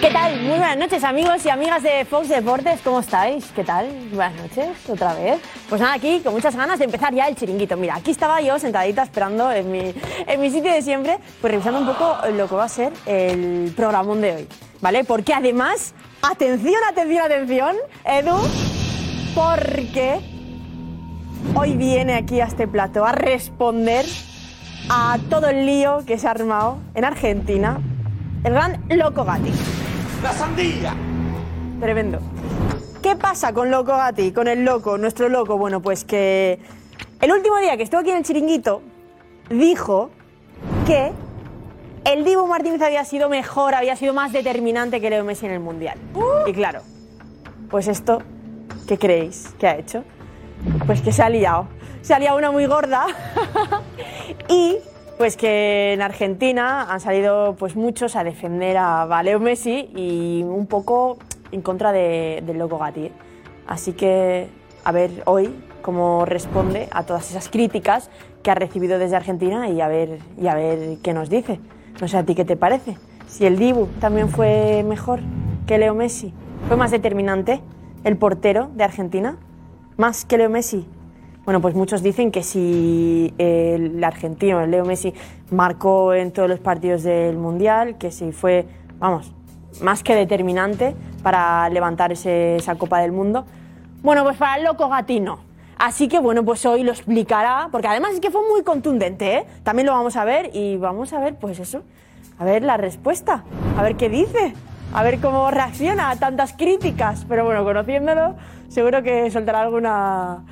¿Qué tal? Muy buenas noches amigos y amigas de Fox Deportes, ¿cómo estáis? ¿Qué tal? Buenas noches, otra vez. Pues nada, aquí con muchas ganas de empezar ya el chiringuito. Mira, aquí estaba yo sentadita esperando en mi, en mi sitio de siempre, pues revisando un poco lo que va a ser el programón de hoy, ¿vale? Porque además, atención, atención, atención, Edu, porque hoy viene aquí a este plato a responder a todo el lío que se ha armado en Argentina el gran Loco Gatti. ¡La sandía! Tremendo. ¿Qué pasa con Loco Gatti, con el loco, nuestro loco? Bueno, pues que el último día que estuvo aquí en el chiringuito dijo que el Dibu Martínez había sido mejor, había sido más determinante que Leo Messi en el Mundial. Y claro, pues esto, ¿qué creéis que ha hecho? Pues que se ha liado. Se ha liado una muy gorda y pues que en Argentina han salido pues muchos a defender a, a Leo Messi y un poco en contra de- del loco Gatti. Así que a ver hoy cómo responde a todas esas críticas que ha recibido desde Argentina y a ver, y a ver qué nos dice. No sé a ti qué te parece. Si el Dibu también fue mejor que Leo Messi, fue más determinante el portero de Argentina, más que Leo Messi. Bueno, pues muchos dicen que si el argentino, el Leo Messi, marcó en todos los partidos del Mundial, que si fue, vamos, más que determinante para levantar esa Copa del Mundo. Bueno, pues para el loco gatino. Así que bueno, pues hoy lo explicará, porque además es que fue muy contundente, ¿eh? También lo vamos a ver y vamos a ver, pues eso, a ver la respuesta, a ver qué dice, a ver cómo reacciona a tantas críticas. Pero bueno, conociéndolo, seguro que soltará alguna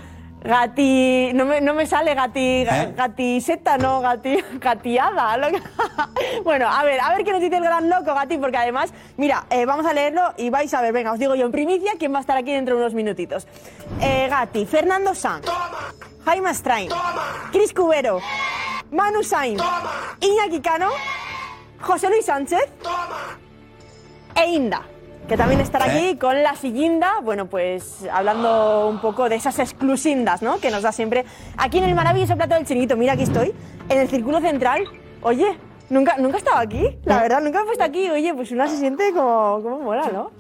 gati... No me, no me sale gati... gatiseta, no, gati... gatiada. bueno, a ver, a ver qué nos dice el gran loco, Gati, porque además, mira, eh, vamos a leerlo y vais a ver, venga, os digo yo en primicia quién va a estar aquí dentro de unos minutitos. Eh, Gati, Fernando Sanz, Jaime Strain, Cris Cubero, Manu Sainz, Iñaki Cano, José Luis Sánchez e Inda, que también estará aquí con la Sillinda, bueno, pues hablando un poco de esas exclusindas, ¿no? Que nos da siempre aquí en el maravilloso plato del chiringuito. Mira, aquí estoy, en el círculo central. Oye, nunca, nunca he estado aquí, la verdad, nunca he puesto aquí. Oye, pues una se siente como, como mola, ¿no?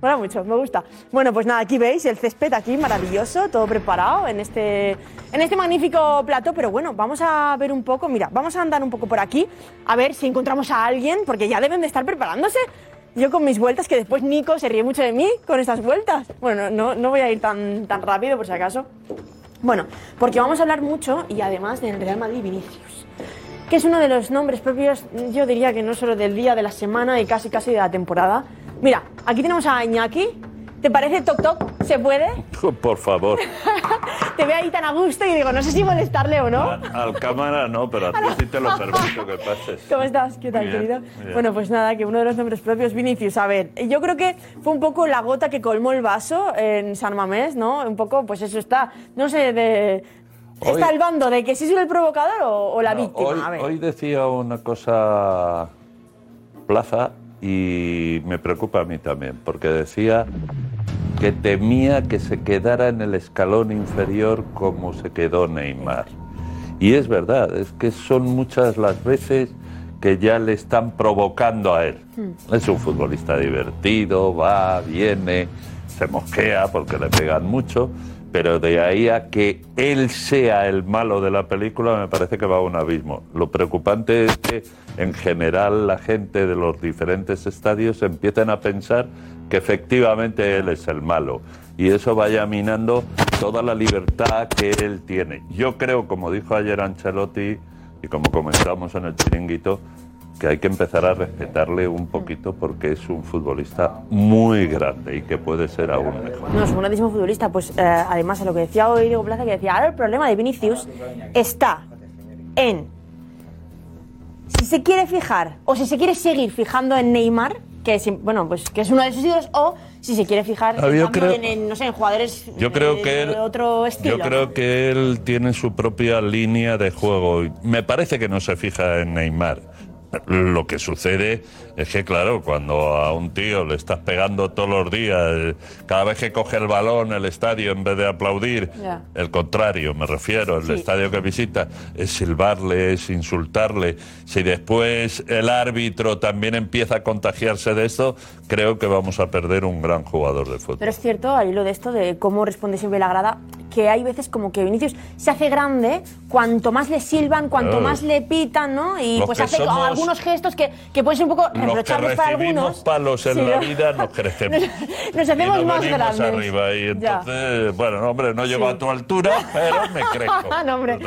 Mola mucho, me gusta. Bueno, pues nada, aquí veis el césped aquí, maravilloso, todo preparado en este, en este magnífico plato. Pero bueno, vamos a ver un poco, mira, vamos a andar un poco por aquí, a ver si encontramos a alguien, porque ya deben de estar preparándose. Yo con mis vueltas, que después Nico se ríe mucho de mí con estas vueltas. Bueno, no, no voy a ir tan, tan rápido por si acaso. Bueno, porque vamos a hablar mucho y además del Real Madrid Vinicius, que es uno de los nombres propios, yo diría que no solo del día, de la semana y casi casi de la temporada. Mira, aquí tenemos a Iñaki. ¿Te parece toc toc? ¿Se puede? Por favor. Te veo ahí tan a gusto y digo, no sé si molestarle o no. Al cámara no, pero a ti sí te lo permito que pases. ¿Cómo estás? ¿Qué tal, querido? Bueno, pues nada, que uno de los nombres propios, Vinicius. A ver, yo creo que fue un poco la gota que colmó el vaso en San Mamés, ¿no? Un poco, pues eso está, no sé, de... Hoy- ¿Está el bando de que si soy el provocador o, o la No, víctima? hoy, a ver. hoy decía una cosa Plaza y me preocupa a mí también, porque decía que temía que se quedara en el escalón inferior como se quedó Neymar. Y es verdad, es que son muchas las veces que ya le están provocando a él. Es un futbolista divertido, va, viene, se mosquea porque le pegan mucho, pero de ahí a que él sea el malo de la película me parece que va a un abismo. Lo preocupante es que en general la gente de los diferentes estadios empiezan a pensar que efectivamente él es el malo y eso vaya minando toda la libertad que él tiene. Yo creo, como dijo ayer Ancelotti y como comentamos en el chiringuito, que hay que empezar a respetarle un poquito porque es un futbolista muy grande y que puede ser aún mejor. No, es un grandísimo futbolista. Pues eh, además, a lo que decía hoy Diego Plaza, que decía, ahora el problema de Vinicius está en si se quiere fijar o si se quiere seguir fijando en Neymar, que es, bueno, pues que es uno de sus ídolos, o si se quiere fijar Ah, en, yo cambio, creo- en, en, no sé, en jugadores Yo creo de- que él, de otro estilo. yo creo que él tiene su propia línea de juego. Me parece que no se fija en Neymar. Lo que sucede es que, claro, cuando a un tío le estás pegando todos los días, eh, cada vez que coge el balón el estadio, en vez de aplaudir, el contrario, me refiero, el Sí. estadio que visita, es silbarle, es insultarle. Si después el árbitro también empieza a contagiarse de esto, creo que vamos a perder un gran jugador de fútbol. Pero es cierto, al hilo de esto, de cómo responde siempre la grada, que hay veces como que Vinicius se hace grande cuanto más le silban, cuanto Claro. más le pitan, ¿no? Y Los pues hace somos- algunos gestos que, que pueden ser un poco Los que reprochables para recibimos algunos. palos en Sí, la vida nos crecemos. Nos hacemos y nos más grandes. arriba y Ya. entonces, bueno, hombre, no llego Sí. a tu altura, pero me crezco. no, hombre.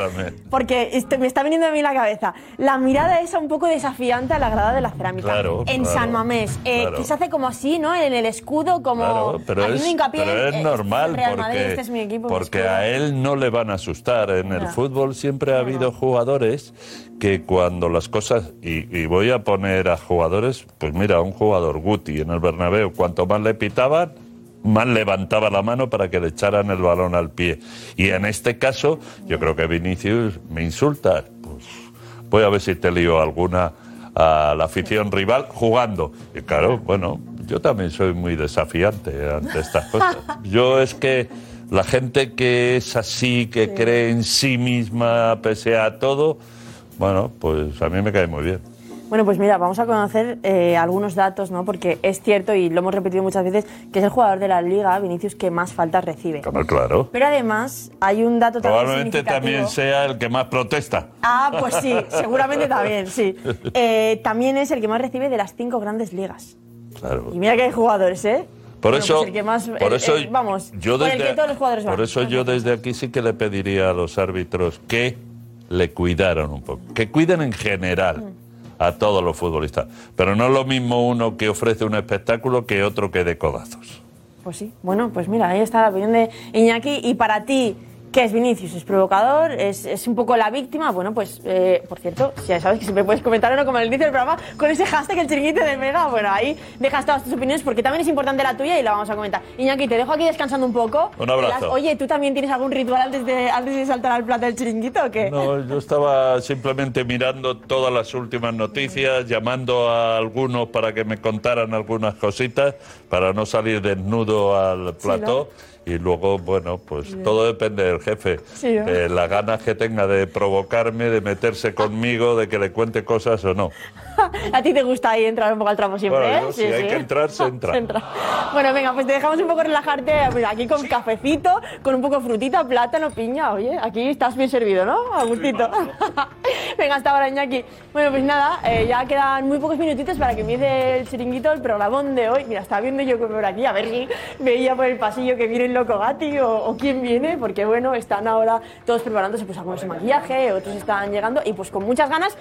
Porque este- me está viniendo a mí la cabeza la mirada esa un poco desafiante a la grada de la cerámica. Claro, en claro, San Mamés, eh, claro. que se hace como así, ¿no? En el escudo, como pero es, hincapié pero es eh, normal Real porque, Madrid, este es mi equipo. porque a él no le van a asustar. En el fútbol siempre ha habido jugadores que cuando las cosas, y, y voy a poner a jugadores, pues mira, un jugador Guti en el Bernabéu, cuanto más le pitaban, más levantaba la mano para que le echaran el balón al pie. Y en este caso, yo creo que Vinicius me insulta. Pues voy a ver si te lío alguna a la afición rival jugando. Y claro, bueno, yo también soy muy desafiante ante estas cosas. Yo es que la gente que es así, que cree en sí misma pese a todo, bueno, pues a mí me cae muy bien. Bueno, pues mira, vamos a conocer eh, algunos datos, ¿no? Porque es cierto, y lo hemos repetido muchas veces, que es el jugador de la liga, Vinicius, que más faltas recibe. Claro. Pero además hay un dato también Probablemente también sea el que más protesta. Ah, pues sí, seguramente también, sí. Eh, también es el que más recibe de las cinco grandes ligas. Claro. Y mira que hay jugadores, ¿eh? Por Bueno, eso, pues el que más, por el- eso el- vamos, yo por el desde, que todos los jugadores van. por eso yo desde aquí sí que le pediría a los árbitros que le cuidaran un poco, que cuiden en general a todos los futbolistas, pero no es lo mismo uno que ofrece un espectáculo que otro que de codazos. Pues sí. Bueno, pues mira, ahí está la opinión de Iñaki. Y para ti, ¿qué es Vinicius? ¿Es provocador? ¿Es, es un poco la víctima? Bueno, pues, eh, por cierto, si ya sabes que siempre puedes comentar uno como el inicio del programa con ese hashtag, el chiringuito de Mega. Bueno, ahí dejas todas tus opiniones porque también es importante la tuya y la vamos a comentar. Iñaki, te dejo aquí descansando un poco. Un abrazo. Oye, ¿tú también tienes algún ritual antes de, antes de saltar al plato del chiringuito o qué? No, yo estaba simplemente mirando todas las últimas noticias, llamando a algunos para que me contaran algunas cositas, para no salir desnudo al plató. Y luego, bueno, pues todo depende del jefe. Sí, ¿no? Eh, las ganas que tenga de provocarme, de meterse conmigo, de que le cuente cosas o no. A ti te gusta ahí entrar un poco al trapo siempre, Bueno, ¿eh? yo, si hay que entrar, se entra. Bueno, venga, pues te dejamos un poco relajarte mira, aquí con cafecito, con un poco de frutita, plátano, piña. Oye, aquí estás bien servido, ¿no? A gustito. venga, hasta ahora, Iñaki. Bueno, pues nada, eh, ya quedan muy pocos minutitos para que empiece el chiringuito, el programón de hoy. Mira, estaba viendo yo por aquí, a ver si veía por el pasillo que viene el loco Gatti o, o quién viene, porque bueno, están ahora todos preparándose, pues algunos su maquillaje, otros están llegando y pues con muchas ganas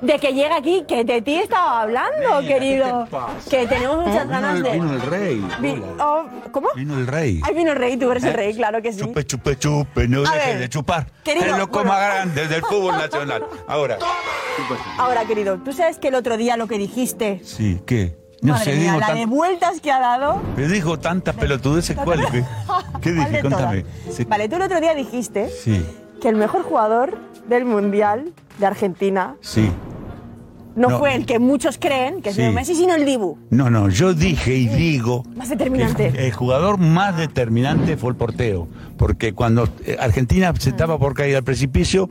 de que llegue aquí, que de ti estaba hablando, querido. Que tenemos muchas Vino ganas el, de. vino el rey. Vi- oh, ¿Cómo? Vino el rey. Ay, vino el rey, tú eres el rey, claro que sí. Chupe, chupe, chupe, no A deje ver, de chupar. querido, loco bueno. más grande del fútbol nacional. Ahora. Ahora, querido, ¿tú sabes que el otro día lo que dijiste? Sí, ¿qué? No Madre sé, mía, digo la tan- de vueltas que ha dado. Me dijo tantas pelotudeces. ¿Cuál? ¿Qué, ¿Qué ¿Cuál dije? Contame. Sí. Vale, tú el otro día dijiste Sí, que el mejor jugador del Mundial de Argentina sí. no, No. fue el que muchos creen, que es Sí. Messi, sino el Dibu. No, no, yo dije y digo. Más determinante. que El jugador más determinante fue el portero. Porque cuando eh, Argentina se estaba por caer al precipicio,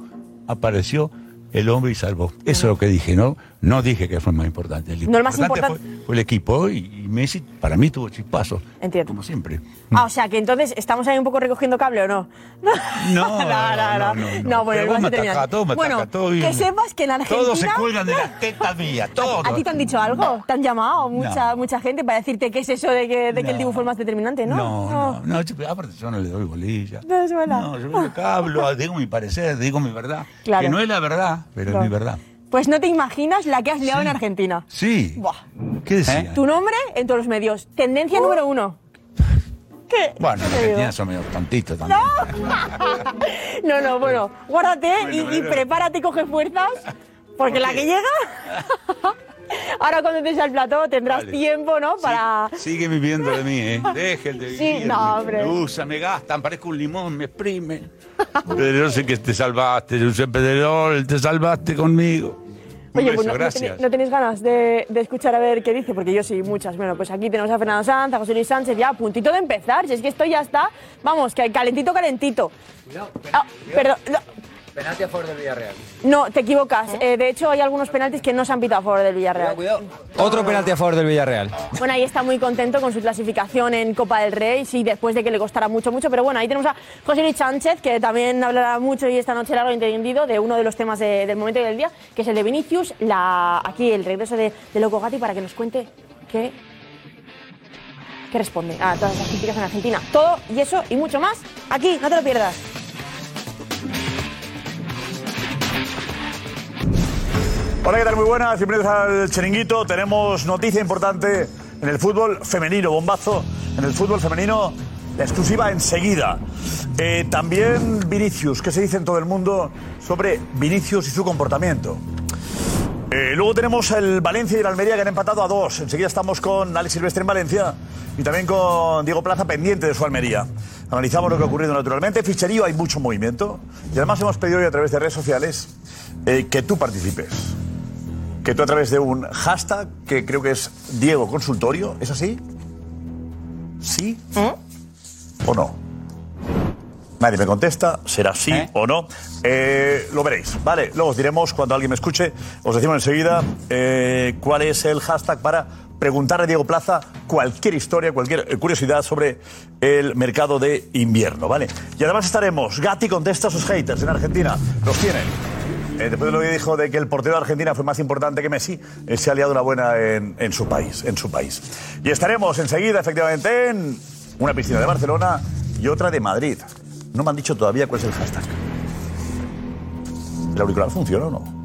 apareció el hombre y salvó. Eso es lo que dije, ¿no? No dije que fue el más importante. No, el más importante- fue el equipo y, y Messi, para mí, tuvo chispazos. Entiendo. Como siempre. Ah, o sea, que entonces estamos ahí un poco recogiendo cable o no. No, No, no, no, no, no. bueno, el me atacás, todo me Bueno, todo bien. que sepas que en Argentina. Todos se cuelgan de las tetas mías, todos. ¿A ti te han dicho algo? ¿Te han llamado mucha, mucha gente para decirte qué es eso de que, de que el No. Dibu fue el más determinante, no? No, no, no, chico, aparte yo no le doy bolilla. No, es verdad. No, yo nunca hablo, digo mi parecer, digo mi verdad. Claro. Que no es la verdad, pero es mi verdad. Pues no te imaginas la que has liado Sí. en Argentina. Sí. Buah. ¿Qué decía? Tu nombre en todos los medios. Tendencia número uno. ¿Qué? Bueno, ¿Qué te digo? Argentina son medio tontitos también. No, no, bueno, guárdate y, Bueno, y prepárate y coge fuerzas, porque la que llega. Ahora cuando estés al plató tendrás Vale. tiempo, ¿no? Para. Sigue viviendo de mí, ¿eh? Dejen de Sí, vivir. no, me- hombre. Me usan, me gastan, parezco un limón, me exprimen. Pero yo sé que te salvaste, Giuseppe Pedrerol, te salvaste conmigo. Oye, pues beso, no, no gracias. tenéis- no tenéis ganas de, de escuchar a ver qué dice, porque yo sí, muchas. Bueno, pues aquí tenemos a Fernando Sanz, a José Luis Sánchez, ya a puntito de empezar. Si es que esto ya está, vamos, que calentito, calentito. Ah, perdón, no, Penalti a favor del Villarreal. no, te equivocas. Eh, de hecho, hay algunos penaltis que no se han pitado a favor del Villarreal. Otro penalti a favor del Villarreal. Bueno, ahí está muy contento con su clasificación en Copa del Rey, sí, después de que le costara mucho, mucho. Pero bueno, ahí tenemos a José Luis Sánchez, que también hablará mucho y esta noche largo entendido de uno de los temas de- del momento y del día, que es el de Vinicius, la, aquí el regreso de, de Loco Gatti para que nos cuente qué, qué responde a todas las críticas en Argentina. Todo y eso y mucho más, aquí, no te lo pierdas. Hola, ¿qué tal? Muy buenas, bienvenidos al Chiringuito. Tenemos noticia importante en el fútbol femenino, bombazo en el fútbol femenino, la exclusiva enseguida. Eh, también Vinicius, ¿qué se dice en todo el mundo sobre Vinicius y su comportamiento? Eh, luego tenemos el Valencia y el Almería que han empatado a dos. Enseguida estamos con Alex Silvestre en Valencia y también con Diego Plaza pendiente de su Almería. Analizamos lo que ha ocurrido naturalmente. Ficherío hay mucho movimiento y además hemos pedido hoy a través de redes sociales eh, que tú participes. Que tú a través de un hashtag que creo que es Diego Consultorio, ¿es así? ¿Sí? ¿O no? Nadie me contesta, será sí o no. Eh, lo veréis, ¿vale? Luego os diremos cuando alguien me escuche, os decimos enseguida eh, cuál es el hashtag para preguntar a Diego Plaza cualquier historia, cualquier eh, curiosidad sobre el mercado de invierno, ¿vale? Y además estaremos, Gatti contesta a sus haters en Argentina, los tienen. Eh, después de lo que dijo de que el portero de Argentina fue más importante que Messi, él se ha liado una buena en, en su país, en su país. Y estaremos enseguida, efectivamente, en una piscina de Barcelona y otra de Madrid. No me han dicho todavía cuál es el hashtag. ¿El auricular funciona o no?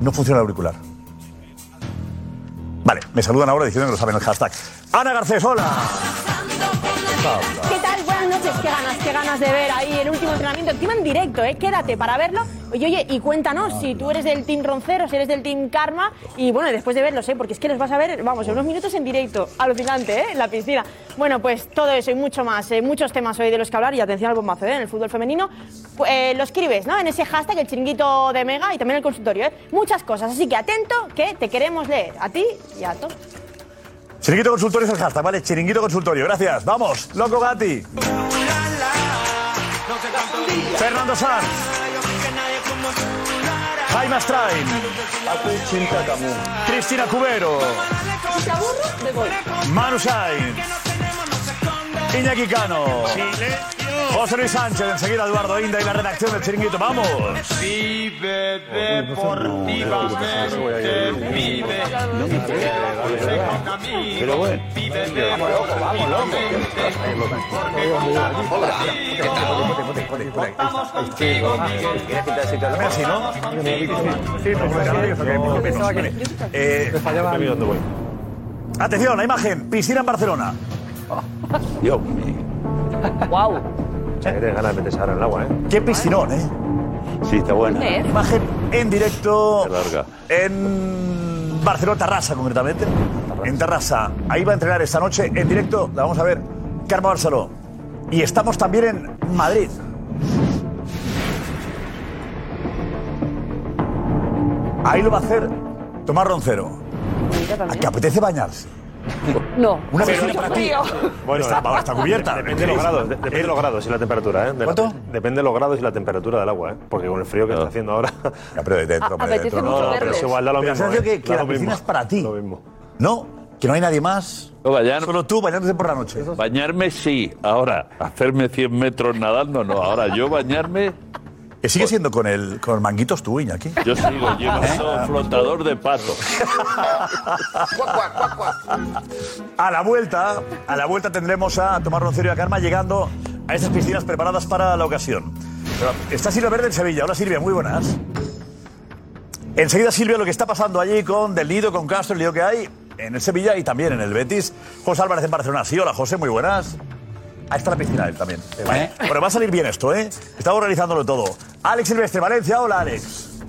No funciona el auricular. Vale, me saludan ahora diciendo que lo saben el hashtag. Ana Garcés, hola. ¿Qué ganas, qué ganas de ver ahí el último entrenamiento. Encima en directo, ¿eh? Quédate para verlo. Oye, oye, y cuéntanos si tú eres del Team Roncero, si eres del Team Karma. Y bueno, después de verlos, ¿eh? Porque es que los vas a ver, vamos, en unos minutos en directo. Alucinante, ¿eh? En la piscina. Bueno, pues todo eso y mucho más. eh, muchos temas hoy de los que hablar. Y atención al bombazo, ¿eh? En el fútbol femenino. Pu- eh, lo escribes, ¿no? En ese hashtag, el chiringuito de Mega y también el consultorio, ¿eh? Muchas cosas. Así que atento, que te queremos leer. A ti y a todos. Chiringuito Consultorio es el hashtag, ¿vale? Chiringuito Consultorio, gracias. Vamos, Loco Gatti. Fernando Sanz. Jaime Astrain. Cristina Cubero. Manu Sainz. Iñaki Cano. José Luis Sánchez, enseguida Eduardo Inda y la redacción del Chiringuito. ¡Vamos! Vive deportivamente, vive. Pero bueno. También así, ¿no? Sí, pensaba que... Eh, Atención, la imagen. Piscina en Barcelona. Dios mío. ¡Wow! Tienes ganas de meterse ahora en el agua, ¿eh? Qué piscinón, ¿eh? Sí, está buena. Imagen en directo Qué larga. en Barcelona, Tarrasa concretamente. En Tarrasa. Ahí va a entrenar esta noche en directo. La vamos a ver. Carmo Barceló. Y estamos también en Madrid. Ahí lo va a hacer Tomás Roncero. ¿A qué apetece bañarse? No. Una piscina para ti. Bueno, está, va- está cubierta. Depende de los grados, de- depende de los grados y la temperatura, ¿eh? De la- ¿Cuánto? depende de los grados y la temperatura del agua, ¿eh? Porque con el frío que está haciendo ahora. Ya, pero de dentro, hombre, de dentro, no. No, pero es igual, da lo Pero mismo. ¿sabes ¿eh? que, la piscina mismo. es para ti? Lo mismo. No, que no hay nadie más. No, bañar- Solo tú bañándote por la noche. bañarme sí, ahora hacerme 100 metros nadando no, ahora yo bañarme, Que sigue siendo con el, con el manguitos tú, Iñaki. yo sigo llevando flotador de pato. A la vuelta, a la vuelta tendremos a Tomás Roncero y a Karma llegando a esas piscinas preparadas para la ocasión. Pero está Silvia Verde en Sevilla. Hola Silvia, muy buenas. Enseguida Silvia lo que está pasando allí con Del Nido, con Castro, el lío que hay en el Sevilla y también en el Betis. José Álvarez en Barcelona. Sí, hola José, muy buenas. Ahí está la piscina él también. Vale. Bueno, va a salir bien esto, ¿eh? Estamos organizándolo todo. Alex Silvestre, Valencia. Hola Alex.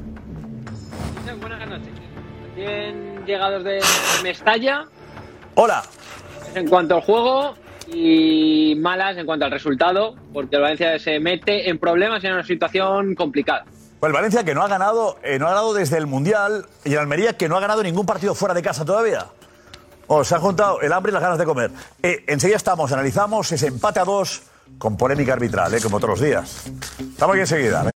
Buenas noches. Recién llegados de Mestalla Hola. en cuanto al juego y malas en cuanto al resultado, porque el Valencia se mete en problemas y en una situación complicada. Pues el Valencia que no ha ganado, eh, no ha ganado desde el Mundial y el Almería que no ha ganado ningún partido fuera de casa todavía. O se han juntado el hambre y las ganas de comer. Eh, enseguida estamos, analizamos ese empate a dos con polémica arbitral, eh, como todos los días. Estamos aquí enseguida.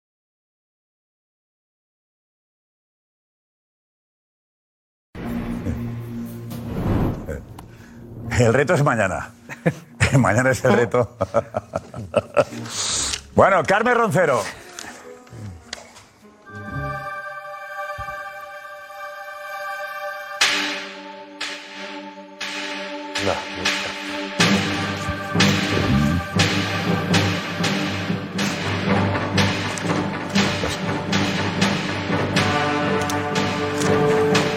El reto es mañana. mañana es el reto. bueno, Carmen Roncero.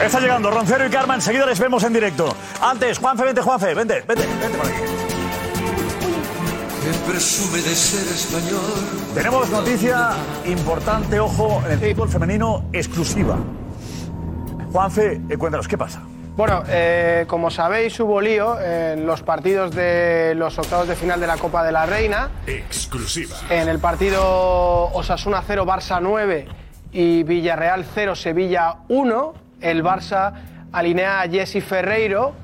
Está llegando Roncero y Carmen, enseguida les vemos en directo. Antes, Juanfe, vente, Juanfe, vente, vente, vente por aquí. presume de ser español. Tenemos noticia importante, ojo, en el fútbol femenino exclusiva. Juanfe, eh, cuéntanos, ¿qué pasa? Bueno, eh, como sabéis, hubo lío en los partidos de los octavos de final de la Copa de la Reina. Exclusiva. En el partido Osasuna 0, Barça 9 y Villarreal 0, Sevilla 1, el Barça alinea a Jesse Ferreiro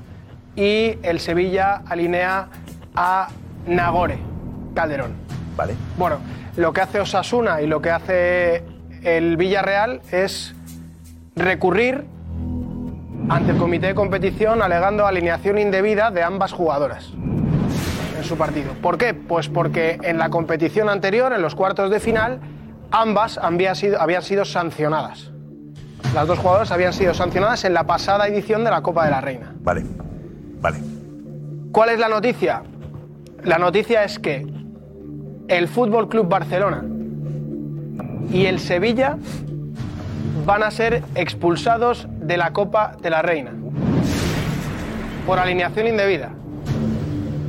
y el Sevilla alinea a Nagore Calderón. Vale. Bueno, lo que hace Osasuna y lo que hace el Villarreal es recurrir ante el comité de competición alegando alineación indebida de ambas jugadoras en su partido. ¿Por qué? Pues porque en la competición anterior, en los cuartos de final, ambas habían sido, habían sido sancionadas. Las dos jugadoras habían sido sancionadas en la pasada edición de la Copa de la Reina. Vale, vale. ¿Cuál es la noticia? La noticia es que el Fútbol Club Barcelona y el Sevilla van a ser expulsados de la Copa de la Reina por alineación indebida.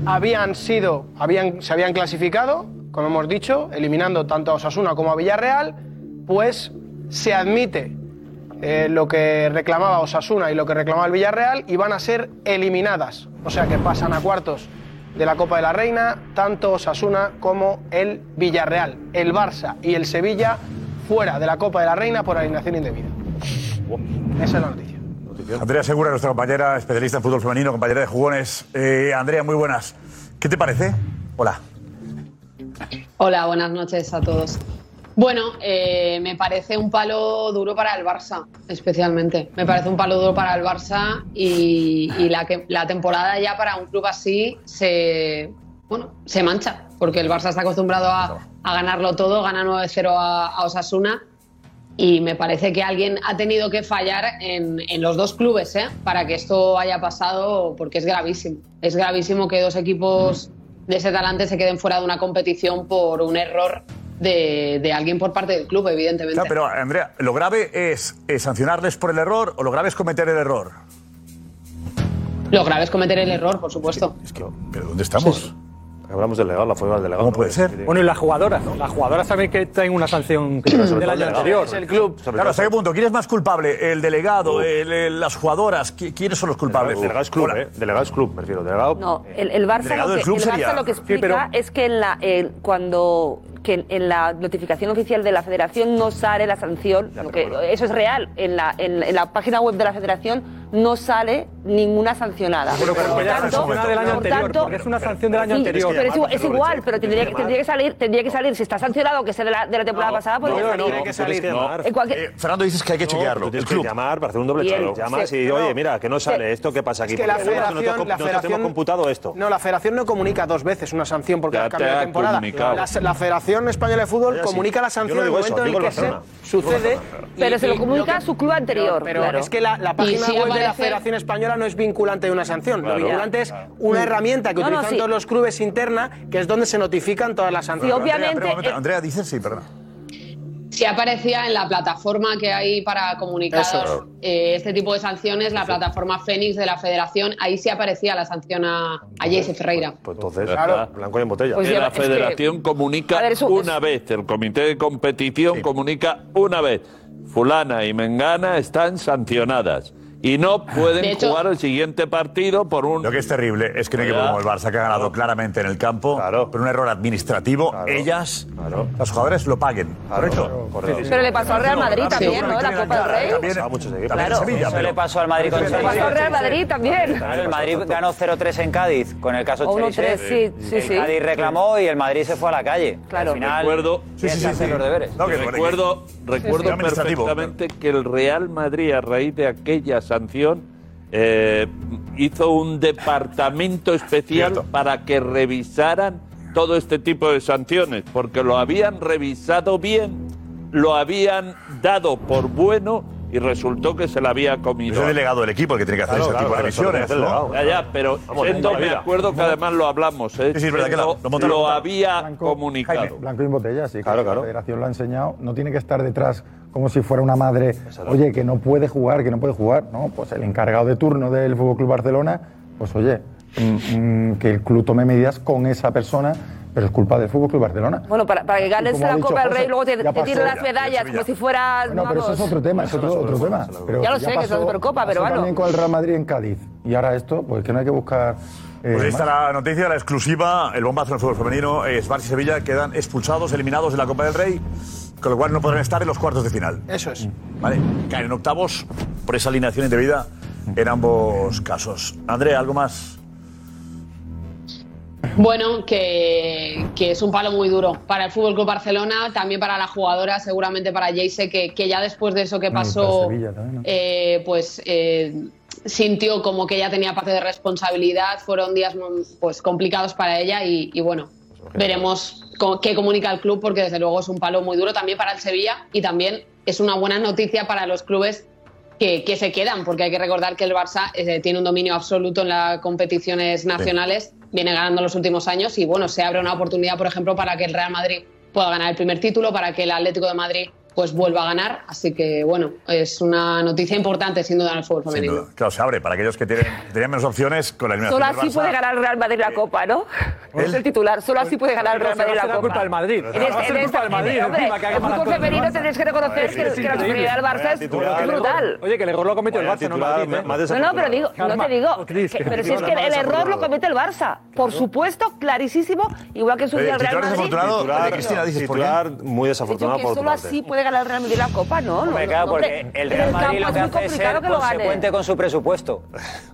Habían sido, habían, se habían clasificado, como hemos dicho, eliminando tanto a Osasuna como a Villarreal, pues se admite eh, lo que reclamaba Osasuna y lo que reclamaba el Villarreal y van a ser eliminadas. O sea que pasan a cuartos de la Copa de la Reina tanto Osasuna como el Villarreal. El Barça y el Sevilla fuera de la Copa de la Reina por alineación indebida. Esa es la noticia. Andrea Segura, nuestra compañera especialista en fútbol femenino, compañera de jugones. Eh, Andrea, muy buenas. ¿Qué te parece? Hola. Hola, buenas noches a todos. Bueno, eh, me parece un palo duro para el Barça, especialmente. Me parece un palo duro para el Barça y, la, que- la temporada ya para un club así se, bueno, se mancha, porque el Barça está acostumbrado a, ganarlo todo, gana 9-0 a, a Osasuna y me parece que alguien ha tenido que fallar en, en los dos clubes ¿eh? para que esto haya pasado, porque es gravísimo. Es gravísimo que dos equipos de ese talante se queden fuera de una competición por un error de, de alguien por parte del club, evidentemente. Claro, pero Andrea, ¿lo grave es, eh, sancionarles por el error o lo grave es cometer el error? Lo grave es cometer el error, por supuesto. ¿Pero dónde estamos? Hablamos del legal, la fue al delegado. ¿Cómo puede ser? Bueno, y las jugadoras, ¿no? Las jugadoras saben que tienen una sanción del año anterior. club. Claro, ¿hasta qué punto? ¿Quién es más culpable? ¿El delegado? el- el- ¿Las jugadoras? ¿Qui- ¿Quiénes son los culpables? Delegado es club. ¿eh? Delegado es club, me refiero. Delegado. No, el, el Barça, Delegado lo del que, club el Barça sería- lo que Sí, explica pero- es que en la, eh, cuando que en la notificación oficial de la Federación no sale la sanción, lo que, eso es real, en la, en, en la página web de la Federación no sale ninguna sancionada. Pero por es tanto, sanción del año por anterior, tanto- porque es una sanción del año Sí, anterior. pero es, igual- es igual, pero tendría, que- tendría que salir, tendría que salir, si está sancionado, que sea de la, de la temporada pasada, podría no, no, salir. no, que cualquier- Eh, Fernando, dices que hay que chequearlo. Tienes el que club. llamar para hacer un doble el- Llamas sí, y, oye, mira, que no sale esto, ¿qué pasa aquí? Es que la no te federación, com- la nosotros federación hemos computado esto. No, la federación no comunica dos veces una sanción porque cambiado de temporada. La, la Federación Española de Fútbol comunica la sanción en el digo eso, momento en digo el que sucede. Pero se lo comunica a su club anterior, Pero es que la, página web de la Federación Española no es vinculante de una sanción. Claro. Lo vinculante es una herramienta que No, no, utilizan sí. todos los clubes interna, que es donde se notifican todas las Sí, sanciones. Andrea, obviamente, eh, Andrea, dices sí, perdona. Si aparecía en la plataforma que hay para comunicados eh, este tipo de sanciones, la plataforma Fénix de la Federación, ahí sí aparecía la sanción a, a Jesse Ferreira. Pues entonces, Claro. blanco y en botella. Pues ya- la es que- federación comunica A ver, eso- una es- vez, el comité de competición comunica una vez. Fulana y Mengana están sancionadas. Y no pueden De hecho- jugar el siguiente partido por un. Lo que es terrible es que Ya. como el Barça, que ha ganado claramente en el campo, por un error administrativo, ellas, los jugadores lo paguen. ¿Correcto? Pero le pasó al Real Madrid Sí, también, ¿no? La Copa del Rey. también- A muchos equipos. también en Claro, Sevilla, eso le pasó al Madrid con Le pasó al Real Madrid también. Claro, el Madrid ganó 0-3 en Cádiz con el caso O 1-3, Cherisev. sí, sí, el sí. Cádiz reclamó y el Madrid se fue a la calle. Claro. Al final, Recuerdo- tienes que hacer los deberes. No, que- recuerdo recuerdo sí. Perfectamente que el Real Madrid, a raíz de aquella sanción, eh, hizo un departamento especial Cierto. para que revisaran todo este tipo de sanciones, porque lo habían revisado bien, lo habían dado por bueno y resultó que se lo había Es comido. el delegado del equipo el que tiene que hacer Claro, ese claro, tipo de claro, revisiones. ¿no? Ya, ya, pero Vamos, la me acuerdo que además lo hablamos, ¿eh? Sí, sí, es verdad que lo- lo lo había Blanco- comunicado. Jaime, Blanco y botella, sí. Claro, claro. La federación lo ha enseñado. No tiene que estar detrás como si fuera una madre. Oye, que no puede jugar, que no puede jugar. No, pues el encargado de turno del Fútbol Club Barcelona, pues oye, mm, mm, que el club tome medidas con esa persona, pero es culpa del Fútbol Club Barcelona. Bueno, para, para que ganes la Copa del Rey, luego te, ya te pasó, tiren las ya, medallas ya, como si fueras. No, pero eso es otro tema, es otro, otro tema. Pero Ya lo sé, que es la Supercopa, pero pasó bueno. también con el Real Madrid en Cádiz. Y ahora esto, pues que no hay que buscar. eh, Pues ahí está la noticia, la exclusiva, el bombazo en el fútbol femenino, es Barça y Sevilla quedan expulsados, eliminados de la Copa del Rey, con lo cual no podrán estar en los cuartos de final. Eso es. ¿Vale? Caen en octavos por esa alineación indebida en ambos casos. Andrea, ¿algo más? Bueno, que, que es un palo muy duro para el Fútbol Club Barcelona, también para la jugadora, seguramente para Jayce, que, que ya después de eso que No, pasó, Sevilla también, ¿no? eh, pues eh, sintió como que ella tenía parte de responsabilidad. Fueron días pues complicados para ella y, y bueno, veremos co- qué comunica el club, porque desde luego es un palo muy duro también para el Sevilla y también es una buena noticia para los clubes que, que se quedan, porque hay que recordar que el Barça eh, tiene un dominio absoluto en las competiciones nacionales, viene ganando los últimos años y bueno, se abre una oportunidad, por ejemplo, para que el Real Madrid pueda ganar el primer título, para que el Atlético de Madrid pues vuelva a ganar, así que bueno, es una noticia importante sin duda en el fútbol femenino. Claro, se abre para aquellos que tienen, tenían menos opciones con la eliminación Solo así Barça. puede ganar el Real Madrid la Copa, ¿no? Es el titular. Solo así puede ganar el Real Madrid la Copa. culpa del Madrid. En culpa del Madrid, el fútbol femenino tenéis que reconocer Es que, es la superioridad del Barça es es brutal. Oye, que el error lo cometió el Barça, no titular, Madrid. ¿eh? más No, no, pero digo, no te digo. Pero si es que el error lo desafortunado. comete el Barça. Por supuesto, clarísimo. Igual que su Eh, el Real titular Madrid. desafortunado, Titular, de Cristina, dices, titular muy desafortunado por tu solo así puede ganar el Real Madrid la Copa, ¿no? Hombre, no, claro, no, porque hombre, el Real Madrid lo que hace es ser que consecuente con su presupuesto.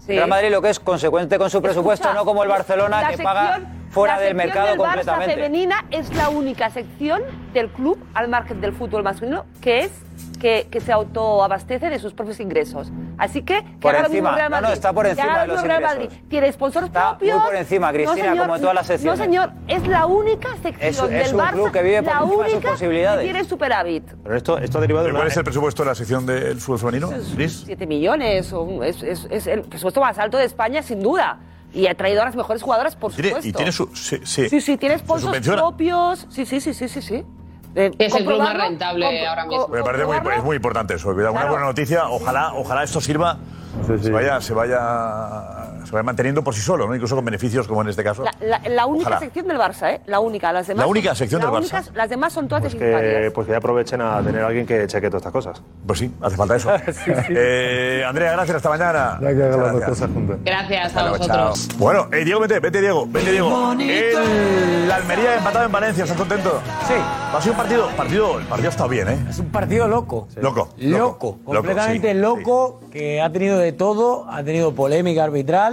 Sí. El Real Madrid lo que es consecuente con su presupuesto, Escucha, no como el Barcelona la que paga fuera la del mercado del Barça completamente. femenina es la única sección del club, al margen del fútbol masculino, que es que, que se autoabastece de sus propios ingresos. Así que, que Por haga lo mismo encima. Real No, no, Madrid. está por encima de lo los Real. Madrid. Tiene sponsors Está muy propios. por encima, Cristina, como en todas las secciones. No, señor, es la única sección Es- es del un Barça, club que vive por la encima de sus única posibilidades. que tiene superávit. Pero esto, esto ha derivado de ¿Pero una... ¿Cuál es el presupuesto de la sección del fútbol femenino, Cris? 7 millones, o un- es, es- es el presupuesto más alto de España, sin duda. Y ha traído a las mejores jugadoras, por Tiene- supuesto. y tiene su... Sí, sí. Sí, sí, tiene ¿Se sponsors propios. Sí, sí, sí, sí, sí, sí. Eh, Es el club más rentable ahora mismo. Me parece muy, es muy importante eso. Una Claro. buena noticia. Ojalá, ojalá esto sirva, Sí, sí. se vaya, se vaya, se vaya manteniendo por sí solo, ¿no? incluso con beneficios como en este caso. La, la- la única Ojalá. sección del Barça, ¿eh? La única. Las demás La única sección la del Barça. Las demás son todas Pues que, pues que ya aprovechen a tener a alguien que cheque todas estas cosas. Pues sí, hace falta eso. Eh, Andrea, gracias, hasta mañana. Ya que hagan las dos Gracias. a luego, vosotros. chao. Bueno, eh, Diego, vete, vete, Diego, vete, Diego. El Almería empatado en Valencia, ¿estás contento? Sí. Ha sido un partido, partido, el partido ha estado bien, ¿eh? Es un partido loco. Loco. Loco, completamente sí, loco, que ha tenido de todo, ha tenido polémica arbitral,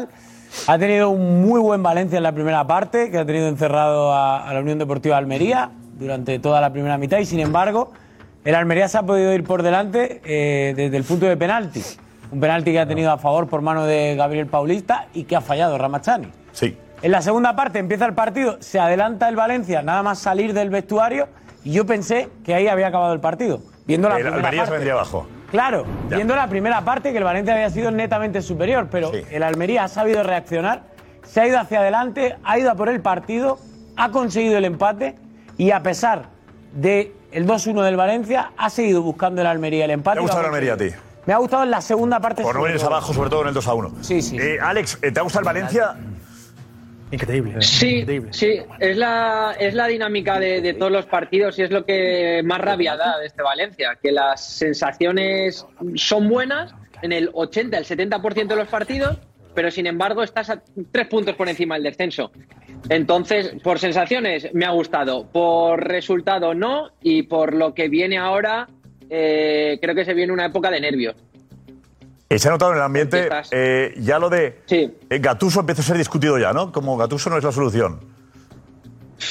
ha tenido un muy buen Valencia en la primera parte, que ha tenido encerrado a, a la Unión Deportiva Almería durante toda la primera mitad y sin embargo el Almería se ha podido ir por delante eh, desde el punto de penalti. Un penalti que ha tenido a favor por mano de Gabriel Paulista y que ha fallado Ramachani. Sí. En la segunda parte empieza el partido, se adelanta el Valencia, nada más salir del vestuario, y yo pensé que ahí había acabado el partido. Viendo la El Almería se vendría abajo. Claro, Ya. viendo la primera parte que el Valencia había sido netamente superior, pero el Almería ha sabido reaccionar, se ha ido hacia adelante, ha ido a por el partido, ha conseguido el empate y a pesar de el 2-1 del Valencia, ha seguido buscando el Almería el empate. ¿Te gustado el Almería a ti? Me ha gustado en la segunda parte. Por no venir abajo, sobre todo en el 2 a 1. Sí, sí. Eh, Alex, ¿eh, ¿te ha gustado el Valencia? Increíble. Sí, sí, es la, es la dinámica de, de todos los partidos y es lo que más rabia da de este Valencia, que las sensaciones son buenas en el 80, el 70% de los partidos, pero sin embargo estás a tres puntos por encima del descenso. Entonces, por sensaciones me ha gustado, por resultado no y por lo que viene ahora, eh, creo que se viene una época de nervios. Eh, se ha notado en el ambiente eh, ya lo de eh, Gatuso empieza a ser discutido ya, ¿no? Como Gatuso no es la solución.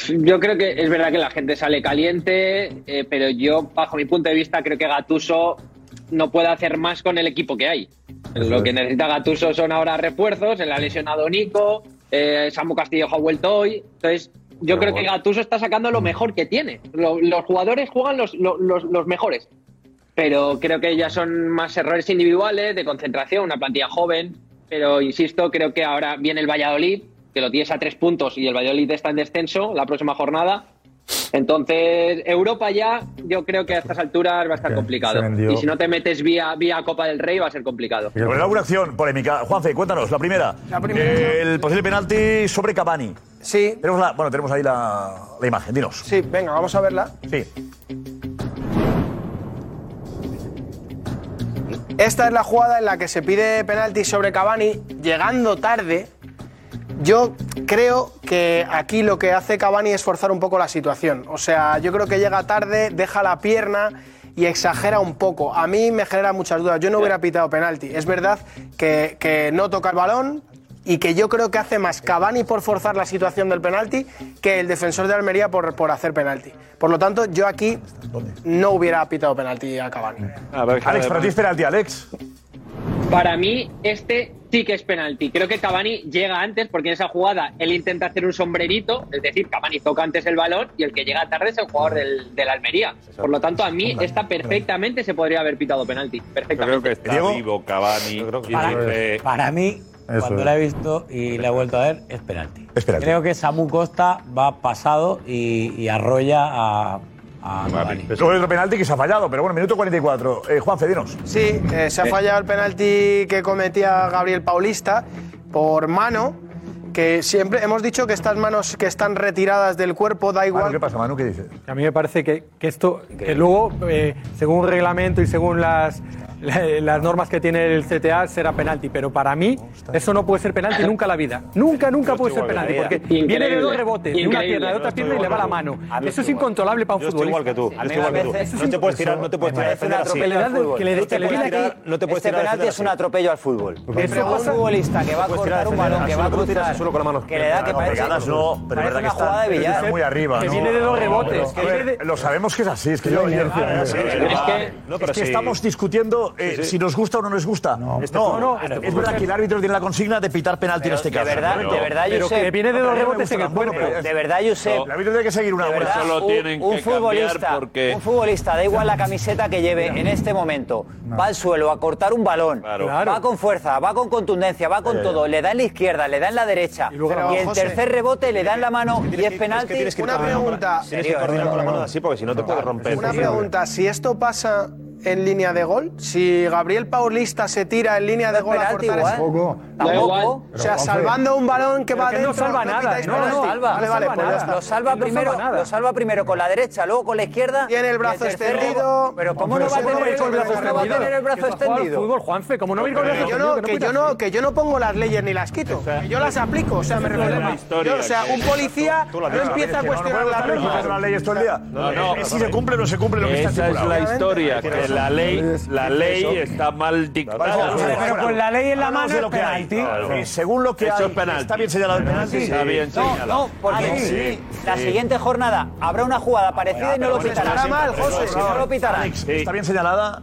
Yo creo que es verdad que la gente sale caliente, eh, pero yo, bajo mi punto de vista, creo que Gatuso no puede hacer más con el equipo que hay. Eso Lo es. que necesita Gatuso son ahora refuerzos, se le ha lesionado Nico, eh, Samu Castillo ha vuelto hoy. Entonces, yo Pero creo que. Gatuso está sacando lo mejor que tiene. Lo- los jugadores juegan los, lo- los- los mejores. Pero creo que ya son más errores individuales, de concentración, una plantilla joven. Pero insisto, creo que ahora viene el Valladolid, que lo tienes a tres puntos y el Valladolid está en descenso la próxima jornada. Entonces, Europa ya, yo creo que a estas alturas va a estar complicado. se vendió. Y si no te metes vía, vía Copa del Rey, va a ser complicado. Bueno, alguna acción polémica. Juanfe, cuéntanos, la primera. La primera. El posible penalti sobre Cavani. Sí. Tenemos la, bueno, tenemos ahí la, la imagen, dinos. Sí, venga, vamos a verla. Sí. Esta es la jugada en la que se pide penalti sobre Cavani llegando tarde. Yo creo que aquí lo que hace Cavani es forzar un poco la situación. O sea, yo creo que llega tarde, deja la pierna y exagera un poco. A mí me genera muchas dudas. Yo no hubiera pitado penalti. Es verdad que, que no toca el balón y que yo creo que hace más Cavani por forzar la situación del penalti que el defensor de Almería por, por hacer penalti. Por lo tanto, yo aquí no hubiera pitado penalti a Cavani. Alex, para ti es penalti, Alex. Para mí, este sí que es penalti. Creo que Cavani llega antes porque en esa jugada él intenta hacer un sombrerito, es decir, Cavani toca antes el balón y el que llega tarde es el jugador del, del Almería. Por lo tanto, a mí esta perfectamente se podría haber pitado penalti. Perfectamente. Creo que está vivo Cavani. Para, para mí, Eso cuando es. la he visto y la he vuelto a ver, es penalti. Es penalti. Creo que Samu Costa va pasado y, y arrolla a, a Cavani. Luego hay otro penalti que se ha fallado, pero bueno, minuto 44. Eh, Juanfe, dinos. Sí, eh, se ha fallado el penalti que cometía Gabriel Paulista por mano, que siempre hemos dicho que estas manos que están retiradas del cuerpo da igual. ¿Qué pasa, Manu? ¿Qué dices? A mí me parece que, que esto, que luego, eh, según reglamento y según las, la- las normas que tiene el CTA, será penalti. Pero para mí, eso no puede ser penalti nunca en la vida. Nunca, nunca puede ser penalti. Porque viene de dos rebotes, de una Increíble. pierna, de otra pierna y le va la mano. Eso es incontrolable para un Yo futbolista. igual que tú. Yo estoy igual que tú. Eso es No te puedes tirar, no te puedes tirar No te puedes tirar- Este penalti es un atropello al fútbol. Un pregunto- futbolista que va a cortar un balón, que va a cruzar, solo con la mano. que le da que parece, una está, jugada de billar. muy arriba. Que viene de dos rebotes, Lo sabemos que es así, es que yo Es que- estamos discutiendo eh, Sí, sí. si nos gusta o no nos gusta. No, no, no, este es verdad que el árbitro tiene la consigna de pitar penalti en este de caso. verdad, Pero- de verdad, pero Josep. que viene de dos rebotes en el cuerpo. pero- De verdad, Josep. El árbitro tiene que seguir una De verdad, Eso lo un- tienen un que futbolista, porque- un futbolista, da igual la camiseta que lleve en este momento, va al suelo a cortar un balón, va con fuerza, va con contundencia, va con todo, le da en la izquierda, le da en la derecha y, luego- el José. tercer rebote le da en la mano y es penalti. Tienes que ir Una pregunta. Tienes que coordinar con la mano así porque si no te puedes romper. Una pregunta, si esto pasa en línea de gol, si Gabriel Paulista se tira en línea de gol a cortar igual. ese- Tampoco. Tampoco. O sea, salvando un balón que va que no dentro, salva nada, pitáis no, salva, Vale, no vale, salva pues ya nada. está. Lo salva No primero, salva nada. lo salva primero con la derecha, luego con la izquierda. Tiene el brazo extendido. Pero cómo no va a tener ¿cómo el brazo va a ¿Cómo va extendido? fútbol, Juanfe, como no ir con el Que brazo yo no, extendido, que yo no, que yo no pongo las leyes ni las quito, que yo las aplico, o sea, me refiero. o sea, un policía no empieza a cuestionar las leyes. repitiendo las leyes todo el día. No, no. Es si se cumple o no se cumple lo que está Esa es estipulado. la historia, la ley, la ley está mal dictada. Pero con la ley en la mano es penalti. Eh, Según lo que hay, está bien señalado el penalti. Está bien No, señalado. no, porque Sí, la siguiente jornada habrá una jugada parecida y no lo pitarán. estará mal, José. No lo pitarán. ¿está bien señalada?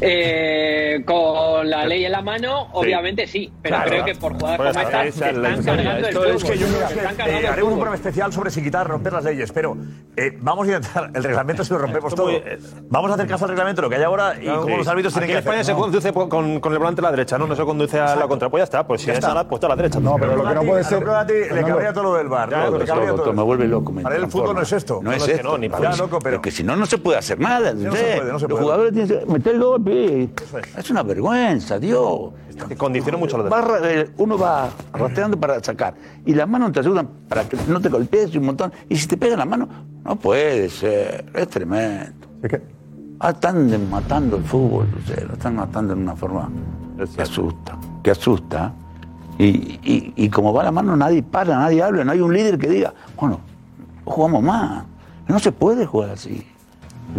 Eh, con la ley en la mano, obviamente sí, pero Claro. creo que por jugadas Pues como esa esta es se la están historia. cargando el Esto fútbol. es que yo creo Se que, están eh, cargando el haremos un fútbol. programa especial sobre si quitar romper las leyes, pero eh, vamos a intentar el reglamento si lo rompemos todo. Vamos a hacer caso al reglamento, lo que hay ahora y cómo los árbitros tienen Aquí que en España hacer. se conduce po- con, con el volante a la derecha, ¿no? No se conduce a la contra. Pues ya está, pues si Ya es está. a la, pues a la derecha. No, pero lo que no puede ser. A ti le Fernando, cabría todo lo del bar. Ya, ¿no? Le doctor, cabría doctor, todo. me vuelve loco. me Para él el fútbol transforma. no es esto. No es No, esto. no, ni para Ya, eso. loco, pero. Porque si no, no se puede hacer nada. no se puede, no se Los puede. jugadores tienen que meter el Eso es. Es una vergüenza, Dios. Que condiciona mucho lo ra- eh, uno va rastreando para sacar. Y las manos te ayudan para que no te golpees un montón. Y si te pegan la mano, no puede ser. Es tremendo. Ah, están de- matando el fútbol, lo están matando en una forma que asusta, que asusta. Y, y- y como va la mano, nadie para, nadie habla, no hay un líder que diga, bueno, jugamos más. No se puede jugar así.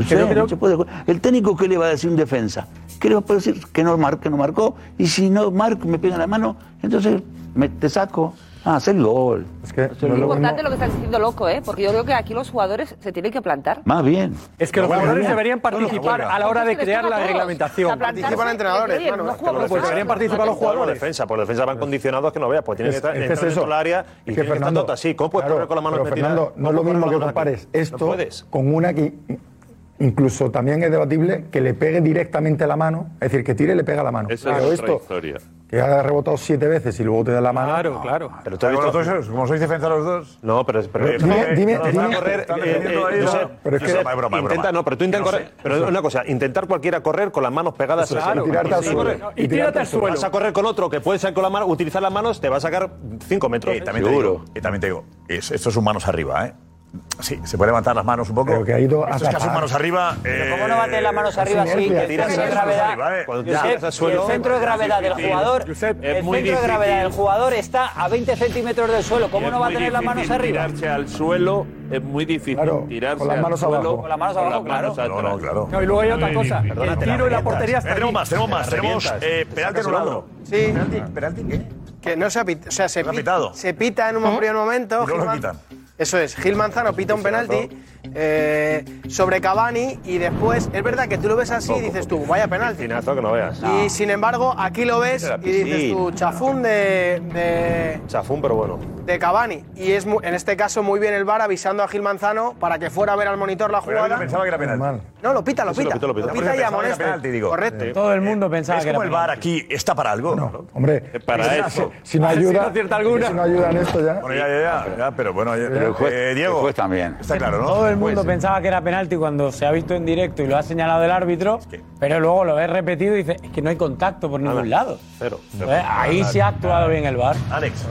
Creo- puede. El técnico, ¿qué le va a decir un defensa? ¿Qué le va a poder decir? Que no, mar- que no marcó. Y si no marco, me pega la mano, entonces me, te saco. Ah, haz el gol. Es que Es importante lo que estás diciendo, loco, ¿eh? Porque yo creo que aquí los jugadores se tienen que plantar. Más bien. Es que los Bueno, jugadores bien. deberían participar a la hora de crear la reglamentación. Participan entrenadores, Oye, claro. no Es que juegan, los pues deberían participar los Por jugadores. defensa, por defensa van condicionados que no veas, pues tienen que Es- estar es que es entrar eso. dentro del área y Es que, tienen que estar así. ¿Cómo puedes claro, correr con pero, metidas? Fernando, no es lo ¿Cómo mismo que compares esto con una que incluso también es debatible que le pegue directamente a la mano, es decir, que tire y le pega a la mano. Esa Pero es otra esto, historia. que haya rebotado siete veces y luego te da la mano. Claro, claro. Pero tú has visto... como sois defensa los dos. No, pero... pero Dime, dime, Pero dime. correr, eh, defendiendo eh, ahí, Josep, no. Pero es que- broma, intenta, broma. no, pero tú intentas No sé, correr, pero una cosa, intentar cualquiera correr con las manos pegadas Eso es, así. y tirarte al suelo. Y tirarte al suelo. Vas a correr con otro que puede ser con la mano, utilizar las manos, te va a sacar 5 metros. Y también te digo, y también te digo, es- esto es un manos arriba, ¿eh? Sí, se puede levantar las manos un poco. Pero que ha ido a Esto es casi manos arriba. eh, ¿Cómo no bates las manos arriba así? Que centro de gravedad, ¿eh? Cuando al el centro de gravedad del jugador, Josep, el centro de gravedad del jugador está a 20 centímetros del suelo. ¿Cómo no va a tener las manos arriba? Tirarse al suelo es muy difícil. tirarse con las al manos suelo abajo. Con las manos abajo, claro. No, no, claro. No, y luego hay otra cosa. Perdona, el tiro y la portería Eh, está Tenemos más, tenemos más. Tenemos eh, penalti anulado. Sí. ¿Penalti? ¿Penalti qué? Que no se ha pitado. O sea, se, No pita en un ¿No? primer momento. Gil lo quitan. Eso es, Gil Manzano pita un penalti eh, sobre Cavani y después, es verdad que tú lo ves así y dices tú, vaya penalti. Que no veas. Y sin embargo, aquí lo ves y dices tú, chafún de, de, Chafún, pero bueno. de Cavani. Y es mu- en este caso muy bien el VAR avisando a Gil Manzano para que fuera a ver al monitor la Pero yo jugada. pensaba que era penalti. No, lo pita, lo Sí, lo pita. pita, lo pita. Y amonesta. penalti, digo. Correcto. Todo el mundo pensaba Es que era como el VAR aquí está para algo. ¿no? Hombre, Para si- eso. Si no ayuda, no acierta alguna. si no ayuda en esto ya. Bueno, ya, ya, ya, ya, pero bueno, ya- Pero el juez, eh, Diego, el juez también. está claro, ¿no? Todo el mundo pensaba que era penalti cuando se ha visto en directo y lo ha señalado el árbitro, pero luego lo ves repetido y dices, es que no hay contacto por ningún lado. Cero. Entonces, ahí sí ha actuado bien el VAR. Alex.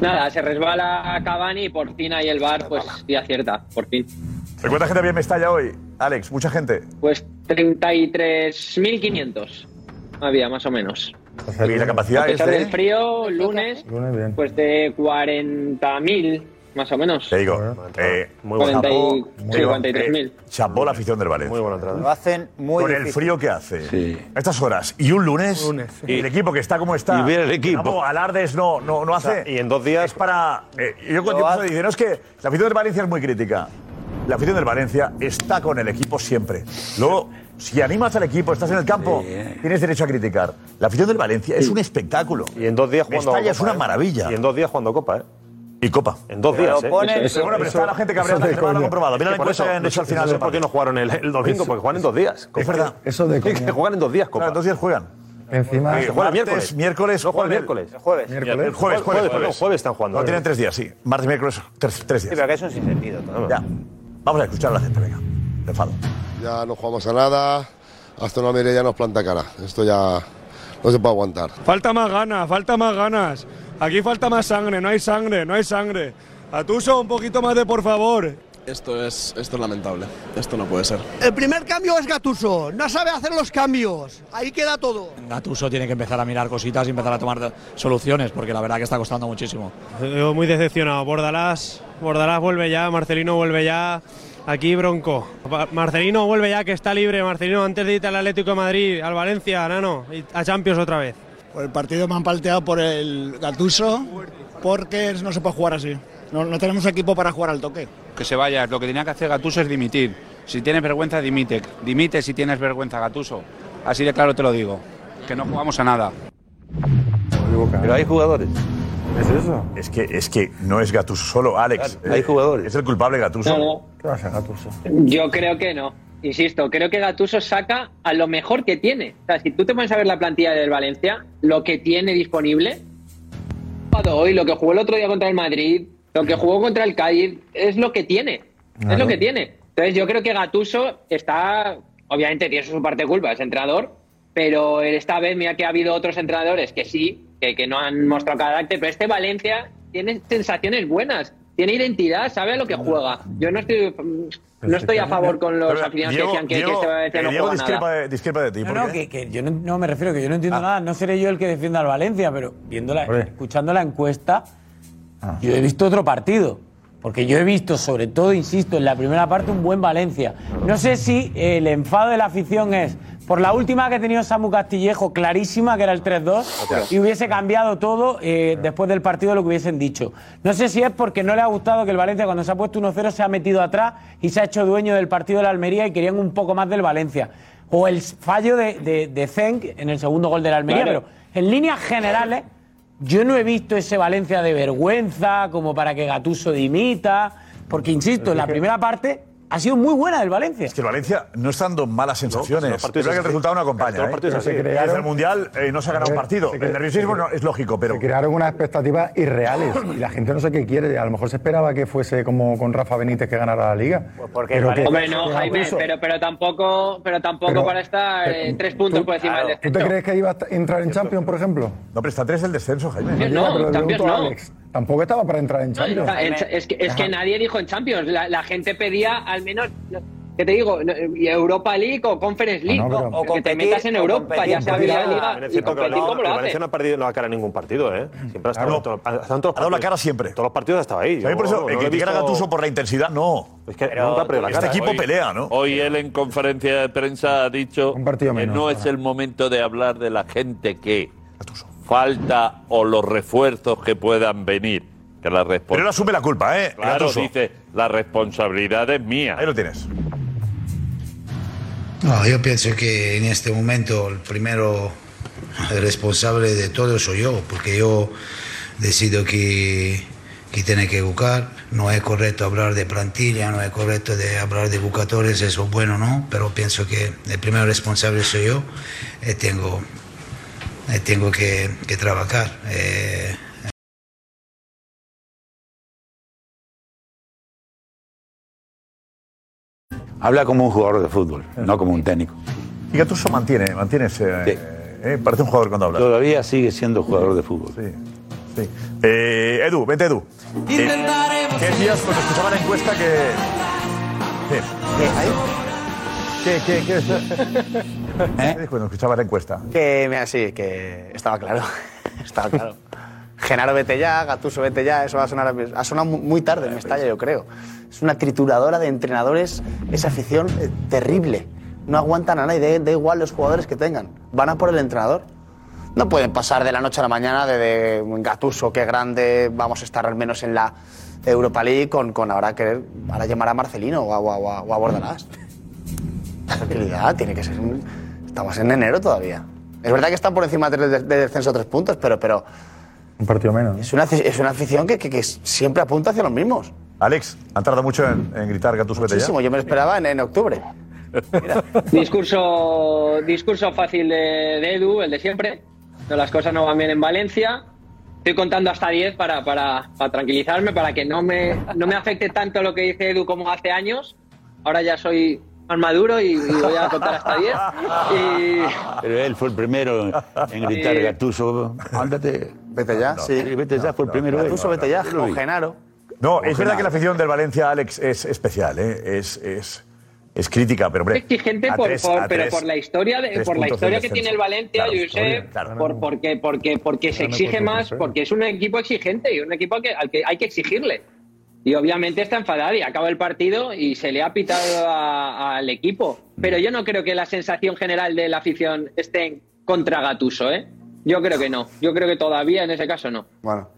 Nada, se resbala Cavani y por fin ahí el bar, pues sí acierta, por fin. ¿De cuánta gente había en Mestalla hoy? Alex, mucha gente. Pues 33.500 había, más o menos. Y la capacidad A es pesar del de... frío, lunes, Lunes bien. pues de 40.000, más o menos. Te digo, eh, Muy buena. 40 y- chapó, sí, digo, 43.000. eh, chapó la afición del Valencia. Muy buena entrada. Lo hacen muy Con el difícil. frío que hace. Sí. A estas horas. Y un lunes. Lunes, sí. Y el equipo que está como está. Y viene el equipo. Como alardes no, no, no hace. sea, y en dos días- Es para. eh, yo cuando Lo empiezo a hace- decir, no es que la afición del Valencia es muy crítica. La afición del Valencia está con el equipo siempre. Luego, si animas al equipo, estás en el campo, tienes derecho a criticar. La afición del Valencia es un espectáculo. Y en dos días jugando Mestalla es Copa, una ¿eh? maravilla. Y en dos días jugando Copa, ¿eh? Y Copa. En dos Pero días, ¿eh? ponen- Eso- Bueno, pero está la gente que eso coña. comprobado. Mira la por encuesta eso, que han hecho al no final. sé por qué no jugaron el, el domingo, porque juegan en dos días. Copa. Es verdad. Eso de Que coña. juegan en dos días, Copa. Claro, dos días juegan. Encima, Eh, juegan miércoles. miércoles, No juegan el- miércoles. El jueves. miércoles. Jueves, jueves, jueves. perdón, jueves están jugando. No, tienen tres días, sí. Martes, miércoles, tres, tres Sí, días. pero que es un sinsentido. todo. Ya. Vamos a escuchar a la gente, venga. Te enfado. Ya no jugamos a nada, hasta una media ya nos planta cara. Esto ya no se puede aguantar. Falta más ganas, falta más ganas. Aquí falta más sangre, no hay sangre, no hay sangre. Atuso, un poquito más de por favor. Esto es, esto es lamentable. Esto no puede ser. El primer cambio es Gatuso, no sabe hacer los cambios, ahí queda todo. Gatuso tiene que empezar a mirar cositas y empezar a tomar soluciones, porque la verdad que está costando muchísimo. Yo muy decepcionado. Bordalás, Bordalás vuelve ya, Marcelino vuelve ya. Aquí Bronco. Marcelino vuelve ya, que está libre. Marcelino, antes de irte al Atlético de Madrid, al Valencia, Nano, y a Champions otra vez. Por el partido me han palteado por el Gatuso, porque no se puede jugar así. No, no tenemos equipo para jugar al toque. Que se vaya, lo que tenía que hacer Gatuso es dimitir. Si tienes vergüenza, dimite. Dimite si tienes vergüenza, Gatuso. Así de claro te lo digo. Que no jugamos a nada. Pero hay jugadores. ¿Es eso? Es que, es que no es Gatuso solo, Alex. Hay Eh, jugadores. Es el culpable Gatuso. No, no. ¿Qué va a ser Gattuso? Yo creo que no. Insisto, creo que Gatuso saca a lo mejor que tiene. O sea, si tú te pones a ver la plantilla del Valencia, lo que tiene disponible, hoy, lo que jugó el otro día contra el Madrid, lo que jugó contra el Cádiz, es lo que tiene. Es lo que tiene. Entonces yo creo que Gatuso está, obviamente tiene su parte culpa, es entrenador, pero esta vez mira que ha habido otros entrenadores que sí, que, que no han mostrado carácter, pero este Valencia tiene sensaciones buenas, tiene identidad, sabe a lo que juega. Yo no estoy, no estoy a favor con los aficionados que decían que, que Diego- este Valencia no Diego juega discrepa nada. de, discrepa de ti. No, ¿por no, qué? que, que yo no, no me refiero, que yo no entiendo nada. No seré yo el que defienda al Valencia, pero viendo la- escuchando la encuesta, yo he visto otro partido. Porque yo he visto, sobre todo, insisto, en la primera parte un buen Valencia. No sé si el enfado de la afición es por la última que ha tenido Samu Castillejo, clarísima, que era el 3-2, y hubiese cambiado todo eh, después del partido lo que hubiesen dicho. No sé si es porque no le ha gustado que el Valencia, cuando se ha puesto 1-0, se ha metido atrás y se ha hecho dueño del partido de la Almería y querían un poco más del Valencia. O el fallo de, de, de Zenk en el segundo gol de la Almería, Claro. pero en líneas generales, yo no he visto ese Valencia de vergüenza como para que Gatuso dimita, porque insisto, en la primera parte ha sido muy buena del Valencia. Es que el Valencia no está dando malas sensaciones. No, es que el resultado no acompaña. Los ¿eh? se Se crearon- Desde el Mundial eh, no se ha ganado un partido. El nerviosismo no- es lógico, pero... Se crearon unas expectativas irreales y la gente no sé qué quiere. A lo mejor se esperaba que fuese como con Rafa Benítez que ganara la liga. Porque Pero que- Hombre, no, Jaime, pero, pero tampoco, pero tampoco Pero- para estar eh, tres puntos por encima del ¿Tú te descenso. crees que iba a entrar en Champions, por ejemplo? No, pero está tres el descenso, Jaime. No, pero le Champions no. Tampoco estaba para entrar en Champions. En- es, que, es que nadie dijo en Champions. La, la gente pedía al menos, ¿qué te digo? Europa League o Conference League. No, pero- o, O que te metas en Europa, competir ya sea por Liga, y que competir no, como el lo Valencia hace. no ha perdido la cara en ningún partido, ¿eh? Siempre ha estado, Claro. en todo- ha dado la cara siempre. Todos los partidos ha estado ahí. También por Yo eso, eh, a visto- Gattuso por la intensidad, no. Es que nunca ha perdido la Este equipo Hoy- pelea, ¿no? Hoy él en conferencia de prensa ha dicho que menos, no es el momento de hablar de la gente que falta o los refuerzos que puedan venir. Que la respons- Pero él asume la culpa, ¿eh? Claro, Gattuso. dice, la responsabilidad es mía. Ahí lo tienes. No, yo pienso que en este momento el primero responsable de todo soy yo, porque yo decido que, que tiene que educar. No es correcto hablar de plantilla, no es correcto de hablar de bucadores, eso es bueno, ¿no? Pero pienso que el primero responsable soy yo y tengo, tengo que, que trabajar. Eh, Habla como un jugador de fútbol, no como un técnico. Y Gattuso mantiene, mantiene ese... eh, parece un jugador cuando habla. Todavía sigue siendo jugador de fútbol. Sí, sí. Eh, Edu, vente Edu. Eh, ¿Qué decías cuando escuchaba la encuesta que... ¿Qué? ¿Qué, qué, qué, ¿Qué dices cuando escuchaba la encuesta? Que, mira, sí, que estaba claro. estaba claro. Genaro vete ya, Gatuso vete ya, eso va a sonar, ha sonado mu- muy tarde en Mestalla, yo creo. Es una trituradora de entrenadores, esa afición eh, terrible. No aguantan a nadie, da, igual los jugadores que tengan. Van a por el entrenador. No pueden pasar de la noche a la mañana de, de Gatuso, qué grande, vamos a estar al menos en la Europa League con, con ahora querer ahora llamar a Marcelino o a, o a- o a- o a Bordalás. Tranquilidad, tiene que ser un- Estamos en enero todavía. Es verdad que están por encima de, de descenso tres puntos, pero, pero Un partido menos. ¿no? es, una, es una afición que, que- que siempre apunta hacia los mismos. Alex, ¿han tardado mucho en, en gritar Gattuso vete ya? Muchísimo, yo me lo esperaba en, en octubre. Discurso, discurso fácil de, de Edu, el de siempre. No, las cosas no van bien en Valencia. Estoy contando hasta 10 para, para, para tranquilizarme, para que no me, no me afecte tanto lo que dice Edu como hace años. Ahora ya soy más maduro y, y voy a contar hasta 10. Y, Pero él fue el primero en gritar Sí. Gattuso, ándate. Vete ya, sí. Vete ya, fue el primero. él. Gattuso, vete ya, vi. Genaro. No, es verdad que la afición del Valencia, Alex, es especial, ¿eh? Es, es, es crítica, pero hombre... exigente a por, tres- por- pero tres- por la historia de- por la historia que tiene el Valencia Claro, sé claro. por, porque porque porque se exige más porque es un equipo exigente y un equipo que, al que hay que exigirle y obviamente está enfadado y acaba el partido y se le ha pitado al equipo pero yo no creo que la sensación general de la afición esté en contra Gatuso eh yo creo que no yo creo que todavía en ese caso no Bueno.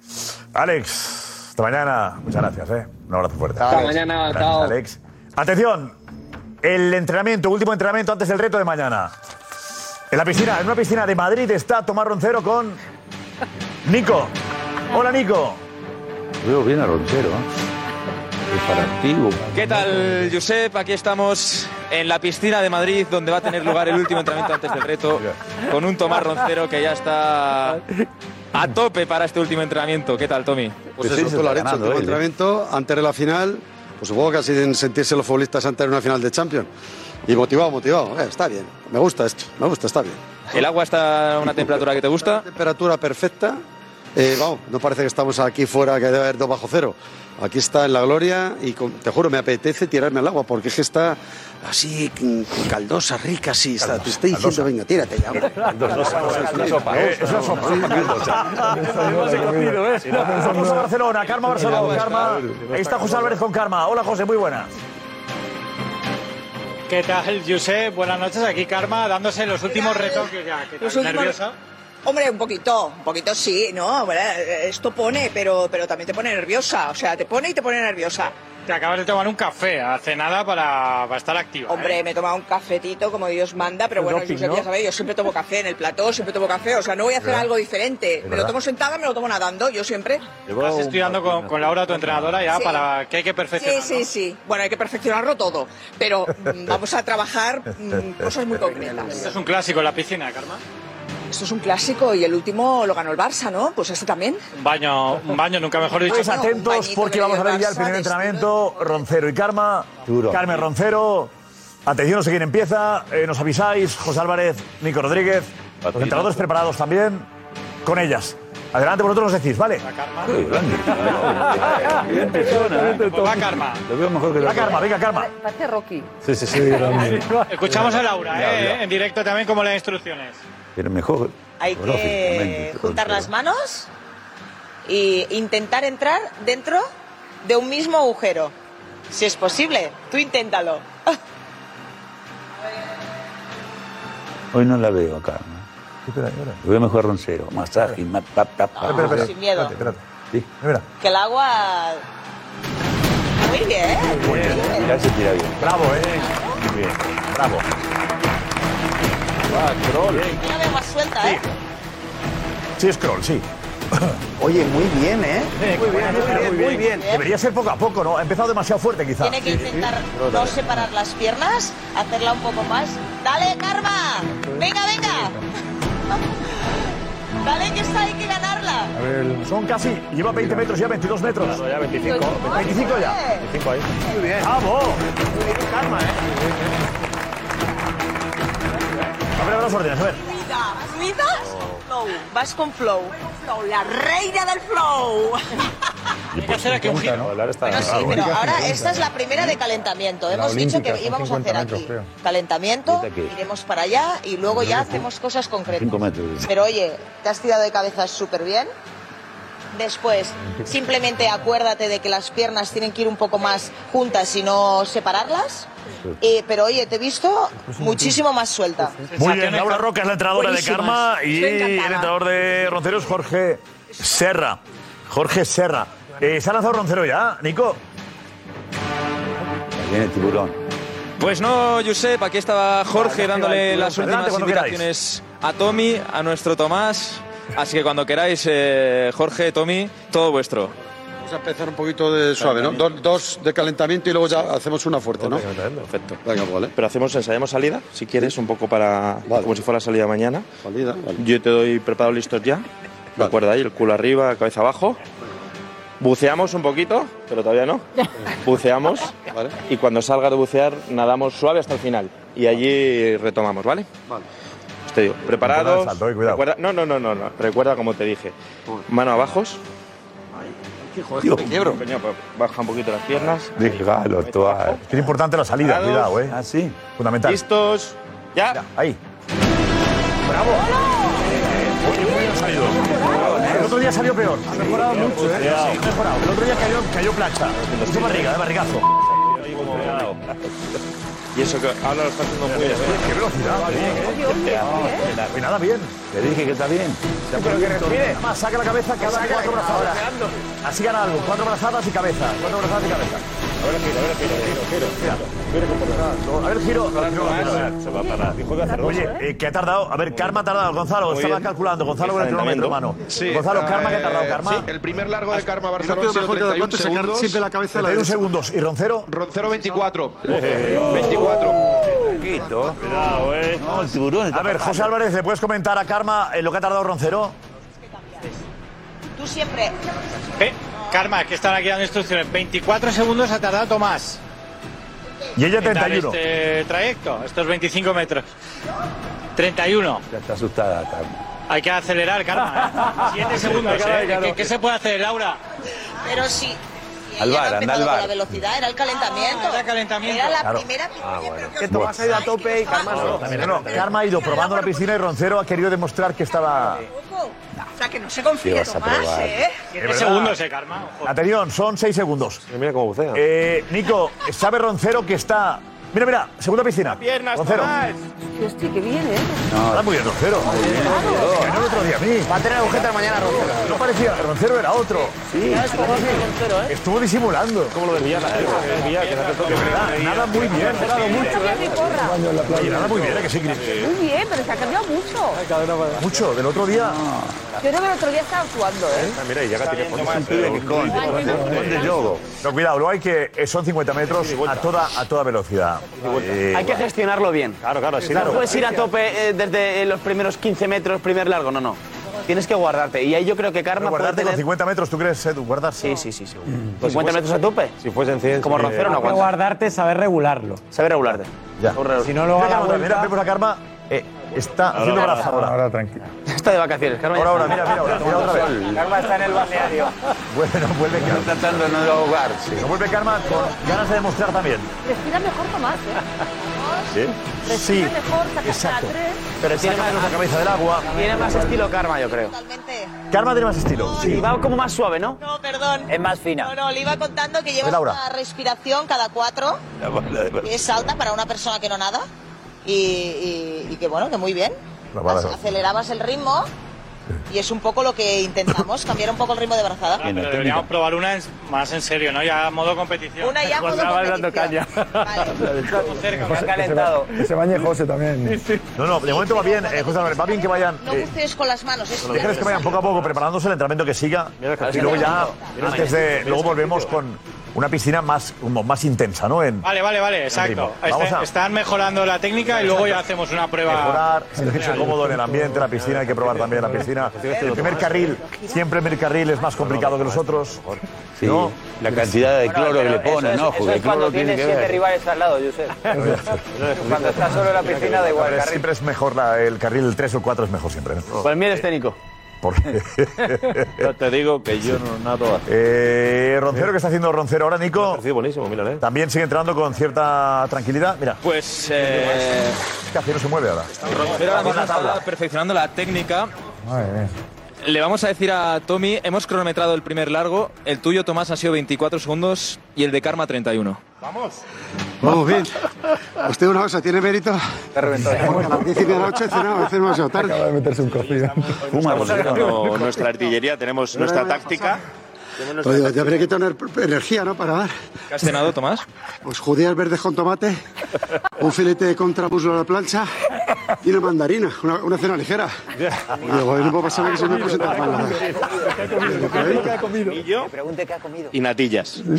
Alex, hasta mañana. Muchas gracias, ¿eh? Un abrazo fuerte. Hasta mañana, Gracias, chao. Alex. Atención, el entrenamiento, último entrenamiento antes del reto de mañana. En la piscina, en una piscina de Madrid está Tomás Roncero con Nico. Hola, Nico. Veo bien a Roncero, ¿eh? Preparativo. ¿Qué tal, Josep? Aquí estamos en la piscina de Madrid, donde va a tener lugar el último entrenamiento antes del reto, con un Tomás Roncero que ya está a tope para este último entrenamiento. ¿Qué tal, Tommy? Pues eso, tú lo has el último entrenamiento, antes de la final, pues supongo que así deben sentirse los futbolistas antes de una final de Champions. Y motivado, motivado. Eh, está bien. Me gusta esto. Me gusta, está bien. ¿El agua está a una temperatura que te gusta? Temperatura perfecta. Eh, vamos, no parece que estamos aquí fuera, que debe haber dos bajo cero. Aquí está en la gloria y con- te juro, me apetece tirarme al agua porque es que está así mm, caldosa, rica, así. Está, te estoy diciendo, venga, tírate ya. Eh, es una sopa. ¿eh? Vamos a Barcelona, Karma Barcelona, Karma. Ahí está José Álvarez con Karma. Hola José, muy buenas. ¿Qué tal, Josep? Buenas noches. Aquí Karma dándose los últimos retoques ya. ¿Qué tal? ¿Nerviosa? Hombre, un poquito, un poquito sí, ¿no? Bueno, esto pone, pero, pero también te pone nerviosa. O sea, te pone y te pone nerviosa. Te acabas de tomar un café hace nada para, para estar activa. ¿eh? Hombre, me he tomado un cafetito como Dios manda, pero bueno, Doping, ¿no? ya sabéis, yo siempre tomo café en el plató, siempre tomo café, o sea, no voy a hacer ¿Verdad? algo diferente. Me lo tomo sentada, me lo tomo nadando, yo siempre. Estás estudiando con, con Laura, tu entrenadora, ya Sí. para que hay que Sí, perfeccionar. sí, sí. Bueno, hay que perfeccionarlo todo, pero mm, vamos a trabajar mm, cosas muy concretas. Esto es un clásico en la piscina, Karma. Esto es un clásico y el último lo ganó el Barça, ¿no? Pues este también. Un baño, un baño, nunca mejor dicho. Pues atentos porque vamos a ver ya el primer entrenamiento. Roncero y Karma. Carmen Roncero. Atención, no sé quién empieza. Eh, nos avisáis. José Álvarez, Nico Rodríguez. Los entrenadores preparados también. Con ellas. Adelante, vosotros nos decís, ¿vale? Va Karma. Lo veo mejor que La Karma, venga, Karma. Parece Rocky. Sí, sí, sí. Escuchamos a Laura, ¿eh? En directo también como da instrucciones. Pero mejor. Hay que juntar las manos e intentar entrar dentro de un mismo agujero. Si es posible, tú inténtalo. Hoy no la veo, Karma. Lo veo mejor Roncero. Masaje, ma- pa, pa, pa. Espera, espera, Sin miedo. espérate, Sí. Que el agua... Muy bien. Ya se tira bien. Bravo, ¿eh? Muy bien. Bravo. Yo la veo más suelta, ¿eh? Sí, scroll, sí. Oye, muy bien, ¿eh? Muy bien, muy bien, muy bien. Debería ser poco a poco, ¿no? Ha empezado demasiado fuerte, quizá. Tiene que intentar no separar las piernas, hacerla un poco más. ¡Dale, Karma! ¡Venga, venga! ¡Dale, que esta hay que ganarla! A ver, son casi, lleva 20 metros ya, 22 metros. ya 25. 25 ya. 25 ahí. Muy bien. ¡Vamos! Karma, ¿eh? A ver las órdenes, a ver. ¿Fluidas? Flow. Vas con flow. Flow, la reina del flow. Hay que hacer aquí un giro. Bueno, sí, pero ahora esta es la primera de calentamiento. La Hemos dicho que íbamos a 50 hacer metros, aquí creo. calentamiento, iremos para allá y luego ya hacemos cosas concretas. 5 metros. Pero oye, te has tirado de cabeza súper bien. Después, simplemente acuérdate de que las piernas tienen que ir un poco más juntas y no separarlas. Eh, pero oye, te he visto muchísimo más suelta. Muy bien, Laura Roca es la entrenadora de Buenísimas. Karma y el entrenador de Roncero es Jorge Serra. Jorge Serra. Eh, ¿Se ha lanzado Roncero ya, Nico? Viene el tiburón. Pues no, Josep, aquí estaba Jorge dándole las últimas indicaciones a Tommy, a nuestro Tomás. Así que cuando queráis, eh, Jorge, Tommy, todo vuestro. Vamos a empezar un poquito de suave, ¿no? Dos, dos de calentamiento y luego ya hacemos una fuerte, ¿no? Perfecto. Venga, vale. Pero hacemos, ensayamos salida, si quieres, un poco para. como si fuera salida mañana. Salida, vale. Yo te doy preparado listos ya. Recuerda ahí, el culo arriba, cabeza abajo. Buceamos un poquito, pero todavía no. Buceamos. Y cuando salga de bucear, nadamos suave hasta el final. Y allí retomamos, ¿vale? Vale. Pues te digo, preparados. salto, eh. Recuerda, no, no, no, no, no. Recuerda como te dije. Mano abajo. Dios. Me quiebro. Coño, pues baja un poquito las piernas. Déjalo, toal. Es importante la salida, Preparados. cuidado, ¿eh? Ah, sí. Fundamental. ¿Listos? Ya. Ahí. Bravo. Oye, muy bien salido. El otro día salió peor. Ha mejorado mucho, ¿eh? Sí, ha mejorado. El otro día cayó, cayó plancha. Mucho barriga, de barrigazo. Y eso que ahora lo está haciendo muy bien. ¿eh? ¡Qué velocidad! Ah, nada bien. Te dije que está bien. Pero que respire. Más, saca la cabeza cada cuatro brazadas. Así gana algo. Cuatro brazadas y cabeza. Cuatro brazadas y cabeza. A Ahora giro, ahora giro, giro, giro. A ver, giro. Se va a parar. Dijo que hacer Oye, eh, que ha tardado. A ver, Karma ha tardado. Gonzalo, estaba calculando. Gonzalo con el cronómetro, hermano. Gonzalo, Karma, que ha tardado? Karma. El primer largo de Karma Barcelona ha sido 31 segundos. Siempre la cabeza de la 31 segundos. ¿Y Roncero? Roncero 24. 24. Eh, cuatro. Cuidado, eh. No, el tiburón. A ver, José Álvarez, ¿le puedes comentar a Karma en lo que ha tardado Roncero? Tú siempre. ¿Eh? Karma, que están aquí dando instrucciones. 24 segundos ha tardado Tomás. Y ella 31. Este trayecto, estos 25 metros. 31. Ya está asustada, Karma. Hay que acelerar, Karma. 7 ¿eh? segundos, ¿eh? ¿Qué, ¿Qué, se puede hacer, Laura? Pero sí. Al ella bar, no ha anda al empezado con bar. la velocidad, era el calentamiento. era calentamiento. Era la Claro. primera Que Tomás ha ido a tope y Karma no. No, no, Karma ha ido probando la piscina y Roncero ha querido demostrar que estaba... O sea, que no se confíe, Sí, vas a Tomás. ¿eh? Es verdad. Karma. Atención, son seis segundos. Mira cómo bucea. Eh, Nico, sabe Roncero que está... Mira, mira, segunda piscina. Roncero. Hostia, qué bien, ¿eh? Está muy bien, Roncero. Me ganó el otro día a mí. Va a tener agujetas mañana, Roncero. No parecía, Roncero era otro. Sí, estuvo disimulando. ¿Cómo lo desvía? Nada muy bien. Oye, nada muy bien, ¿eh? que sí, Cris? Muy bien, pero se ha cambiado mucho. Mucho, del otro día. Yo creo que el otro día estaba actuando, ¿eh? Mira, y ya tiene de yodo. No, cuidado, luego hay que. eh, Son 50 metros a toda, a toda velocidad. Eh, Hay que gestionarlo bien. Claro, claro, sí, No puedes ir a tope eh, desde los primeros 15 metros, primer largo, no, no. Tienes que guardarte. Y ahí yo creo que Karma puede guardarte con tener... 50 metros, ¿tú crees, Edu? ¿Guardarse? Sí, sí, sí. sí. 50 metros a tope. Si fuesen 100. Como Roncero no Hay que aguanta. guardarte, saber regularlo. Saber regularte. Ya. Si no, luego a Mira, vemos a Karma. Eh, está haciendo brazo ahora. Ahora tranquilo. Está de vacaciones, Karma. Ahora, ahora, mira, mira, ahora, mira otra vez. Karma está en el balneario. Bueno, vuelve Karma. tratando de no ahogarse. No vuelve Karma con ganas de demostrar también. Respira mejor, Tomás, ¿eh? ¿Sí? Respira mejor, saca exacto. tres. Pero tiene menos la más, cabeza del agua. tiene más estilo Karma, yo creo. Karma tiene más estilo. Y va como más suave, ¿no? No, perdón. Es más fina. No, no, le iba contando que llevas Laura. una respiración cada cuatro, que es alta para una persona que no nada, y, y- y que bueno, que muy bien. Acelerabas el ritmo y es un poco lo que intentamos, cambiar un poco el ritmo de brazada. Ah, pero deberíamos probar una en- más en serio, ¿no? Ya a modo competición. Una ya modo competición. cerca. José, que se ba- Que se bañe José también. No, no, de momento va bien. Eh, José Manuel, va bien que vayan. No eh, bucees con las manos, es Déjales que vayan poco a poco preparándose el entrenamiento que siga. Y luego ya, antes de. Luego volvemos con una piscina más, como más intensa, ¿no? En, Vale, vale, vale, exacto. ritmo. Vamos Este- a- Están mejorando la técnica y luego ya hacemos una prueba. mejorar, sentirse cómodo en el ambiente, la piscina, hay que probar también la piscina. El primer carril, siempre el primer carril es más complicado que los otros. Sí, ¿no? la cantidad de cloro que le ponen, eso, ¿no? es- Porque eso es cuando tiene tienes siete rivales al lado, Josep. cuando estás solo en la piscina, da igual. Siempre es mejor la- el carril, el 3 o el 4 es mejor siempre. ¿no? Pues mira este Nico. Porque- Yo te digo que yo no nado así. Eh, Roncero, ¿qué está haciendo Roncero ahora, Nico? Sí, buenísimo, mírale. También sigue entrando con cierta tranquilidad. Mira, Pues eh, ¿qué hace? No se mueve ahora. Roncero ahora mismo está perfeccionando la técnica. Madre mía. Le vamos a decir a Tommy, hemos cronometrado el primer largo, el tuyo Tomás ha sido 24 segundos y el de Karma 31. Vamos bien. Os digo una cosa, tiene mérito. Porque a las 10 y media de la noche he cenado, a veces demasiado tarde. Acaba de meterse un cocido. No, nuestra artillería, tenemos nuestra táctica. Oye, ya habría que tener energía, ¿no? Para dar. ¿Qué has cenado, Tomás? Pues judías verdes con tomate, un filete de contramuslo a la plancha y una mandarina, una, una cena ligera. Y digo, no puedo pasar que se me presenta. Y yo, Pregunte qué ha comido. y natillas.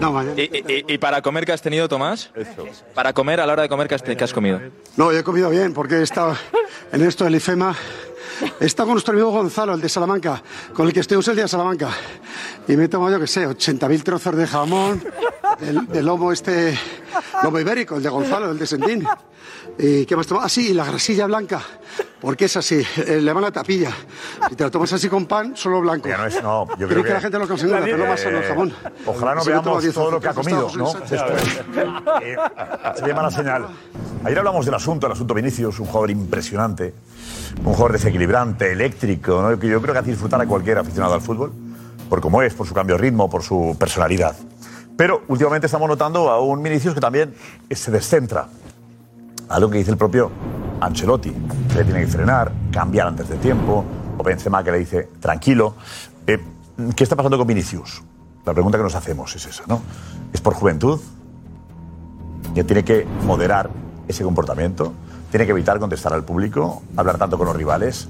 No, mañana. ¿Y, y- y para comer qué has tenido, Tomás? Para comer, a la hora de comer, ¿qué has, qué has comido? No, yo he comido bien porque he estado en esto del IFEMA. Estado con nuestro amigo Gonzalo, el de Salamanca, con el que estuvimos el día de Salamanca. Y me he tomado, yo qué sé, 80.000 trozos de jamón, del, del lomo este, lomo ibérico, el de Gonzalo, el de Sendín. ¿Y qué más tomado? Ah, sí, y la grasilla blanca, porque es así, eh, le llaman la tapilla. Si te lo tomas así con pan, solo blanco. Ya no es, no, yo Creo creo que, que, la gente lo considera, pero no más sano el jamón. Ojalá no toma veamos 10 todo lo que ha comido, ¿no? Eh, sería mala señal. Ayer hablamos del asunto, el asunto Vinicius, un jugador impresionante, un jugador desequilibrante, eléctrico, ¿no? que yo creo que hace disfrutar a cualquier aficionado al fútbol, por cómo es, por su cambio de ritmo, por su personalidad. Pero últimamente estamos notando a un Vinicius que también se descentra. Algo que dice el propio Ancelotti, que le tiene que frenar, cambiar antes de tiempo, o Benzema que le dice tranquilo. Eh, ¿Qué está pasando con Vinicius? La pregunta que nos hacemos es esa, ¿no? ¿Es por juventud? Ya tiene que moderar ese comportamiento, tiene que evitar contestar al público, hablar tanto con los rivales.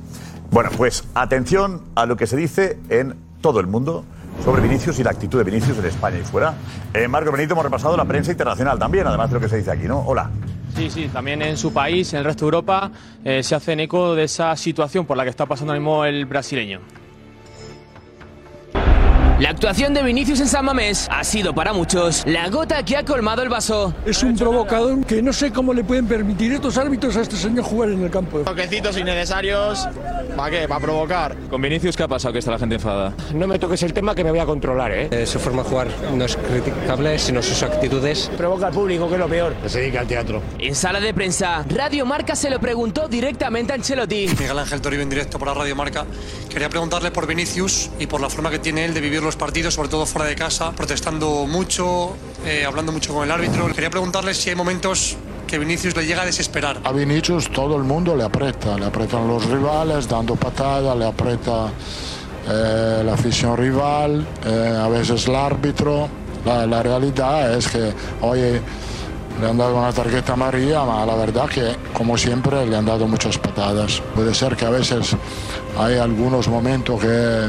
Bueno, pues atención a lo que se dice en todo el mundo sobre Vinicius y la actitud de Vinicius en España y fuera. Eh, Marco Benito, hemos repasado la prensa internacional también, además de lo que se dice aquí, ¿no? Hola. Sí, sí, también en su país, en el resto de Europa, eh, se hacen eco de esa situación por la que está pasando el brasileño. La actuación de Vinicius en San Mamés ha sido para muchos la gota que ha colmado el vaso. Es un provocador que no sé cómo le pueden permitir estos árbitros a este señor jugar en el campo. Toquecitos innecesarios. ¿Para qué? Para provocar. ¿Con Vinicius qué ha pasado que está la gente enfadada? No me toques el tema que me voy a controlar, ¿eh? su forma de jugar no es criticable, sino sus actitudes. Provoca al público, que es lo peor. Se dedica al teatro. En sala de prensa, Radio Marca se lo preguntó directamente a Ancelotti. Miguel Ángel Toribio en directo para Radio Marca. Quería preguntarle por Vinicius y por la forma que tiene él de vivir los partidos, sobre todo fuera de casa, protestando mucho, eh, hablando mucho con el árbitro. Quería preguntarle si hay momentos que Vinicius le llega a desesperar. A Vinicius todo el mundo le aprieta, le aprietan los rivales dando patadas, le aprieta eh, la afición rival, eh, a veces el árbitro. La, la realidad es que hoy le han dado una tarjeta amarilla, pero la verdad que como siempre le han dado muchas patadas. Puede ser que a veces hay algunos momentos que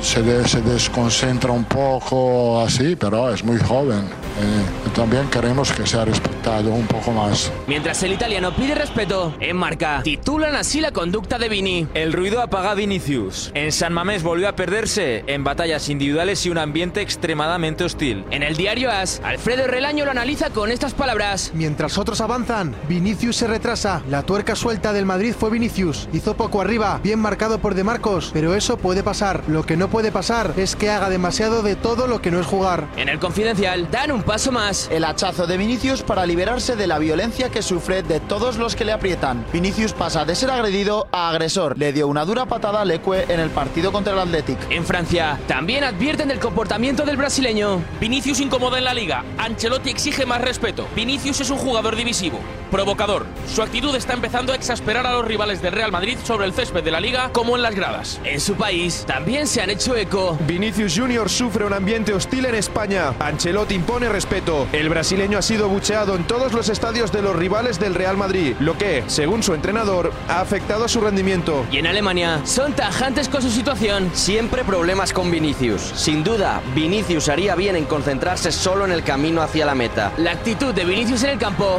se, de- se desconcentra un poco así, pero es muy joven. Eh, también queremos que sea respetado un poco más. Mientras el italiano pide respeto, en Marca titulan así la conducta de Vini. El ruido apaga a Vinicius. En San Mamés volvió a perderse en batallas individuales y un ambiente extremadamente hostil. En el diario As, Alfredo Relaño lo analiza con estas palabras. Mientras otros avanzan, Vinicius se retrasa. La tuerca suelta del Madrid fue Vinicius. Hizo poco arriba, bien marcado por De Marcos, pero eso puede pasar. Lo que no puede pasar es que haga demasiado de todo lo que no es jugar. En el Confidencial, dan un paso más. El hachazo de Vinicius para liberarse de la violencia que sufre de todos los que le aprietan. Vinicius pasa de ser agredido a agresor. Le dio una dura patada a Leque en el partido contra el Athletic. En Francia, también advierten del comportamiento del brasileño. Vinicius incomoda en la liga. Ancelotti exige más respeto. Vinicius es un jugador divisivo, provocador. Su actitud está empezando a exasperar a los rivales del Real Madrid sobre el césped de la liga como en las gradas. En su país, también se han hecho eco. Vinicius Junior sufre un ambiente hostil en España. Ancelotti impone respeto. El brasileño ha sido bucheado en todos los estadios de los rivales del Real Madrid, lo que, según su entrenador, ha afectado a su rendimiento. Y en Alemania, son tajantes con su situación. Siempre problemas con Vinicius. Sin duda, Vinicius haría bien en concentrarse solo en el camino hacia la meta. La actitud de Vinicius en el campo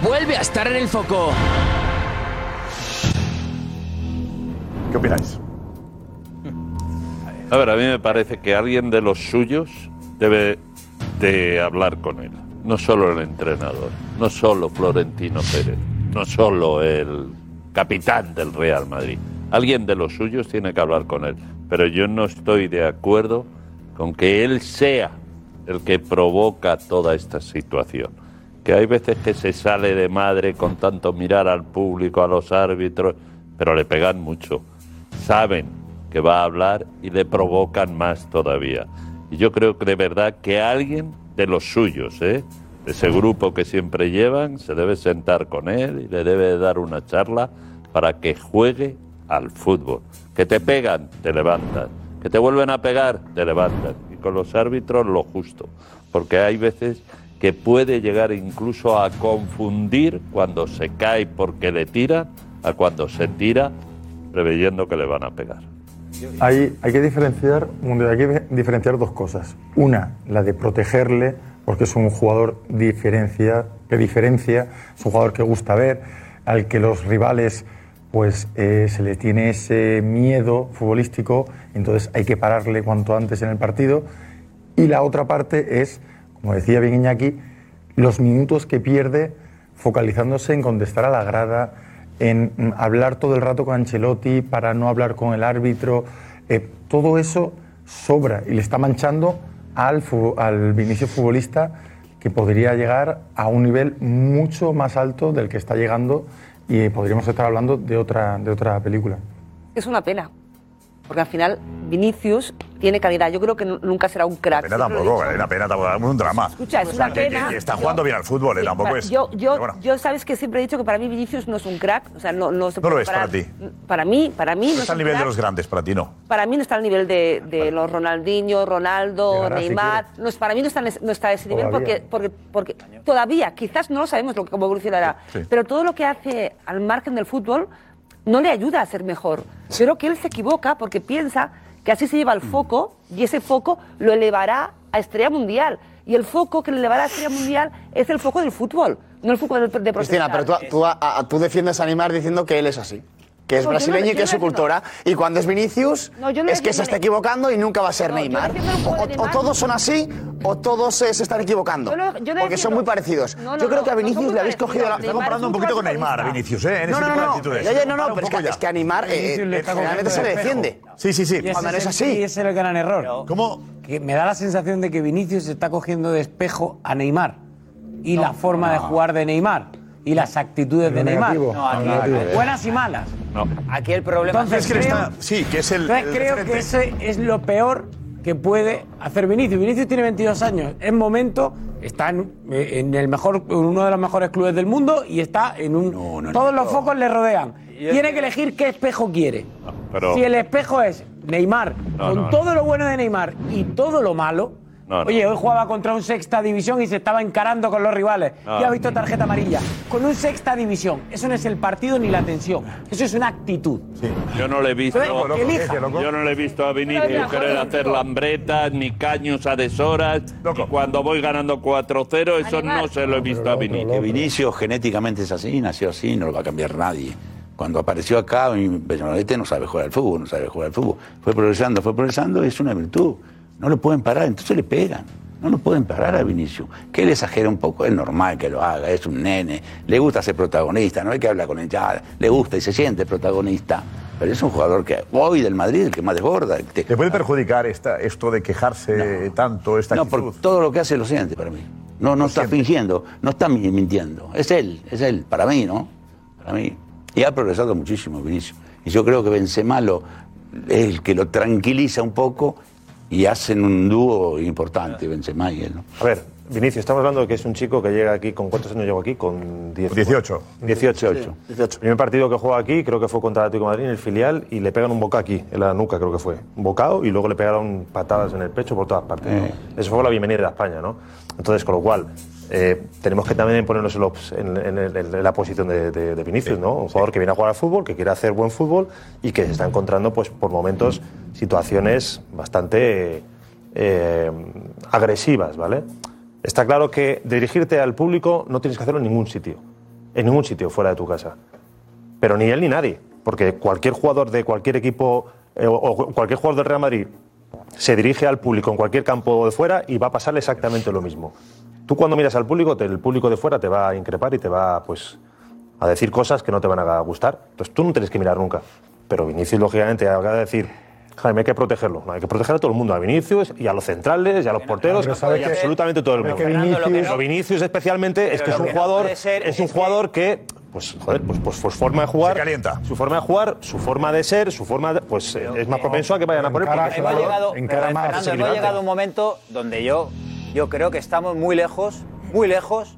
vuelve a estar en el foco. ¿Qué opináis? A ver, a mí me parece que alguien de los suyos debe de hablar con él. No solo el entrenador, no solo Florentino Pérez, no solo el capitán del Real Madrid. Alguien de los suyos tiene que hablar con él. Pero yo no estoy de acuerdo con que él sea el que provoca toda esta situación. Que hay veces que se sale de madre con tanto mirar al público, a los árbitros, pero le pegan mucho. Saben que va a hablar y le provocan más todavía. Y yo creo que de verdad que alguien de los suyos, ¿eh? de ese grupo que siempre llevan, se debe sentar con él y le debe dar una charla para que juegue al fútbol. Que te pegan, te levantan. Que te vuelven a pegar, te levantan. Y con los árbitros lo justo. Porque hay veces que puede llegar incluso a confundir cuando se cae porque le tiran a cuando se tira preveyendo que le van a pegar. Hay, que diferenciar dos cosas. Una, la de protegerle, porque es un jugador diferencia, que diferencia, es un jugador que gusta ver, al que los rivales pues eh, se le tiene ese miedo futbolístico, entonces hay que pararle cuanto antes en el partido. Y la otra parte es, como decía bien Iñaki, los minutos que pierde focalizándose en contestar a la grada, en hablar todo el rato con Ancelotti para no hablar con el árbitro. Eh, todo eso sobra y le está manchando al, al Vinicius futbolista que podría llegar a un nivel mucho más alto del que está llegando y podríamos estar hablando de otra, de otra película. Es una pena. Porque al final Vinicius tiene calidad. Yo creo que nu- nunca será un crack. Pena lo he tampoco, la pena tampoco, es un drama. Escucha, es O sea, una que- pena. que- que está jugando bien al fútbol, eh, tampoco es. Yo, yo, bueno. yo sabes que siempre he dicho que para mí Vinicius no es un crack. O sea, no, no se No lo puede es para ti. Para mí, para mí No no, está es al nivel de los grandes, para ti no. Para mí no está al nivel de, de los Ronaldinho, Ronaldo, Llegará, si Neymar. No, es- para mí no está, en ese- no está a ese nivel Todavía. porque, porque, porque todavía, quizás no lo sabemos lo que, cómo evolucionará, Sí, sí. pero todo lo que hace al margen del fútbol no le ayuda a ser mejor. Creo que él se equivoca porque piensa que así se lleva Mm. el foco y ese foco lo elevará a estrella mundial. Y el foco que le elevará a estrella mundial es el foco del fútbol, no el foco de, de. Cristina, pero tú, tú, a- a- tú defiendes a Neymar diciendo que él es así. Que es No, yo no- y que es su no cultura. Y cuando es Vinicius, No, no es que se está equivocando y nunca va a ser No, Neymar. O, o todos son así, o todos eh, se están equivocando. Yo no- yo no porque son muy parecidos. No, no, yo creo no, que a no Vinicius le habéis cogido la. Está comparando un poquito con Neymar, Vinicius, ¿eh? En No, ese no, tipo de no, actitudes. No, no, pero es poco que, es que a Neymar eh, generalmente se le defiende. Sí, sí, sí. Cuando no es el- así. Y ese es el gran error. ¿Cómo? Que me da la sensación de que Vinicius se está cogiendo de espejo a Neymar. Y la forma de jugar de Neymar. Y las actitudes de Neymar. No, aquí-. Buenas y malas. Aquí el problema Entonces, Es que creo, está- sí, que es el. entonces el creo que ese es lo peor que puede hacer Vinicius. Vinicius tiene 22 años. Es momento, está en, en el mejor, en uno de los mejores clubes del mundo y está en un. todos los focos le rodean. Tiene que elegir qué espejo quiere. pero- Si el espejo es Neymar, No, con no, no. todo lo bueno de Neymar y todo lo malo. No, no. Oye, hoy jugaba contra un sexta división y se estaba encarando con los rivales. No. Y ha visto tarjeta amarilla. Con un sexta división. Eso no es el partido ni la tensión. Eso es una actitud. Yo no le he visto, Loco, loco, elija. yo no le he visto a Vinicius querer hacer lambretas ni caños a deshoras. Y cuando voy ganando 4-0, eso no se lo he visto a Vinicius. Vinicius genéticamente es así, nació así, no lo va a cambiar nadie. Cuando apareció acá, mi- este no sabe jugar al fútbol, no sabe jugar al fútbol. Fue progresando, fue progresando, es una virtud. No lo pueden parar, entonces le pegan. No lo pueden parar a Vinicius. Que él exagera un poco, es normal que lo haga, es un nene, le gusta ser protagonista, no hay que hablar con él ya, le gusta y se siente protagonista. Pero es un jugador que hoy del Madrid, el que más desborda. ¿Te puede perjudicar esta, esto de quejarse tanto, esta No, actitud? porque todo lo que hace lo siente para mí. No, no está fingiendo, no está mi- mintiendo. Es él, es él, para mí, ¿no? Para mí. Y ha progresado muchísimo, Vinicius. Y yo creo que Benzema lo, es el que lo tranquiliza un poco y hacen un dúo importante, Benzema y él, ¿no? A ver, Vinicius, estamos hablando de que es un chico que llega aquí, ¿con cuántos años llegó aquí? Con 10 18. 18. El primer partido que juega aquí creo que fue contra el Atlético de Madrid en el filial y le pegan un boca aquí, en la nuca creo que fue. Un bocado y luego le pegaron patadas en el pecho por todas partes. ¿no? Eh. Eso fue la bienvenida a España, ¿no? Entonces, con lo cual, eh, tenemos que también ponernos en, los- en- en- en- en la posición de, de- de Vinicius, ¿no? Un jugador que viene a jugar al fútbol, que quiere hacer buen fútbol y que se está encontrando, pues, por momentos, situaciones bastante eh, agresivas, ¿vale? Está claro que dirigirte al público no tienes que hacerlo en ningún sitio, en ningún sitio fuera de tu casa. Pero ni él ni nadie, porque cualquier jugador de cualquier equipo eh, o- cualquier jugador del Real Madrid se dirige al público en cualquier campo de fuera y va a pasarle exactamente lo mismo. Tú cuando miras al público, te- el público de fuera te va a increpar y te va pues, a decir cosas que no te van a gustar. Entonces tú no tienes que mirar nunca. Pero Vinicius, lógicamente, habrá de decir, Jaime, hay que protegerlo. No, hay que proteger a todo el mundo, a Vinicius y a los centrales y a los porteros pero sabe y que- absolutamente todo el pero mundo. que Vinicius- Pero Vinicius especialmente es Pero que es un jugador, es un jugador que pues joder, pues, pues, pues forma de jugar, su forma de jugar, su forma de ser, su forma de, pues eh, es más propenso a que vayan a poner porque es un Hemos llegado, pero, Fernando, hemos llegado un momento donde yo, yo creo que estamos muy lejos, muy lejos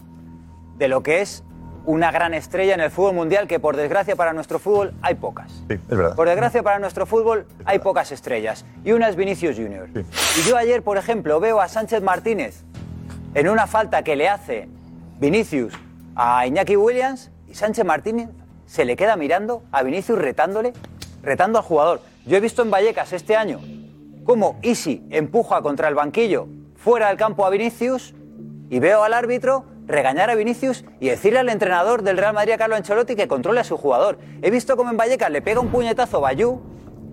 de lo que es una gran estrella en el fútbol mundial, que por desgracia para nuestro fútbol hay pocas. Sí, es verdad. Por desgracia para nuestro fútbol hay pocas estrellas. Y una es Vinicius Junior. Y yo ayer, por ejemplo, veo a Sánchez Martínez en una falta que le hace Vinicius a Iñaki Williams y Sánchez Martínez se le queda mirando a Vinicius retándole, retando al jugador. Yo he visto en Vallecas este año cómo Isi empuja contra el banquillo fuera del campo a Vinicius y veo al árbitro regañar a Vinicius y decirle al entrenador del Real Madrid, a Carlo Ancelotti, que controle a su jugador. He visto cómo en Vallecas le pega un puñetazo Bayú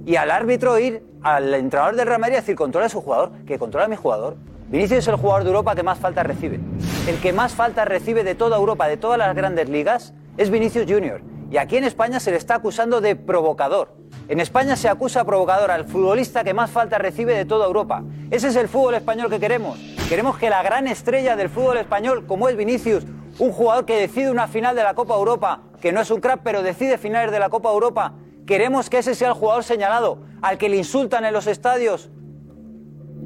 y al árbitro ir al entrenador del Real Madrid a decir, controla a su jugador, que controla a mi jugador. Vinicius es el jugador de Europa que más faltas recibe. El que más faltas recibe de toda Europa, de todas las grandes ligas, es Vinicius Junior. Y aquí en España se le está acusando de provocador. En España se acusa provocador al futbolista que más faltas recibe de toda Europa. Ese es el fútbol español que queremos. Queremos que la gran estrella del fútbol español, como es Vinicius, un jugador que decide una final de la Copa Europa, que no es un crack, pero decide finales de la Copa Europa, queremos que ese sea el jugador señalado, al que le insultan en los estadios,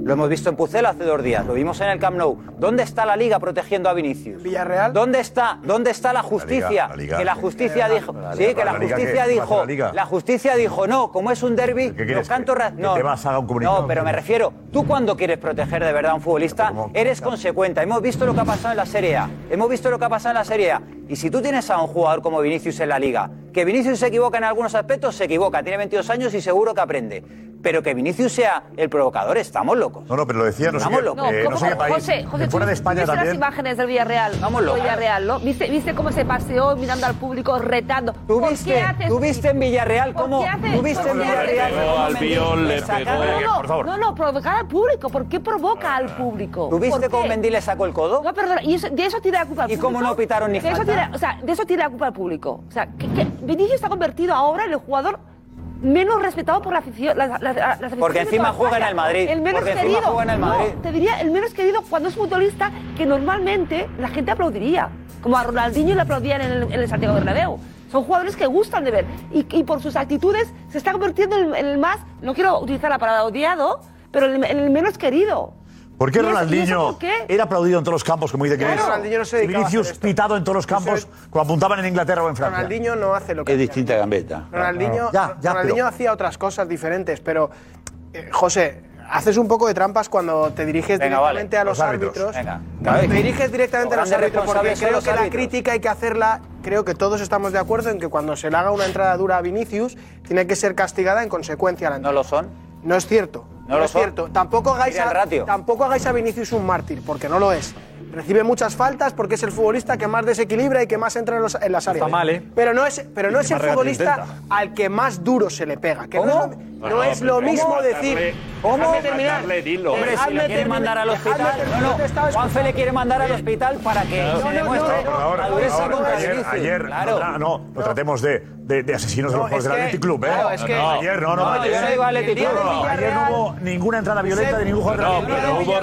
lo hemos visto en Pucela hace dos días, lo vimos en el Camp Nou. ¿Dónde está la Liga protegiendo a Vinicius? Villarreal. ¿Dónde está, dónde está la justicia? la Liga. que la justicia dijo, la sí, que la justicia ¿qué? ¿Qué pasa dijo, la Liga? la justicia dijo, no, como es un derby, los cantos ra- ¿Que no, te vas a un comunicado? no, pero me refiero, tú cuando quieres proteger de verdad a un futbolista, eres consecuente. Hemos visto lo que ha pasado en la Serie A, hemos visto lo que ha pasado en la Serie A. Y si tú tienes a un jugador como Vinicius en la Liga, que Vinicius se equivoca en algunos aspectos, se equivoca. Tiene 22 años y seguro que aprende. Pero que Vinicius sea el provocador, estamos locos. No, no, pero lo decía, no sé, qué, locos. Eh, no sé qué. José, fuera de España ¿viste las imágenes del Villarreal? Vamos locos. Villarreal, ¿no? ¿Viste, ¿Viste cómo se paseó mirando al público, retando? ¿Tú viste, en Villarreal cómo...? ¿Tú viste en Villarreal cómo...? Al viol le pegó, eh, por favor. No, no, provocar al público. ¿Por qué provoca al ah. público? ¿Tú viste cómo Mendy le sacó el codo? No, perdona, y eso, de eso tira la al público. ¿Y cómo no pitaron ni falta? o sea, de eso tira la culpa al público. O sea, ¿qué, qué Vinicius se ha convertido ahora en el jugador menos respetado por la afición. Porque encima juega en el Madrid. El menos porque querido. Juega en el Madrid. No, te diría el menos querido cuando es futbolista que normalmente la gente aplaudiría. Como a Ronaldinho le aplaudían en el, en el Santiago Bernabéu. Son jugadores que gustan de ver. Y, y por sus actitudes se está convirtiendo en, en, el más, no quiero utilizar la palabra odiado, pero en en el menos querido. ¿Por qué Ronaldinho era aplaudido en todos los campos, como dice Chris? Claro. Ronaldinho no se dedicaba Vinicius a hacer pitado en todos los campos cuando apuntaban en Inglaterra o en Francia. Ronaldinho no hace lo que Es hacía. distinta gambeta. Ronaldinho, Ya, Ronaldinho hacía otras cosas diferentes, pero eh, José, haces un poco de trampas cuando te diriges directamente a los, árbitros. árbitros. Venga. Te diriges directamente a Los árbitros porque creo que la crítica hay que hacerla, creo que todos estamos de acuerdo en que cuando se le haga una entrada dura a Vinicius, tiene que ser castigada en consecuencia a la entrada. No lo son. No es cierto. No, no lo es son. cierto. Tampoco hagáis, a, tampoco hagáis a Vinicius un mártir, porque no lo es. Recibe muchas faltas porque es el futbolista que más desequilibra y que más entra en, los, en las áreas. Está mal, ¿eh? Pero no es, pero no es el futbolista al que más duro se le pega. Que ¿Cómo? No, no, no es lo mismo decir. ¿Cómo? terminar. Dilo. Hombre, si le quiere mandar al hospital. No, no. Juanfe le quiere mandar al hospital para que no, ayer, ayer claro. no, no, tratemos de, de, de asesinos de los juegos del Athletic Club, ¿eh? Claro, es que ayer no, no. Ayer no hubo ninguna entrada violenta de ningún jugador. No, pero hubo.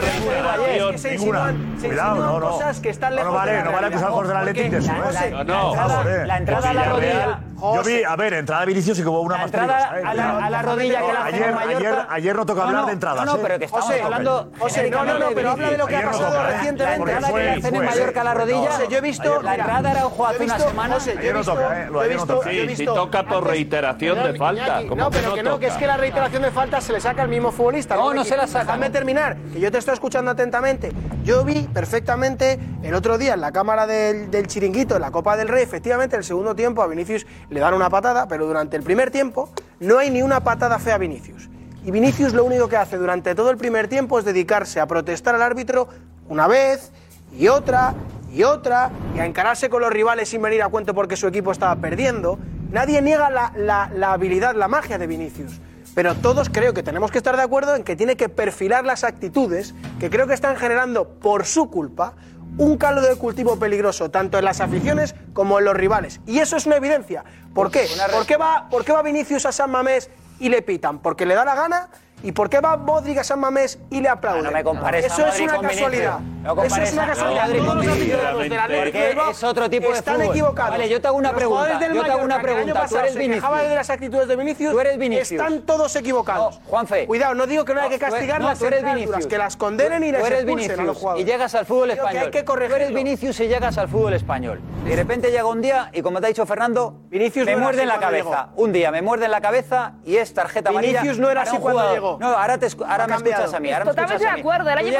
Ninguna. Cuidado no, no. Cosas que están lejos no, vale, no vale acusar del de eso. La, no, no. La entrada a la rodilla. Yo oh, vi, a ver, entrada Vinicius y como una más entrada ¿eh? a, la, rodilla que la ayer, Ayer, no toca no, hablar de entradas. No, no, pero que estamos José, hablando. José, no, no, pero habla de lo que ha pasado recientemente. La entrada que le en Mallorca a la rodilla. Yo he visto. La entrada era ojo hace una semana. José, yo he visto. Yo he visto. Si toca por reiteración de falta. No, pero que no, que es que la reiteración de falta se le saca al mismo futbolista. No, no se la saca. Déjame terminar, que yo te estoy escuchando atentamente. Yo vi perfectamente el otro día en la cámara del chiringuito, en la Copa del Rey, efectivamente, el segundo tiempo a Vinicius le dan una patada, pero durante el primer tiempo no hay ni una patada fea a Vinicius. Y Vinicius lo único que hace durante todo el primer tiempo es dedicarse a protestar al árbitro una vez y otra y otra y a encararse con los rivales sin venir a cuento porque su equipo estaba perdiendo. Nadie niega la, la, la habilidad, la magia de Vinicius. Pero todos creo que tenemos que estar de acuerdo en que tiene que perfilar las actitudes que creo que están generando por su culpa un caldo de cultivo peligroso, tanto en las aficiones como en los rivales. Y eso es una evidencia. ¿Por qué? ¿Por qué va, por qué va Vinicius a San Mamés y le pitan? ¿Porque le da la gana? ¿Y por qué va Modric a San Mamés y le aplaude? No me compares Eso es una casualidad. eso es una casualidad. Todos los aficionados de la es otro tipo de Están equivocados. Vale, yo te hago una pregunta. Yo te hago una pregunta. Tú eres Vinicius. de las actitudes de Vinicius. Tú eres Vinicius. Están todos equivocados. Juanfe. Cuidado, no digo que no hay que castigar las Vinicius. Que las condenen y las expulsen a los jugadores. Y llegas al fútbol español. Hay que corregirlo. Tú eres Vinicius y llegas al fútbol español. Y de repente llega un día y como te ha dicho Fernando, me muerden la cabeza. Un día me muerden la cabeza y es tarjeta amarilla. Vinicius no era así cuando llegó. No, ahora, te escu- ahora me escuchas a mí. Ahora me Totalmente escuchas de acuerdo. El Tú año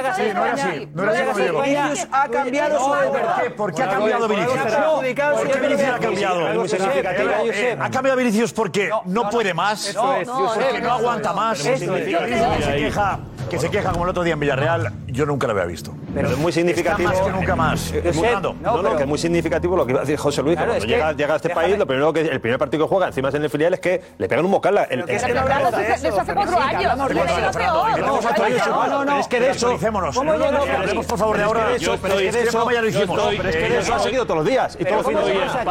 no era no. Vinicius ha cambiado su ¿Por qué? ¿Por qué ha cambiado Vinicius? ¿Por qué Vinicius ha cambiado? Ha cambiado Vinicius porque no puede más, no aguanta más. Que se queja- como el otro día en Villarreal, yo nunca lo había visto. Pero es muy significativo. Está más que nunca más. Josep, que es muy significativo lo que iba a decir José Luis. que cuando llega, a este país, lo primero que, el primer partido que juega, encima es en el filial, es que le pegan un mocal. Eso hace cuatro años. Vamos, no, no, no, es que de eso. ¿Cómo Hablemos, por favor, de ahora. Es que de eso ya lo hicimos. Pero es que de eso ha seguido todos los días. Y todos los días.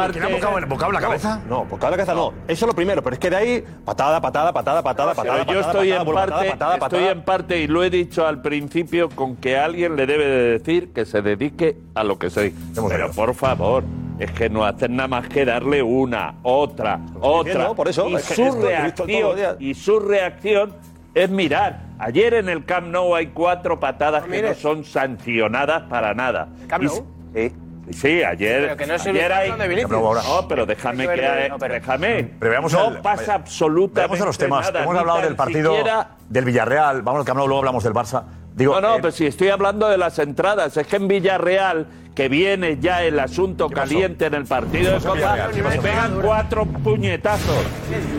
¿Bocado en la cabeza? No, bocado en la cabeza no. Eso es lo primero, pero es que de ahí, patada, patada, patada, patada, patada. Yo estoy en parte, estoy en parte, y lo he dicho al principio, con que alguien le debe de decir que se dedique a lo que soy. Pero por favor es que no hacen nada más que darle una, otra, pues otra. Por eso. Y, su reacción, y su reacción es mirar. Ayer en el Camp Nou hay cuatro patadas que no son sancionadas para nada. Camp Nou? s- Sí, ayer, Pero que no es el ayer hay... No, pero déjame que que... ver- no, déjame. Pero veamos no el- pasa absolutamente Veamos a los temas. nada, Hemos hablado del partido siquiera- del Villarreal. Vamos al Camp Nou, luego hablamos del Barça. Digo, no, no, eh, pero si estoy hablando de las entradas, es que en Villarreal, que viene ya el asunto caliente en el partido de Copa, le pegan cuatro puñetazos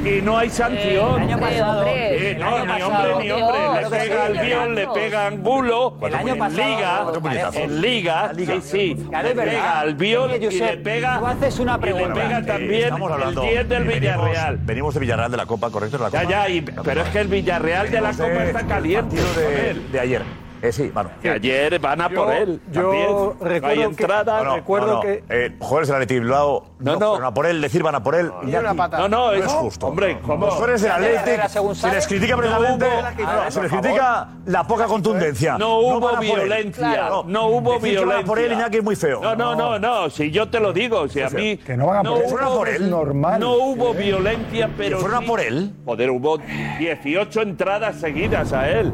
y no hay sanción. El año pasado, Eh, el no, año ni pasado, hombre, ni hombre. Le pega al Biol, le pega a Angulo. El año en Liga, en Liga, sí, sí. Le pega al Oye, y le pega, tú haces una y le pregunta. pega Eh, también estamos hablando- el 10 del Villarreal. Venimos de Villarreal de la Copa, correcto, de la Ya, Copa. ya, y- pero es que el Villarreal de la Copa está caliente. de ayer. Eh, sí, mano. Que ayer van a por él. yo también. recuerdo no hay que- entrada. No, no, recuerdo no, no. que- Eh, jugadores del Athletic Bilbao no, fueron a por él, decir van a por él. Iñaki, No, no, es, justo. Hombre, ¿cómo? Los jugadores del Athletic se les critica precisamente, hubo- se les critica la poca contundencia. No hubo van violencia. No hubo van violencia. a por él, Iñaki, es muy feo. No, no, no, no. Si yo te lo digo, si a mí. Que no van a por él. Fueron a por Es él. normal. No hubo violencia, pero. fueron a por él? Joder, hubo 18 entradas seguidas a él.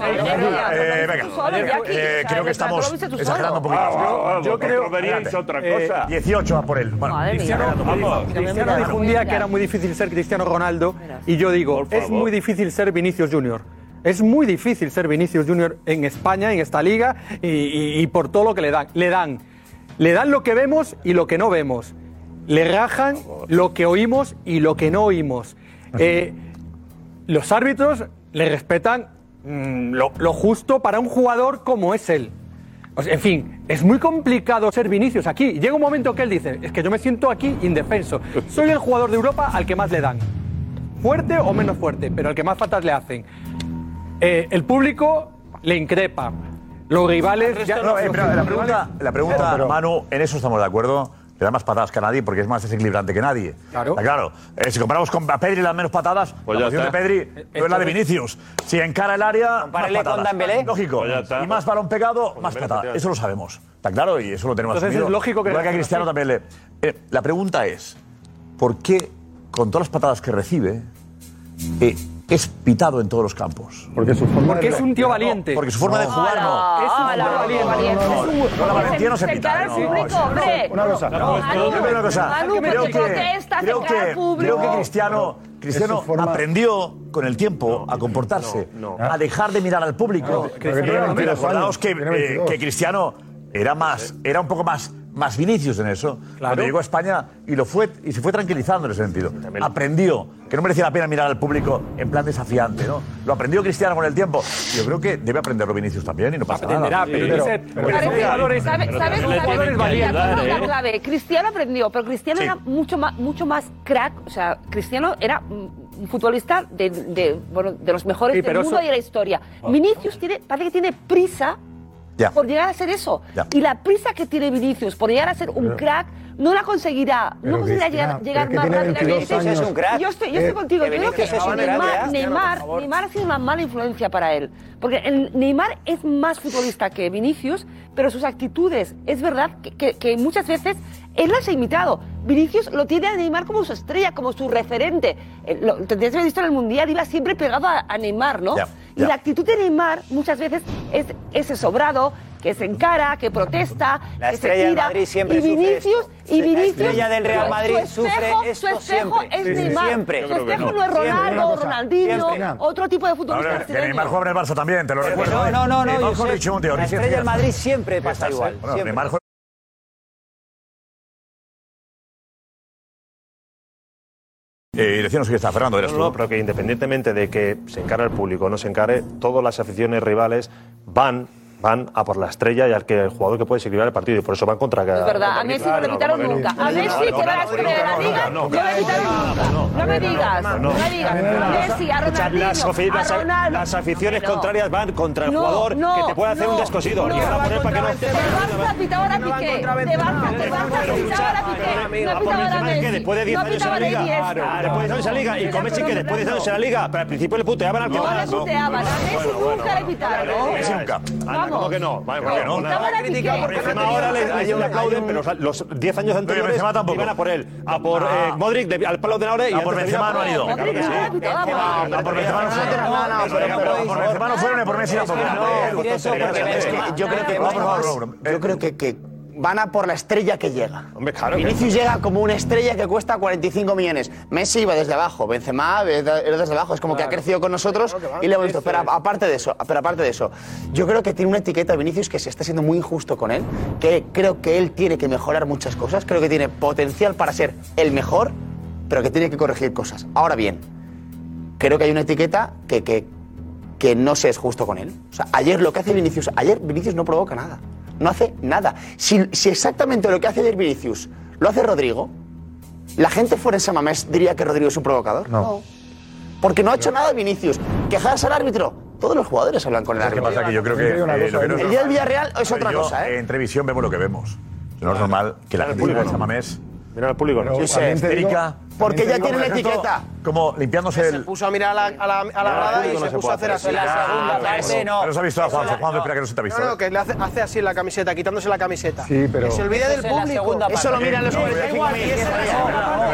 Eh, venga, eh, creo que estamos exagerando un poquito. Ah, Yo creo- veríais otra Eh, cosa. 18 a por él. Bueno, Cristiano, dijo un día que era muy difícil ser Cristiano Ronaldo y yo digo, es muy difícil ser Vinicius Junior. Es muy difícil ser Vinicius Junior en España, en esta liga y, y- y por todo lo que le dan. Le dan, le dan lo que vemos y lo que no vemos. Le rajan lo que oímos y lo que no oímos. Eh, los árbitros le respetan mm, lo, lo justo para un jugador como es él. O sea, en fin, es muy complicado ser Vinicius aquí. Llega un momento que él dice, es que yo me siento aquí indefenso. Soy el jugador de Europa al que más le dan. Fuerte o menos fuerte, pero al que más faltas le hacen. Eh, el público le increpa. Los rivales... ya- No, eh, pero la pregunta, la pregunta Pero- Manu, en eso estamos de acuerdo. Le da más patadas que a nadie porque es más desequilibrante que nadie. Claro. Está claro. Eh, si comparamos con a Pedri le dan menos patadas, Pues la posición de. Pedri no es la de Vinicius. Si encara el área, más con patadas. Dembélé. Lógico. Pues. Y más balón pegado, más Dembélé, patadas. Eso lo sabemos. Está claro y eso lo tenemos Entonces asumido. es lógico que a Cristiano así. también le... Eh, la pregunta es, ¿por qué con todas las patadas que recibe eh, es pitado en todos los campos? Porque su forma Porque de- es un tío valiente. Porque su forma de jugar no. Es un hola, valiente. valiente. No, la valentía no se pita. encara al no, público, no, hombre. Una cosa. Una cosa. Creo que, creo que, público. creo que Cristiano, Cristiano forma- aprendió con el tiempo a comportarse, no, a dejar de mirar al público. Cristiano tiene 22 Acordaos años, que, eh, 22. que Cristiano era más, era un poco más, más Vinicius en eso. Cuando llegó a España y lo fue y se fue tranquilizando en ese sentido. Aprendió que no merecía la pena mirar al público en plan desafiante, ¿no? Lo aprendió Cristiano con el tiempo. Yo creo que debe aprenderlo Vinicius también y no pasa Aprenderá, nada. pero, pero- Josep, pero- porque son Parece- jugadores- ¿Sabe- pero ¿Sabes. Cristiano aprendió, pero Cristiano Sí. era mucho más, mucho más crack. O sea, Cristiano era un futbolista de, de, bueno, de los mejores Sí, del mundo eso- y de la historia. Vinicius tiene, parece que tiene prisa Por llegar a ser eso. Y la prisa que tiene Vinicius por llegar a ser un crack no la conseguirá. No conseguirá llegar, llegar más tiene rápidamente. 22 años. Es un crack. Yo estoy, yo estoy Eh, contigo. Yo creo que es Neymar. Neymar, ha sido una mala influencia para él. Porque el Neymar es más futbolista que Vinicius, pero sus actitudes, es verdad que, que- que muchas veces él las ha imitado. Vinicius lo tiene a Neymar como su estrella, como su referente. Eh, Lo tendrías que haber visto en el Mundial, iba siempre pegado a, a Neymar, ¿no? Ya, Y ya. la actitud de Neymar muchas veces es ese sobrado, que se encara, que protesta, La que se estrella del tira. Madrid siempre y Vinicius, y La Vinicius, estrella del Real su- Madrid su espejo, sufre su esto espejo siempre. es Sí, sí, Neymar. siempre. Su Yo espejo no. no es. Ronaldo, Ronaldinho, siempre. otro tipo de futbolista ver, que. Neymar juega en el Barça también, te lo recuerdo. no, no, no, no. Neymar Richie Montiel, la estrella del. Madrid siempre pasa igual. Bueno, siempre. Neymar Eh, y decíamos que está Fernando, eres No, tú. no, pero que independientemente de que se encara el público o no se encare, todas las aficiones rivales van van a por la estrella y al que el jugador que puede equilibrar el partido y por eso van contra Es verdad, a Messi no le quitaron nunca. A Messi, que era la estrella de la liga, no le quitaron nunca. No me digas, no me digas. A Messi, a Ronaldinho, las, a aficiones contrarias van contra el jugador que te puede hacer un descosido. no. y van a poner para que no. De Barça pitaba ahora Piqué. De Barça, de Barça pitaba ahora Piqué. No pitaba ahora Messi. después de 10 No años en la liga, después de 10 años en la liga, y con Messi que después de 10 años en la liga, pero al principio le puteaban al que No le puteaban, a Messi nunca le pitaron. Messi nunca. Vamos. ¿Cómo que no? Vale, No, ¿por qué no? pitaba ahora Piqué. Por encima ahora le, a ellos le aplauden, pero los 10 años anteriores Benzema tampoco. iban a por él. A por No. eh, Modric, de- al palo de Naure y A por Benzema no han ido. Claro que sí. A por Benzema no fueron. A por Benzema no fueron y a por Messi tampoco. Yo creo que van a por la estrella que llega. Hombre, claro. Vinicius que... llega como una estrella que cuesta 45 millones. Messi iba desde abajo, Benzema era desde abajo. Es como claro. que ha crecido con nosotros claro, y le hemos visto. Pero aparte de eso, pero aparte de eso, yo creo que tiene una etiqueta Vinicius que se está siendo muy injusto con él. Que creo que él tiene que mejorar muchas cosas. Creo que tiene potencial para ser el mejor, pero que tiene que corregir cosas. Ahora bien, creo que hay una etiqueta que, que, que no se es justo con él. O sea, ayer lo que hace Vinicius, ayer Vinicius no provoca nada no hace nada. Si, si exactamente lo que hace Jair Vinicius lo hace Rodrigo, ¿la gente fuera de esa mamés diría que Rodrigo es un provocador? No. Porque no ha hecho nada Vinicius. Quejarse al árbitro, todos los jugadores hablan con el árbitro. ¿Qué pasa? Que yo creo que, eh, el día del Villarreal es otra cosa. ¿eh? En televisión vemos lo que vemos. No es normal que la gente diga no. Mamés. Mira al público, ¿no? Yo sé, porque ya tiene una etiqueta. Como limpiándose el. Se puso a mirar a la, a la, a la grada y no se, puso a hacer así. La segunda, la no. Pero se ha visto a Juanfe. Juanfe, espera que no se te ha visto. No, no, ¿eh? que le hace, hace así la camiseta, quitándose la camiseta. Sí, pero. Que se olvide del público. Eso lo miran los 45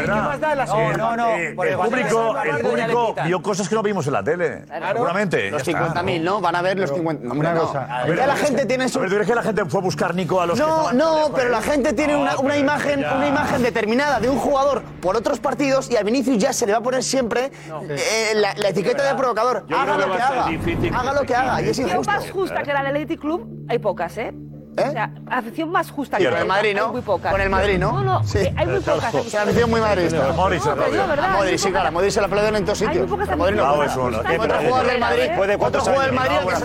¿Qué más da en la segunda? No, no. Eh, el público, el público vio cosas que no vimos en la tele. Seguramente. Los 50.000, ¿no? Van a ver los 50. No, una cosa. Ya la gente tiene su. Pero que la gente fue a buscar Nico a los. No, no, pero la gente tiene una imagen determinada de un jugador por otros partidos partidos y a Vinicius ya se le va a poner siempre no, eh, la, la, etiqueta de provocador. Haga lo que, que haga. Haga lo que haga. Y es injusto. más justa que la del Athletic Club hay pocas, ¿eh? ¿Eh? La afición más justa que Con el Madrid, ¿no? Hay muy pocas. Con el Madrid, ¿no? No, no, eh, hay muy pocas. Afición muy madrista. No, Modric se sí, claro. Modric se la en todos ah, ¿eh? sitios. Del Madrid. Cuántos se ha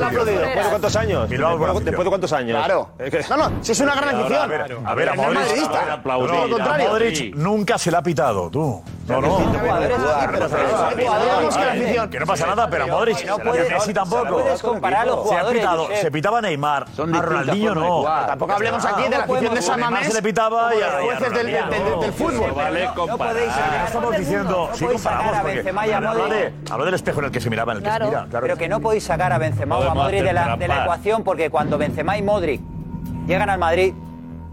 aplaudido. ¿Después de cuántos años? Después de cuántos años. Claro. No, no, si es una gran afición. A ver, a Modric. Al contrario. Modric nunca se la ha pitado, tú. No, no. Que no pasa nada, pero a Modric. Messi tampoco. Se pitaba Neymar. A Ronaldinho no tampoco hablemos aquí de la afición de San Mamés. Le pitaba y a jueces del, fútbol. Vale, podéis no estamos diciendo. Sí, comparamos. Hablo del espejo en el que se miraba, en el que se mira. Pero que no podéis sacar a Benzema o a Modric de la ecuación porque cuando Benzema y Modric llegan al Madrid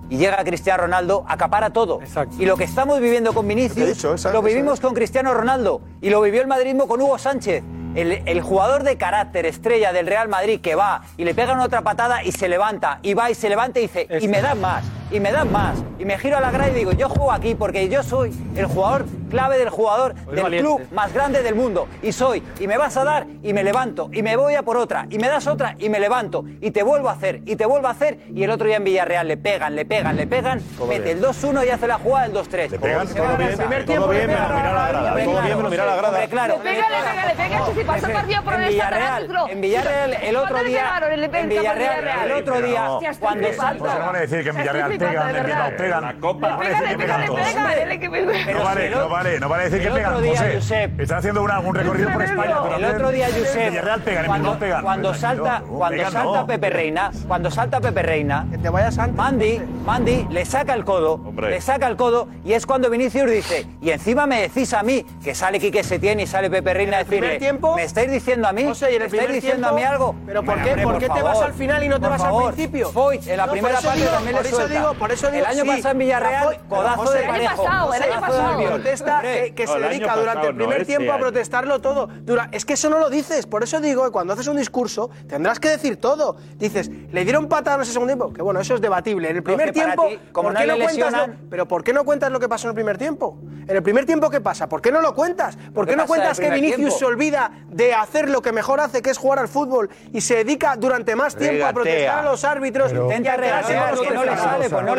y llega Cristiano Ronaldo, acapara todo. Exacto. Y lo que estamos viviendo con Vinicius, lo, vivimos con Cristiano Ronaldo y lo vivió el madridismo con Hugo Sánchez el, jugador de carácter estrella del Real Madrid que va y le pegan otra patada y se levanta, y va y se levanta y dice, y me dan más y me dan más. Y me giro a la grada y digo, yo juego aquí porque yo soy el jugador clave del jugador Muy del valiente. club más grande del mundo. Y soy, y me vas a dar y me levanto, y me voy a por otra, y me das otra y me levanto, y te vuelvo a hacer, y te vuelvo a hacer, y el otro día en Villarreal le pegan, le pegan, le pegan, mete el 2-1 y hace la jugada del 2-3. Le pegan, todo, todo bien, el primer tiempo, todo bien, me lo mira la grada, todo bien, me lo mira la grada. Claro, pega, le pega, le pega, si partido por el Villarreal, en Villarreal el otro día, en Villarreal el otro día, cuando pues salta... No decir que en Villarreal pega, le le pega. La copa. Le le No vale, no vale, no vale decir que pegan, José. Están haciendo un recorrido por España. El otro día, Josep, cuando salta cuando salta Pepe Reina, cuando salta Pepe Reina, que te vayas antes. Mandy, Mandy le saca el codo, le saca el codo y es cuando Vinicius dice, y encima me decís a mí que sale Quique Setién y sale Pepe Reina a decirle, tiempo, me estáis diciendo a mí, José, ¿y en el me estáis diciendo a mí algo. Pero ¿por qué, ¿por qué te vas al final y no te vas al principio? Voy, en la primera parte también le suelta por eso El año pasado en Villarreal, Rajoy, codazo José, de parejo. El año pasado, el que, que se dedica durante el primer tiempo a protestarlo todo. Es que eso no lo dices, por eso digo que cuando haces un discurso tendrás que decir todo. Dices, le dieron patada en ese segundo tiempo, que bueno, eso es debatible. En el primer tiempo, como ¿por qué no cuentas lo, pero ¿por qué no cuentas lo que pasó en el primer tiempo? En el primer tiempo ¿qué pasa? ¿Por qué no lo cuentas? ¿Por qué no cuentas que Vinicius se olvida de hacer lo que mejor hace, que es jugar al fútbol y se dedica durante más tiempo a protestar a los árbitros? Intenta regatear, que no le sale, no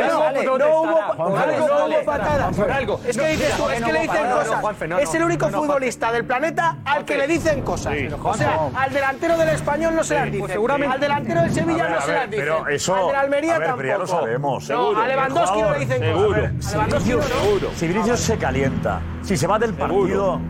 hubo patadas. Es que le dicen cosas. Es el único futbolista del planeta al que le dicen cosas. O sea, al delantero del español no se las dicen. Seguramente. Al delantero del Sevilla no se las dicen. Pero eso. Al de Almería tampoco. A Lewandowski no le dicen cosas. Seguro. Si Vinicius se calienta, si se va del partido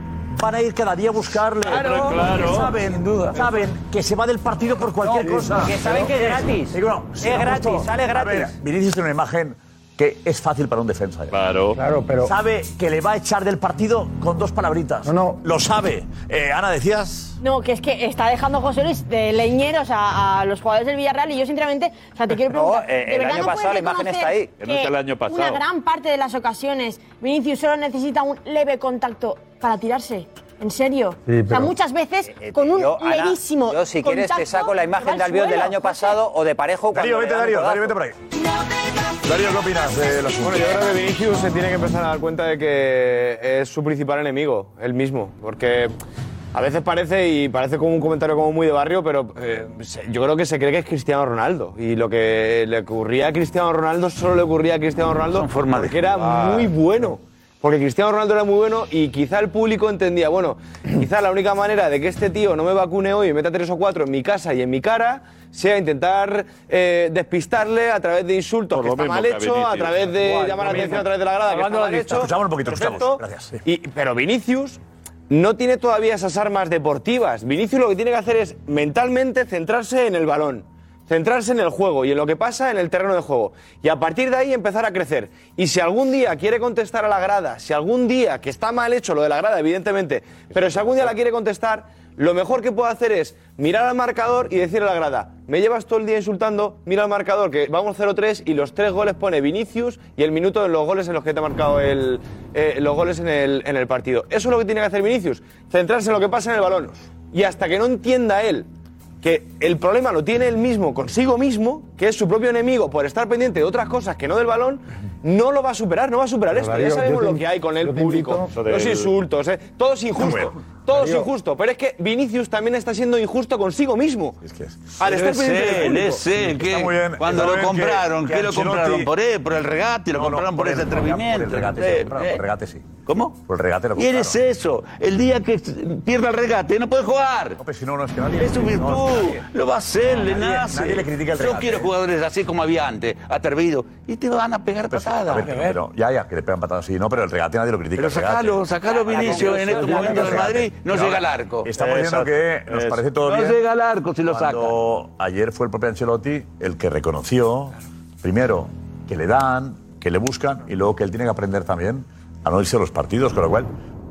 van a ir cada día a buscarle. Claro, claro. Saben, Sin duda. saben que se va del partido por cualquier No, cosa. porque saben que es gratis. Digo, no, Es si gratis, puesto- sale A gratis. ver, Vinicius tiene una imagen que es fácil para un defensa. ¿eh? Claro. Claro, pero- Sabe que le va a echar del partido con dos palabritas. No, no. Lo sabe. Eh, Ana, decías. No, que es que está dejando José Luis de leñeros a, a los jugadores del Villarreal y yo sinceramente, o sea, te quiero No, preguntar, eh, ¿de el año no pasado la imagen está ahí. Que no es el año pasado. Una gran parte de las ocasiones Vinicius solo necesita un leve contacto para tirarse. ¿En serio? Sí, o sea, muchas veces con un Yo, Ana, levísimo Yo, si quieres, te saco la imagen de Albiol del año pasado o de Parejo. Darío, vete, Darío. Darío, vete por ahí. Darío, ¿qué opinas de la Bueno, yo creo que Vinicius se tiene que empezar a dar cuenta de que es su principal enemigo, él mismo. Porque a veces parece, y parece como un comentario como muy de barrio, pero eh, yo creo que se cree que es Cristiano Ronaldo. Y lo que le ocurría a Cristiano Ronaldo solo le ocurría a Cristiano Ronaldo porque era muy bueno. Porque Cristiano Ronaldo era muy bueno y quizá el público entendía, bueno, quizá la única manera de que este tío no me vacune hoy y meta tres o cuatro en mi casa y en mi cara sea intentar eh, despistarle a través de insultos que lo está mal hecho, a través de Igual, llamar la atención mismo. a través de la grada que está de mal la hecho. Escuchamos un poquito, escuchamos. perfecto. Gracias, Y- pero Vinicius no tiene todavía esas armas deportivas. Vinicius lo que tiene que hacer es mentalmente centrarse en el balón, centrarse en el juego y en lo que pasa en el terreno de juego. Y a partir de ahí empezar a crecer. Y si algún día quiere contestar a la grada, si algún día, que está mal hecho lo de la grada, evidentemente, pero si algún día la quiere contestar, lo mejor que puede hacer es mirar al marcador y decirle a la grada, me llevas todo el día insultando, mira al marcador que vamos 0-3 y los tres goles pone Vinicius y el minuto de los goles en los que te ha marcado eh, los goles en el partido. Eso es lo que tiene que hacer Vinicius, centrarse en lo que pasa en el balón. Y hasta que no entienda él que el problema lo tiene él mismo consigo mismo, que es su propio enemigo por estar pendiente de otras cosas que no del balón, no lo va a superar, no va a superar esto. Darío, ya sabemos te- lo que hay con el público, invito- los insultos, ¿eh? todo es injusto. Todo es injusto, pero es que Vinicius también está siendo injusto consigo mismo. Al estar es pendiente público. es él. que Está muy bien, cuando lo que- compraron, que ¿qué lo compraron? ¿Por él? ¿Por el regate? ¿Lo No, no, compraron por, por ese el- por el atrevimiento? regate, sí, compraron, por el regate sí. ¿Cómo? Por el regate lo compraron. es eso. El día que pierda el regate no puede jugar. No, pero si no, no es que nadie. Es su virtud. lo va a hacer, le Nadie- nace. nadie le critica el Yo regate, quiero ¿eh? jugadores así como había antes, atrevidos. Y te van a pegar A patadas. ver, pero, ya, ya, que le pegan patadas, sí, no, pero el regate nadie lo critica. Pero sacalo, sacalo Vinicio en estos momentos del Madrid, no Pero llega al arco. Estamos diciendo que nos parece todo No bien. llega al arco si lo saca. Cuando ayer fue el propio Ancelotti el que reconoció, primero, que le dan, que le buscan, y luego que él tiene que aprender también a no irse a los partidos, con lo cual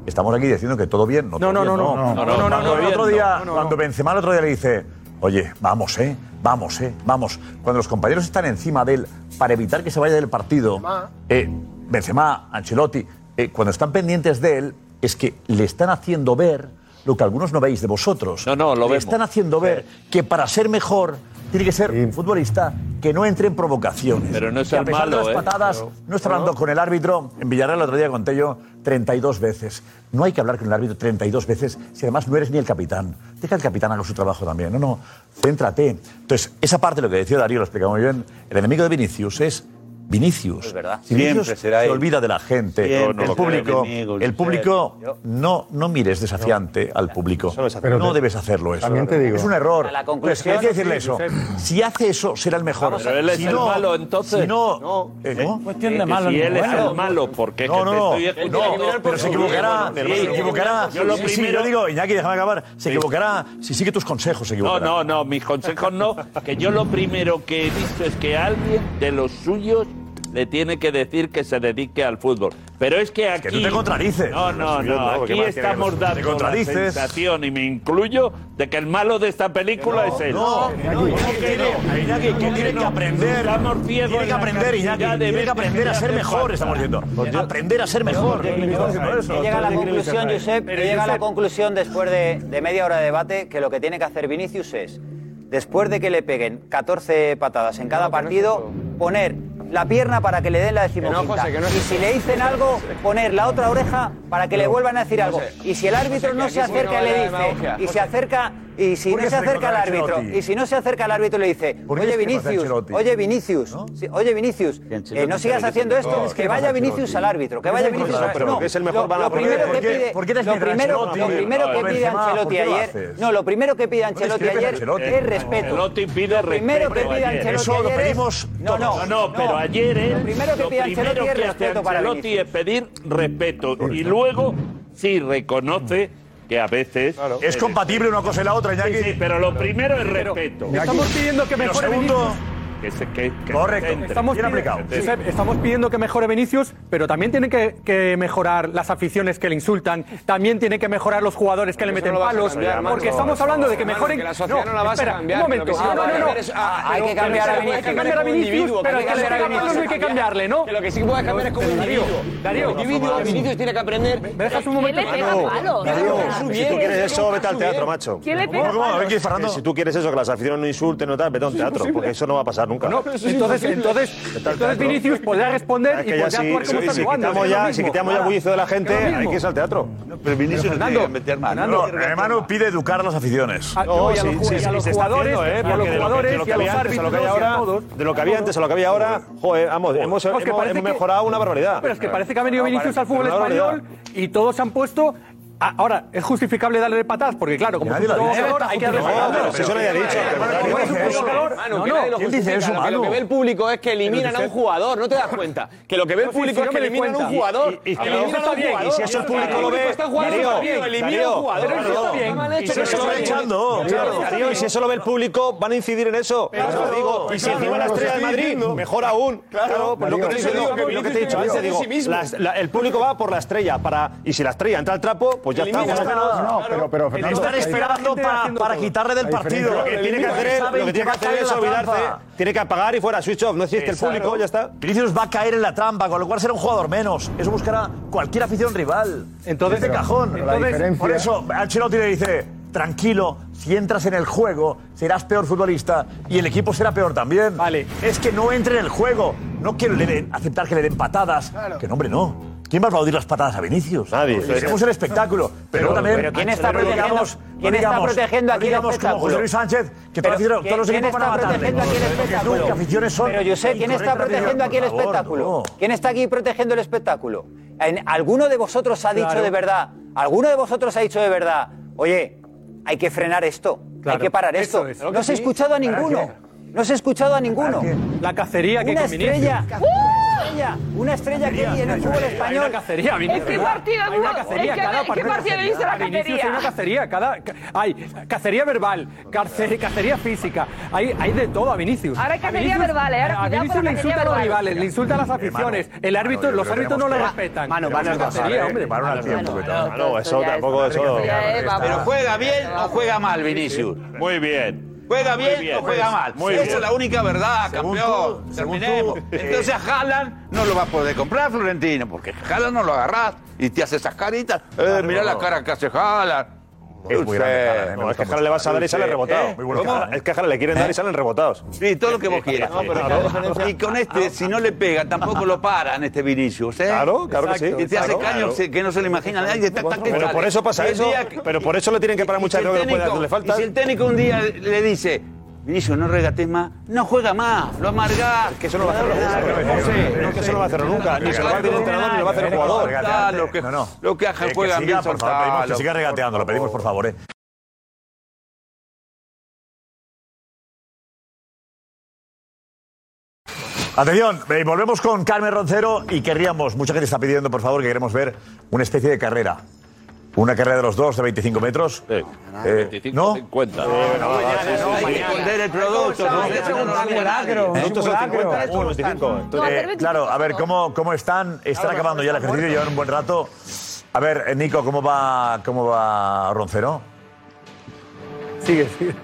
estamos aquí diciendo que todo bien. No, todo no, bien, no, no, no, no, no, Cuando no, el no, otro no, día, no, no, cuando no. Benzema el otro día le dice, oye, vamos, eh, vamos, eh, vamos. Cuando los compañeros están encima de él para evitar que se vaya del partido, eh, Benzema, Ancelotti, eh, cuando están pendientes de él, es que le están haciendo ver lo que algunos no veis de vosotros. No, no, lo Le vemos. están haciendo ver que para ser mejor tiene que ser un futbolista que no entre en provocaciones. Pero no es que a el pesar malo, de las ¿eh? patadas, Pero- no está hablando con el árbitro. En Villarreal el otro día conté yo 32 veces. No hay que hablar con el árbitro 32 veces si además no eres ni el capitán. Deja el capitán haga su trabajo también. No, no, céntrate. Entonces, esa parte, lo que decía Darío, lo explica muy bien. El enemigo de Vinicius es Vinicius. Es verdad. Si Vinicius Siempre será se él. olvida de la gente, Siempre el público, el público no, no mires desafiante al público. Pero no te- debes hacerlo eso. también te digo. Es un error. La Pues conclusión- hay que decirle Sí, eso. Si hace eso, será el mejor. Pero él es Si el no- malo, entonces. Si no, ¿eh, ¿cómo? Cuestión de que malo si él es bueno. el malo, porque No, no, no, te estoy no, pero se equivocará, Sí, se equivocará. Yo lo Sí, sí, primero, yo digo, Iñaki, déjame acabar, se equivocará si sigue tus consejos, se No, equivocará. no, no, mis consejos no. Que yo lo primero que he visto es que alguien de los suyos le tiene que decir que se dedique al fútbol. Pero es que aquí. que tú te contradices. No, no, no. no, Aquí estamos que- dando la sensación, y me incluyo, de que el malo de esta película es él. No, no, Iñaki, que tiene que aprender. Estamos ciegos Tiene en que aprender, Iñaki. Tiene que aprender a que ser mejor, estamos diciendo. Aprender a ser mejor. Llega a la conclusión, Josep, llega a la conclusión después de, de media hora de debate que lo que tiene que hacer Vinicius es, después de que le peguen 14 patadas en cada partido, poner la pierna para que le den la decimoquinta. No, José, no y si le dicen algo, poner la otra oreja para que le vuelvan a decir algo. Y si el árbitro no se acerca y le dice, y se acerca, y si ¿Por no qué se se acerca al árbitro, y si no se acerca al árbitro y le dice, ¿Por qué oye Vinicius, oye Vinicius, sí, oye Vinicius, eh, no sigas haciendo esto, que vaya Vinicius al árbitro, que vaya Vinicius al Pero No, es el mejor lo- lo primero ¿Por que qué- pide- por qué te lo explica primero, Ancelotti? lo primero No, que pide ¿por Ancelotti qué lo ayer, no, lo primero que pide No Ancelotti ayer es respeto. Ancelotti pide Lo primero que respeto pide. Ancelotti lo ayer no, no, No, no, pero ayer él, Lo primero que pide Ancelotti es respeto para Ancelotti es pedir respeto. Y luego sí reconoce que a veces Es compatible una cosa y la otra, Iñaki. Sí, sí, pero lo primero es respeto. Estamos pidiendo que mejore segundo, Vinicius. Que se, que, que Correcto. se. Estamos, Bien aplicado. Josep, estamos pidiendo que mejore Vinicius, pero también tiene que, que mejorar las aficiones que le insultan, también tiene que mejorar los jugadores que le Eso meten no a palos, cambiar, porque Marco. estamos hablando de que mejoren. que la sociedad no la vas a espera, cambiar, Un momento, que sí no, no, no, ah, no. hay que Pero cambiar a hay que Vinicius cambiar a Vinicius, pero hay que cambiar a Vinicius. no hay que cambiarle, ¿no? Que lo que sí que puede cambiar es como Darío, individuo. Darío, individuo, Vinicius tiene que aprender. ¿Me dejas un momento? ¿Quién le? Darío, si tú quieres eso, vete al teatro, macho. ¿Quién le ¿Cómo, pega? A. Si tú quieres eso, que las aficiones no insulten tal, vete a un teatro, porque eso no va a pasar nunca. No, entonces, entonces, entonces Vinicius podrá responder Es y que podrá si, actuar como está si jugando. quitamos ya, si quitamos ya el bullicio de la gente, hay que irse al teatro. Pero Vinicius no Fernando, que meter más. Fernando, No, hermano pide educar a las aficiones. Ah, no, y a los sí, sí, y a sí, jugadores, haciendo, ¿eh? y a los jugadores, y a árbitros, y a ahora, todos. de lo que había antes a lo que había ahora, joder, vamos, hemos, No, es que hemos- que- mejorado una barbaridad. Pero es que parece que ha venido No, Vinicius al fútbol español y todos se han puesto. A- Ahora, es justificable darle patadas porque, claro, como Nadie es un provocador, hay que darle No, patadas. pero si eso lo haya dicho. Manu, no, que no. nadie lo ¿Quién dice eso, Lo que, lo Manu? que ve el público es que eliminan a un jugador, no te das cuenta. Que lo que ve el No, público es no que eliminan a un jugador. Y- y- claro, eliminan a un bien, y jugador. si eso el público lo ve, Está jugando Darío, elimina a un jugador. pero eso está bien. Mal Y hecho, si eso lo ve echando. Darío, y si eso lo ve el público, van a incidir en eso. Digo. Y si encima la estrella de Madrid, mejor aún. Claro, pues lo que te he dicho antes, digo, el público va por la estrella para y si la estrella entra al trapo, pues ya está. Menos. No, pero, pero Fernando, Están hay- esperando pa- para quitarle del partido. Lo que tiene que hacer es, lo que tiene que hacer es olvidarse. Tiene que apagar y fuera switch off. No existe el público, ya está. Vinicius va a caer en la trampa, con lo cual será un jugador menos. Eso buscará cualquier afición rival. Entonces- de cajón. Por eso, Ancelotti le dice, tranquilo, si entras en el juego, serás peor futbolista y el equipo será peor también. Vale. Es que no entre en el juego. No quiero le den- aceptar que le den patadas. Que no, hombre, no. ¿Quién va a aplaudir las patadas a Vinicius? Nadie. Dejemos el espectáculo. Pero, también. pero ¿quién está no protegiendo- digamos- quién no está digamos- protegiendo no aquí el digamos como espectáculo? José Luis Sánchez, que Pero, todos ¿quién- los equipos van a está matarle. protegiendo el que aficiones son Pero yo sé quién está protegiendo aquí el espectáculo. no. ¿Quién está aquí protegiendo el espectáculo? En- ¿Alguno de vosotros ha dicho de verdad? ¿Alguno de vosotros ha dicho de verdad? Oye, hay que frenar esto, Claro, hay que parar esto. es. No os he escuchado a ninguno. No os he escuchado a ninguno. La cacería que Una con Vinicius. Estrella, una estrella, que hay en el fútbol Hay una español. cacería, Vinicius. Es que partido Hay una hubo- cacería es que- cada partido. partido he visto la A Vinicius cacería. Hay una cacería, cada, ca- hay cacería verbal, carce- cacería física, hay, hay de todo a Vinicius. Ahora hay cacería Vinicius- verbal, ¿eh? Ahora a Vinicius le insulta a cacería los verbal. rivales, le insulta a las aficiones, el árbitro, los árbitros no le respetan. Mano, mano, es cacería, hombre. Para un tiempo. No, eso tampoco, eso. Pero juega bien o juega mal, Vinicius. Muy bien. ¿Juega bien, bien. o juega mal? Muy Esa bien. es la única verdad, Según campeón. tú, Terminemos. eh, Entonces a Haaland no lo va a poder comprar Florentino, porque Haaland no lo agarrás y te hace esas caritas. Eh, mira la cara que hace Haaland. Es muy grande, ¿eh? No, es que a Jara le vas a dar y salen ¿Eh? Haaland, ¿eh? Es que a Jara le quieren dar y salen rebotados. Sí, todo lo que vos quieras. Y con este, si no le pega, tampoco lo paran este Vinicius, ¿eh? Claro, claro que sí. Y te hace Claro. caños que no se le imagina a nadie. Pero sale. por eso pasa eso. Pero por eso le tienen que parar muchas veces que no puede hacerle falta. Y si el técnico un día le dice, Vinicius, no regates más, no juega más, lo amargás. Que eso no lo va a hacer nunca. No sé, no, que eso no lo va a hacer nunca. Ni se lo va a pedir el entrenador ni lo va a hacer el jugador. Soltalo, que, No, no. Lo que Eh, juegan siga, bien, por favor, pedimos que siga regateando, lo pedimos por favor, eh. Atención, eh, volvemos con Carmen Roncero y querríamos, mucha gente está pidiendo, por favor, que queremos ver una especie de carrera. Una carrera de los dos de 25 metros. Eh, 25, ¿No? 50. Hay que esconder el producto. ¿no? Es un simulacro, un Minutos son simulacro. 50, esto es 25. No, hacer Eh, 25. claro, a ver, ¿cómo, cómo están? Están acabando ya el ejercicio, llevan un buen rato. A ver, eh, Nico, ¿cómo va, cómo va Roncero? Sigue, sigue.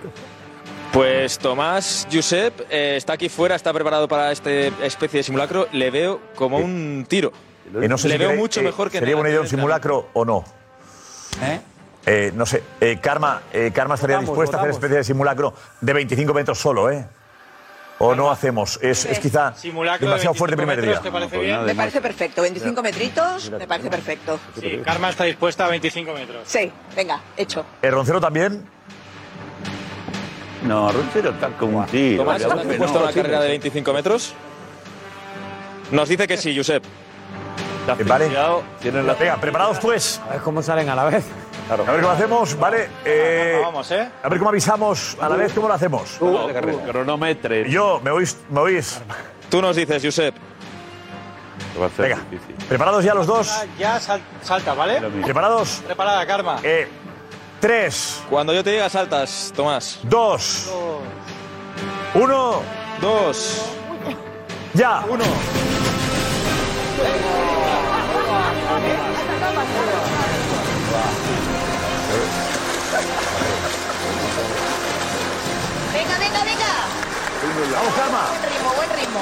Pues Tomás Josep eh, está aquí fuera, está preparado para esta especie de simulacro. Le veo como un tiro. Eh, no sé Le si veo queréis, mucho eh, mejor que en ¿Sería el buena idea un simulacro o no? ¿Eh? no sé. Eh, Karma, eh, Karma estaría Votamos, dispuesta a hacer especie de simulacro de 25 metros solo, ¿eh? ¿O no hacemos? Es, es quizá Simulacro de demasiado fuerte el 25 primer día. metros, ¿te parece bien? Me parece perfecto. 25 metritos, me parece perfecto. Sí, Karma está dispuesta a 25 metros. Sí, venga, hecho. ¿El Roncero también? No, Roncero está como un tiro. Tomás, ¿estás dispuesto a una carrera de sí. 25 metros? Nos dice que sí, Josep. Eh, vale. Tienes la... Venga, preparados pues. A ver cómo salen a la vez. A ver cómo hacemos, ¿vale? Eh, Vamos, ¿eh? a ver cómo avisamos a la vez, ¿cómo lo hacemos? Cronometre. Yo, ¿me oís? ¿Me oís? Tú nos dices, Josep. Va a ser Venga, difícil. ¿preparados ya los dos? Ya sal- salta, ¿vale? ¿Preparados? Preparada, Karma. Eh, tres, Cuando yo te diga saltas, Tomás. dos, uno, Dos. ya. Uno. Venga, venga, venga. Vamos, Karma. Buen ritmo, buen ritmo.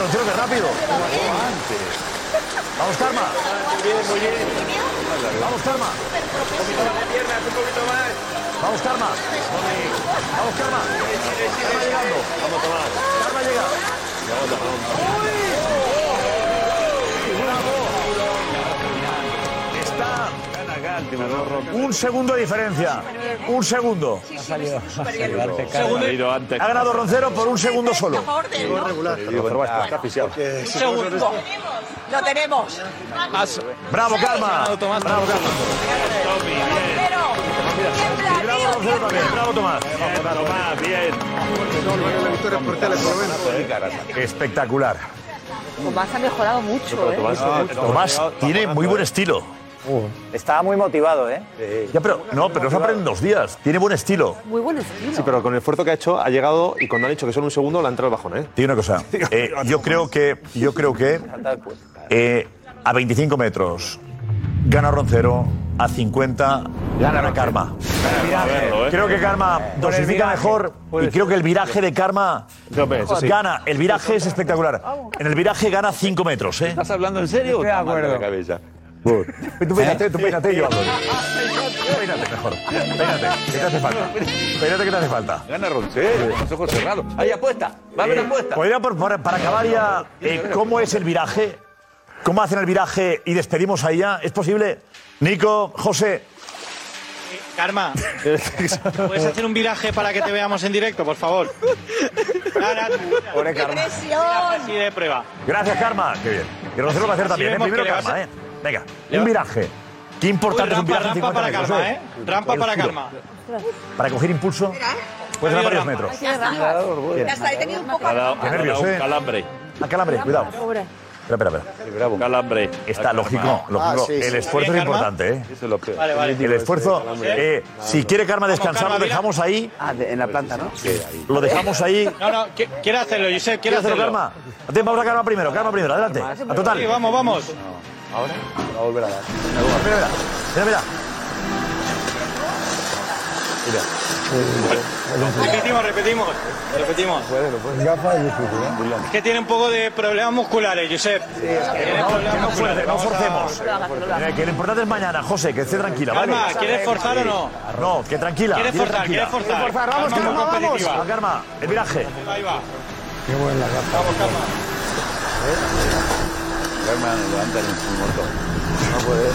Roncero, qué rápido. Vamos, Karma. Vamos, Karma. Vamos, Karma. Vamos, Karma. Karma llegando. Vamos, Tomás. Karma llega. Está un segundo de diferencia. Un segundo. Segundo. antes. Ha ganado Roncero por un segundo solo. Un segundo. Lo tenemos. Bravo. Tomás. Bravo, Karma. Bravo, Roncero también. Bravo, Tomás. Tomás, bien. Espectacular. Tomás ha mejorado mucho, ¿eh? Tomás tiene muy buen estilo. Estaba muy motivado, ¿eh? Ya, pero no, pero no se aprende en dos días. Tiene buen estilo. Muy buen estilo. Sí, pero con el esfuerzo que ha hecho ha llegado y cuando han dicho que solo un segundo le ha entrado el bajón, ¿eh? Tiene una cosa. eh, yo creo que, yo creo que eh, a 25 metros gana Roncero, a 50 gana Karma. Creo que Karma dosifica mejor y creo que el viraje de Karma eso sí. gana. El viraje es espectacular. En el viraje gana 5 metros. ¿eh? ¿Estás hablando en serio? Estoy de acuerdo. Tú peínate, tú peínate y yo hablo. Peínate mejor. Peínate. ¿Qué te hace falta? Peínate que te hace falta. Gana Roncero, con los ojos cerrados. Hay apuesta. Va a haber Eh, apuesta. Podría, por- por- para acabar ya, eh, ¿cómo es el viraje? ¿Cómo hacen el viraje y despedimos ahí ya? ¿Es posible? Nico, José. Karma, ¿puedes hacer un viraje para que te veamos en directo, por favor? Nada, Pobre ¡Qué presión! así de prueba. Gracias, Karma. Qué bien. Y Rocero va a hacer Así también. ¿eh? vemos Primero que le vas Karma, a- ¿eh? Venga, un viraje. Qué importante es un viraje rampa, en 50 rampa para metros, Karma, ¿eh? ¿eh? Rampa para. Karma. Para coger impulso, puede ser a varios metros. Ya está, he tenido un poco Qué nervios, ¿eh? Calambre. A calambre, cuidado. Espera, espera, espera. Calambre. Está lógico, lógico. Ah, sí, el sí. esfuerzo es importante, ¿eh? Eso es lo peor. Vale, vale. El esfuerzo, eh, si quiere Karma descansar, Karma, lo dejamos ahí. Ah, de- en la planta, ¿no? Lo dejamos ahí. No, no, qui- quiere hacerlo, Josep, quiere ¿Quieres hacerlo, hacerlo. Karma? Vamos a Karma primero, Karma primero, adelante. A total. Sí, vamos, vamos. Mira, mira, mira, mira. Repetimos, repetimos, repetimos. Es que tiene un poco de problemas musculares, Josep. Tiene problemas No musculares. a- forcemos. Mira, que lo importante es mañana, José, que esté tranquila, ¿vale? Calma, ¿quieres forzar o no? No, que tranquila. ¿Quieres forzar? tranquila. ¿Quieres forzar? forzar, vamos, Calma, vamos. Va, Karma, el viraje. Ahí va. Vamos, calma. Karma, levántale un montón. No puede.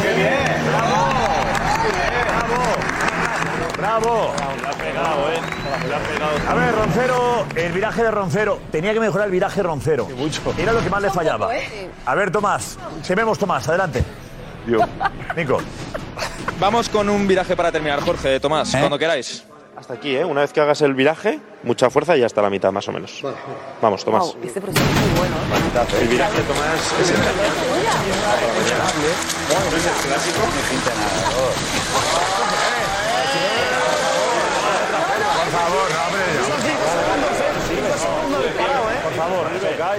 ¡Qué bien! ¡Bravo! La ha pegado, ¿eh? La ha pegado. A ver, Roncero, el viraje de Roncero. Tenía que mejorar el viraje Roncero. Era lo que más le fallaba. A ver, Tomás. Se vemos, Tomás, adelante. Nico. Vamos con un viraje para terminar, Jorge, Tomás, cuando queráis. Hasta aquí, ¿eh? Una vez que hagas el viraje, mucha fuerza y hasta la mitad, más o menos. Vamos, Tomás. Wow, este proceso es muy bueno. ¿eh? El viraje, Tomás, es Por favor, no, hombre. Por favor,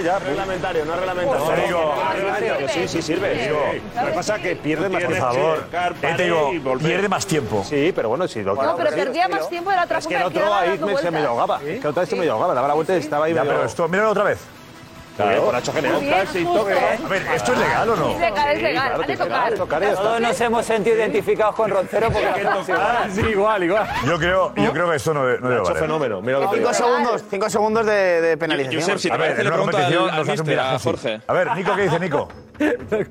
ya, reglamentario, no reglamentario. Nico. Sí, sí, sirve. Lo que pasa es que pierde más Por tiempo. favor. Eh, te digo, pierde más tiempo. Sí, pero bueno, sí. Lo No, pero perdía más tiempo de la otra Es que el otro ahí se me ahogaba. Es que otra vez se me ahogaba. Daba la vuelta y estaba ahí Ya, pero esto, míralo otra vez. Claro, por hecho general. Bien, justo. A ver, ¿esto es legal o no? Es legal, es legal. Ha de tocar. Tocar. Todos nos hemos sentido identificados con Roncero porque igual. Sí, igual, igual. Yo creo, yo creo que esto no, no debe valer. fenómeno. Mira lo que Cinco segundos, cinco segundos de, de penalización. Josep, si te A ver, en una competición al nos hace un a. Jorge. A ver, Nico, ¿qué dice Nico?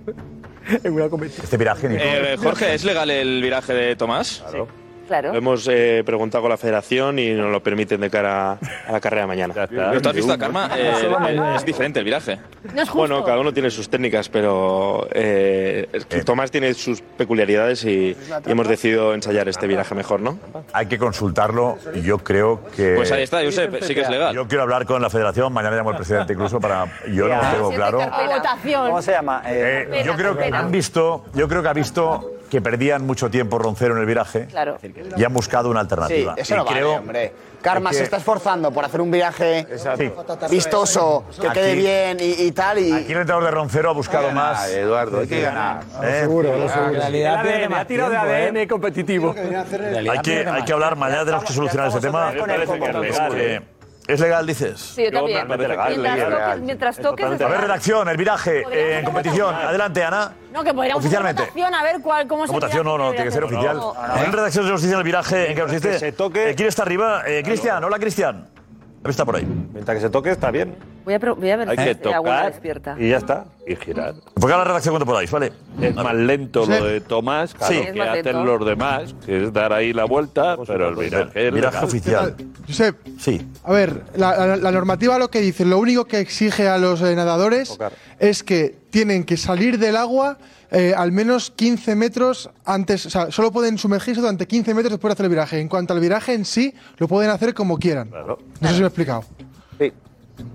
En una competición. Este viraje, Nico. Eh, Jorge, ¿es legal el viraje de Tomás? Claro. Lo hemos eh, preguntado con la federación y nos lo permiten de cara a la carrera de mañana. Pero tú has visto a Karma, eh, es diferente el viraje. No es justo. Bueno, cada uno tiene sus técnicas, pero eh, que Tomás tiene sus peculiaridades y, y hemos decidido ensayar este viraje mejor, ¿no? Hay que consultarlo y yo creo que... Pues ahí está, Josep, sí que es legal. Yo quiero hablar con la federación, mañana llamo al presidente incluso para... Yo no lo tengo claro. ¿Cómo se llama? Eh, Eh, yo creo que han visto, yo creo que ha visto que perdían mucho tiempo Roncero en el viraje Claro. y han buscado una Sí, alternativa. eso Y no vale, creo hombre. Karma que- se está esforzando por hacer un viraje Sí. vistoso, que Aquí- quede bien y, y tal. Y... Aquí el entrenador de Roncero ha buscado más. Eduardo, hay que ganar. ¿eh? En realidad pierde más tiro de tiempo, ¿eh? ADN competitivo. Realidad Hay que, hay más que hablar, mañana tenemos que solucionar ese tema. Es que ¿Es legal, dices? Sí, yo también. mientras, toques, mientras toques A ver, redacción, el viraje eh, en competición. Adelante, Ana. No, que podríamos Oficialmente. hacer votación a ver cuál, cómo se Votación no, no, tiene que ser oficial. En redacción se nos dice el viraje en que consiste. Que se toque. Eh, ¿Quién está arriba? Eh, Cristian, hola Cristian. Está por ahí. Mientras que se toque, está bien. Voy a, pro- voy a ver Hay si que agua tocar despierta. y ya está. Y girar. Enfocad la redacción cuando podáis, ¿vale? Es más lento Sí. lo de Tomás que Sí. Es que más hacen lento. los demás, que es dar ahí la vuelta, pero el viraje es Viraje legal. oficial. Josep, Sí. a ver, la, la- la normativa lo que dice, lo único que exige a los eh, nadadores es que tienen que salir del agua eh, al menos 15 metros antes, o sea, solo pueden sumergirse durante 15 metros después de hacer el viraje. En cuanto al viraje en sí, lo pueden hacer como quieran. No sé si me he explicado.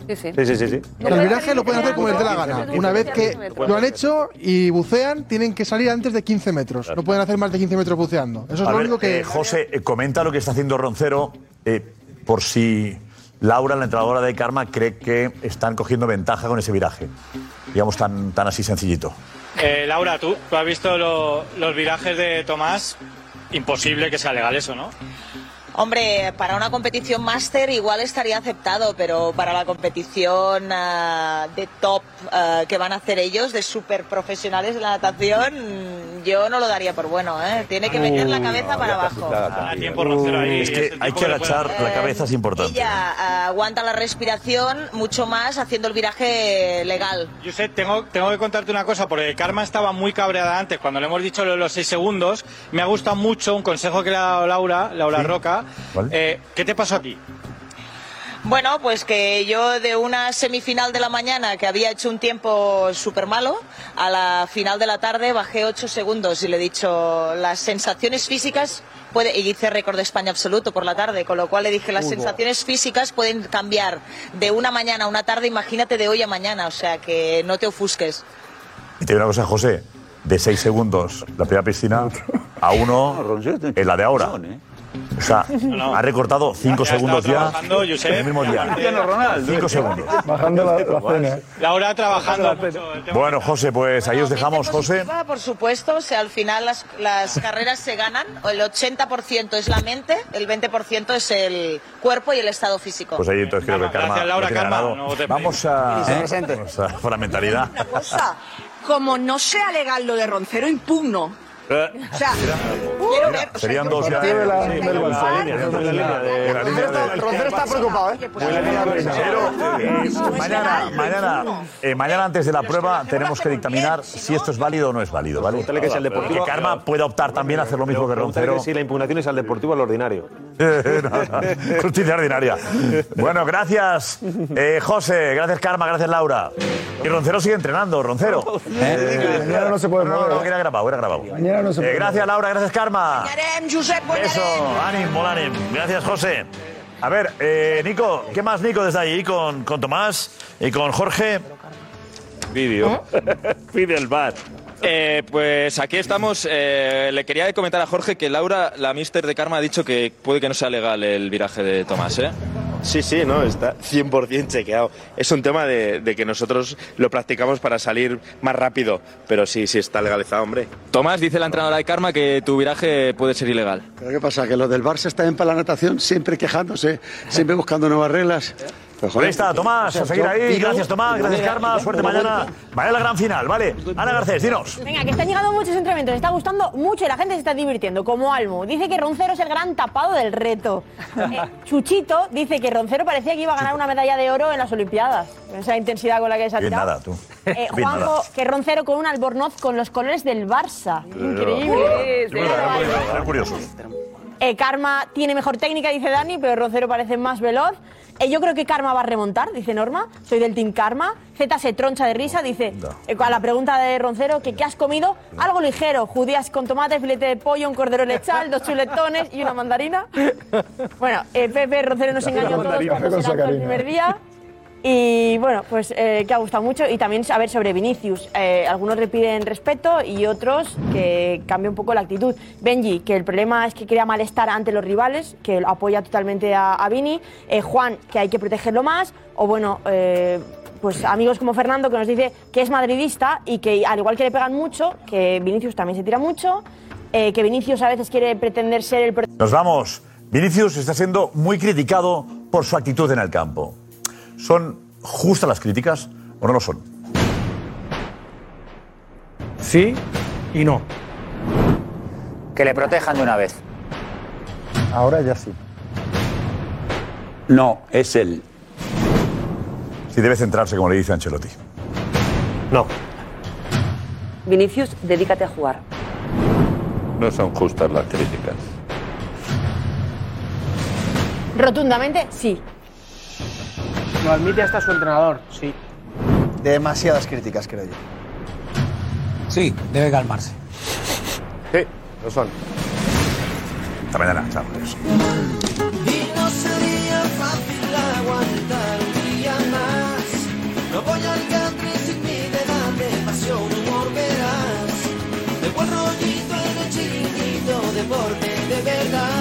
Sí. Sí, sí. Sí, sí, sí. sí. O sea, el viraje lo pueden hacer como les dé la gana. Una vez que lo han hecho y bucean, tienen que salir antes de 15 metros. No pueden hacer más de 15 metros buceando. Eso es A lo ver, único que... eh, José, eh, comenta lo que está haciendo Roncero eh, por si Laura, la entrenadora de Karma, cree que están cogiendo ventaja con ese viraje. Digamos, tan, tan así sencillito. Eh, Laura, ¿tú, tú has visto lo- los virajes de Tomás. Imposible que sea legal eso, ¿no? Hombre, para una competición máster igual estaría aceptado, pero para la competición ah, de top ah, que van a hacer ellos, de super profesionales de la natación, mm, yo no lo daría por bueno, ¿eh? Tiene que meter la cabeza para abajo. Es que hay que agachar la cabeza, es importante. Ella ah, aguanta la respiración mucho más haciendo el viraje legal. Josep, tengo, tengo que contarte una cosa, porque Karma estaba muy cabreada antes, cuando le hemos dicho los seis segundos. Me ha gustado mucho un consejo que le ha dado Laura, Laura Roca. Eh, ¿Qué te pasó a ti? Bueno, pues que yo de una semifinal de la mañana que había hecho un tiempo súper malo, a la final de la tarde bajé 8 segundos y le he dicho las sensaciones físicas, puede, y hice récord de España absoluto por la tarde, con lo cual le dije las Uy, sensaciones físicas pueden cambiar de una mañana a una tarde, imagínate de hoy a mañana, o sea que no te ofusques. Y te digo una cosa, José. De 6 segundos la primera piscina a uno en la de ahora. O sea, ha recortado 5 Ya ha segundos ya trabajando, en el mismo día. Cristiano Ronaldo. 5 segundos. Bajando la, la cena. Laura trabajando Bueno, José, pues ahí os dejamos, José. Por supuesto, o sea, al final las, las carreras se ganan, el 80% es la mente, el 20% es el cuerpo y el estado físico. Pues ahí entonces creo que Karma. Gracias, Laura, Karma. No te Vamos a. Vamos a- la mentalidad. cosa, como no sea legal lo de Roncero, impugno. O sea, quiero ver. o sea, Serían dos ya. la- de- la línea de- Roncero está preocupado, ¿eh? Pero eh, mañana, mañana, eh, mañana antes de la prueba tenemos que dictaminar si esto es válido o no es válido, ¿vale? Que Karma puede optar también a hacer lo mismo que Roncero. Si la impugnación es al deportivo al ordinario. No, no, Justicia ordinaria. Bueno, gracias, eh, José. Gracias, Karma. Gracias, Laura. Y Roncero sigue entrenando, Roncero. Eh, Mañana no se puede no, no, mover. no, que era grabado, era grabado. Mañana no se Eh, gracias, Laura. Gracias, Karma. Eso, ánimo, ànim. Gracias, José. A ver, eh, Nico, ¿qué más, Nico, desde ahí con, con Tomás y con Jorge? Vídeo. Pide el bar. Eh, pues aquí estamos. Eh, le quería comentar a Jorge que Laura, la mister de Karma, ha dicho que puede que no sea legal el viraje de Tomás, ¿eh? Sí, sí, no, está 100% chequeado. Es un tema de, de que nosotros lo practicamos para salir más rápido, pero sí, sí está legalizado, hombre. Tomás, dice la entrenadora de Karma que tu viraje puede ser ilegal. ¿Pero qué pasa? Que los del Barça están para la natación siempre quejándose, siempre buscando nuevas reglas. Ahí está, Tomás, a seguir ahí. Gracias, Tomás. Gracias, Karma. Suerte mañana. Mañana la gran final, ¿vale? Ana Garcés, dinos. Venga, que están llegando muchos entrenamientos, está gustando mucho y la gente se está divirtiendo, como Almo. Dice que Roncero es el gran tapado del reto. Eh, Chuchito dice que Roncero parecía que iba a ganar una medalla de oro en las Olimpiadas, con esa intensidad con la que se ha Bien tirado. nada, tú. Eh, Juanjo, nada. que Roncero con un albornoz con los colores del Barça. Increíble. Curiosos. Eh, Karma tiene mejor técnica, dice Dani, pero Roncero parece más veloz. Eh, yo creo que Karma va a remontar, dice Norma. Soy del Team Karma. Z se troncha de risa, dice eh, a la pregunta de Roncero que ¿qué has comido? Algo ligero, judías con tomate, filete de pollo, un cordero lechal, dos chuletones y una mandarina. Bueno, Pepe Roncero nos engañó a todos cuando se lanzó el primer día. Y bueno, pues eh, que ha gustado mucho. Y también saber sobre Vinicius. Eh, algunos le piden respeto y otros que cambie un poco la actitud. Benji, que el problema es que crea malestar ante los rivales, que apoya totalmente a, Vini. Eh, Juan, que hay que protegerlo más. O bueno, pues amigos como Fernando, que nos dice que es madridista y que al igual que le pegan mucho, que Vinicius también se tira mucho. que Vinicius a veces quiere pretender ser el... Nos vamos. Vinicius está siendo muy criticado por su actitud en el campo. ¿Son justas las críticas o no lo son? Sí y no. Que le protejan de una vez. Ahora ya sí. No, es él. Si debe centrarse, como le dice Ancelotti. No. Vinicius, dedícate a jugar. No son justas las críticas. Rotundamente, sí. Lo admite hasta su entrenador, sí. Demasiadas críticas, creo yo. Sí, debe calmarse. Sí, lo son. Hasta mañana, chao. adiós. Y no sería fácil aguantar un día más. No voy al country sin mi de pasión, humor verás. De buen rollito en el chiringuito, deporte de verdad.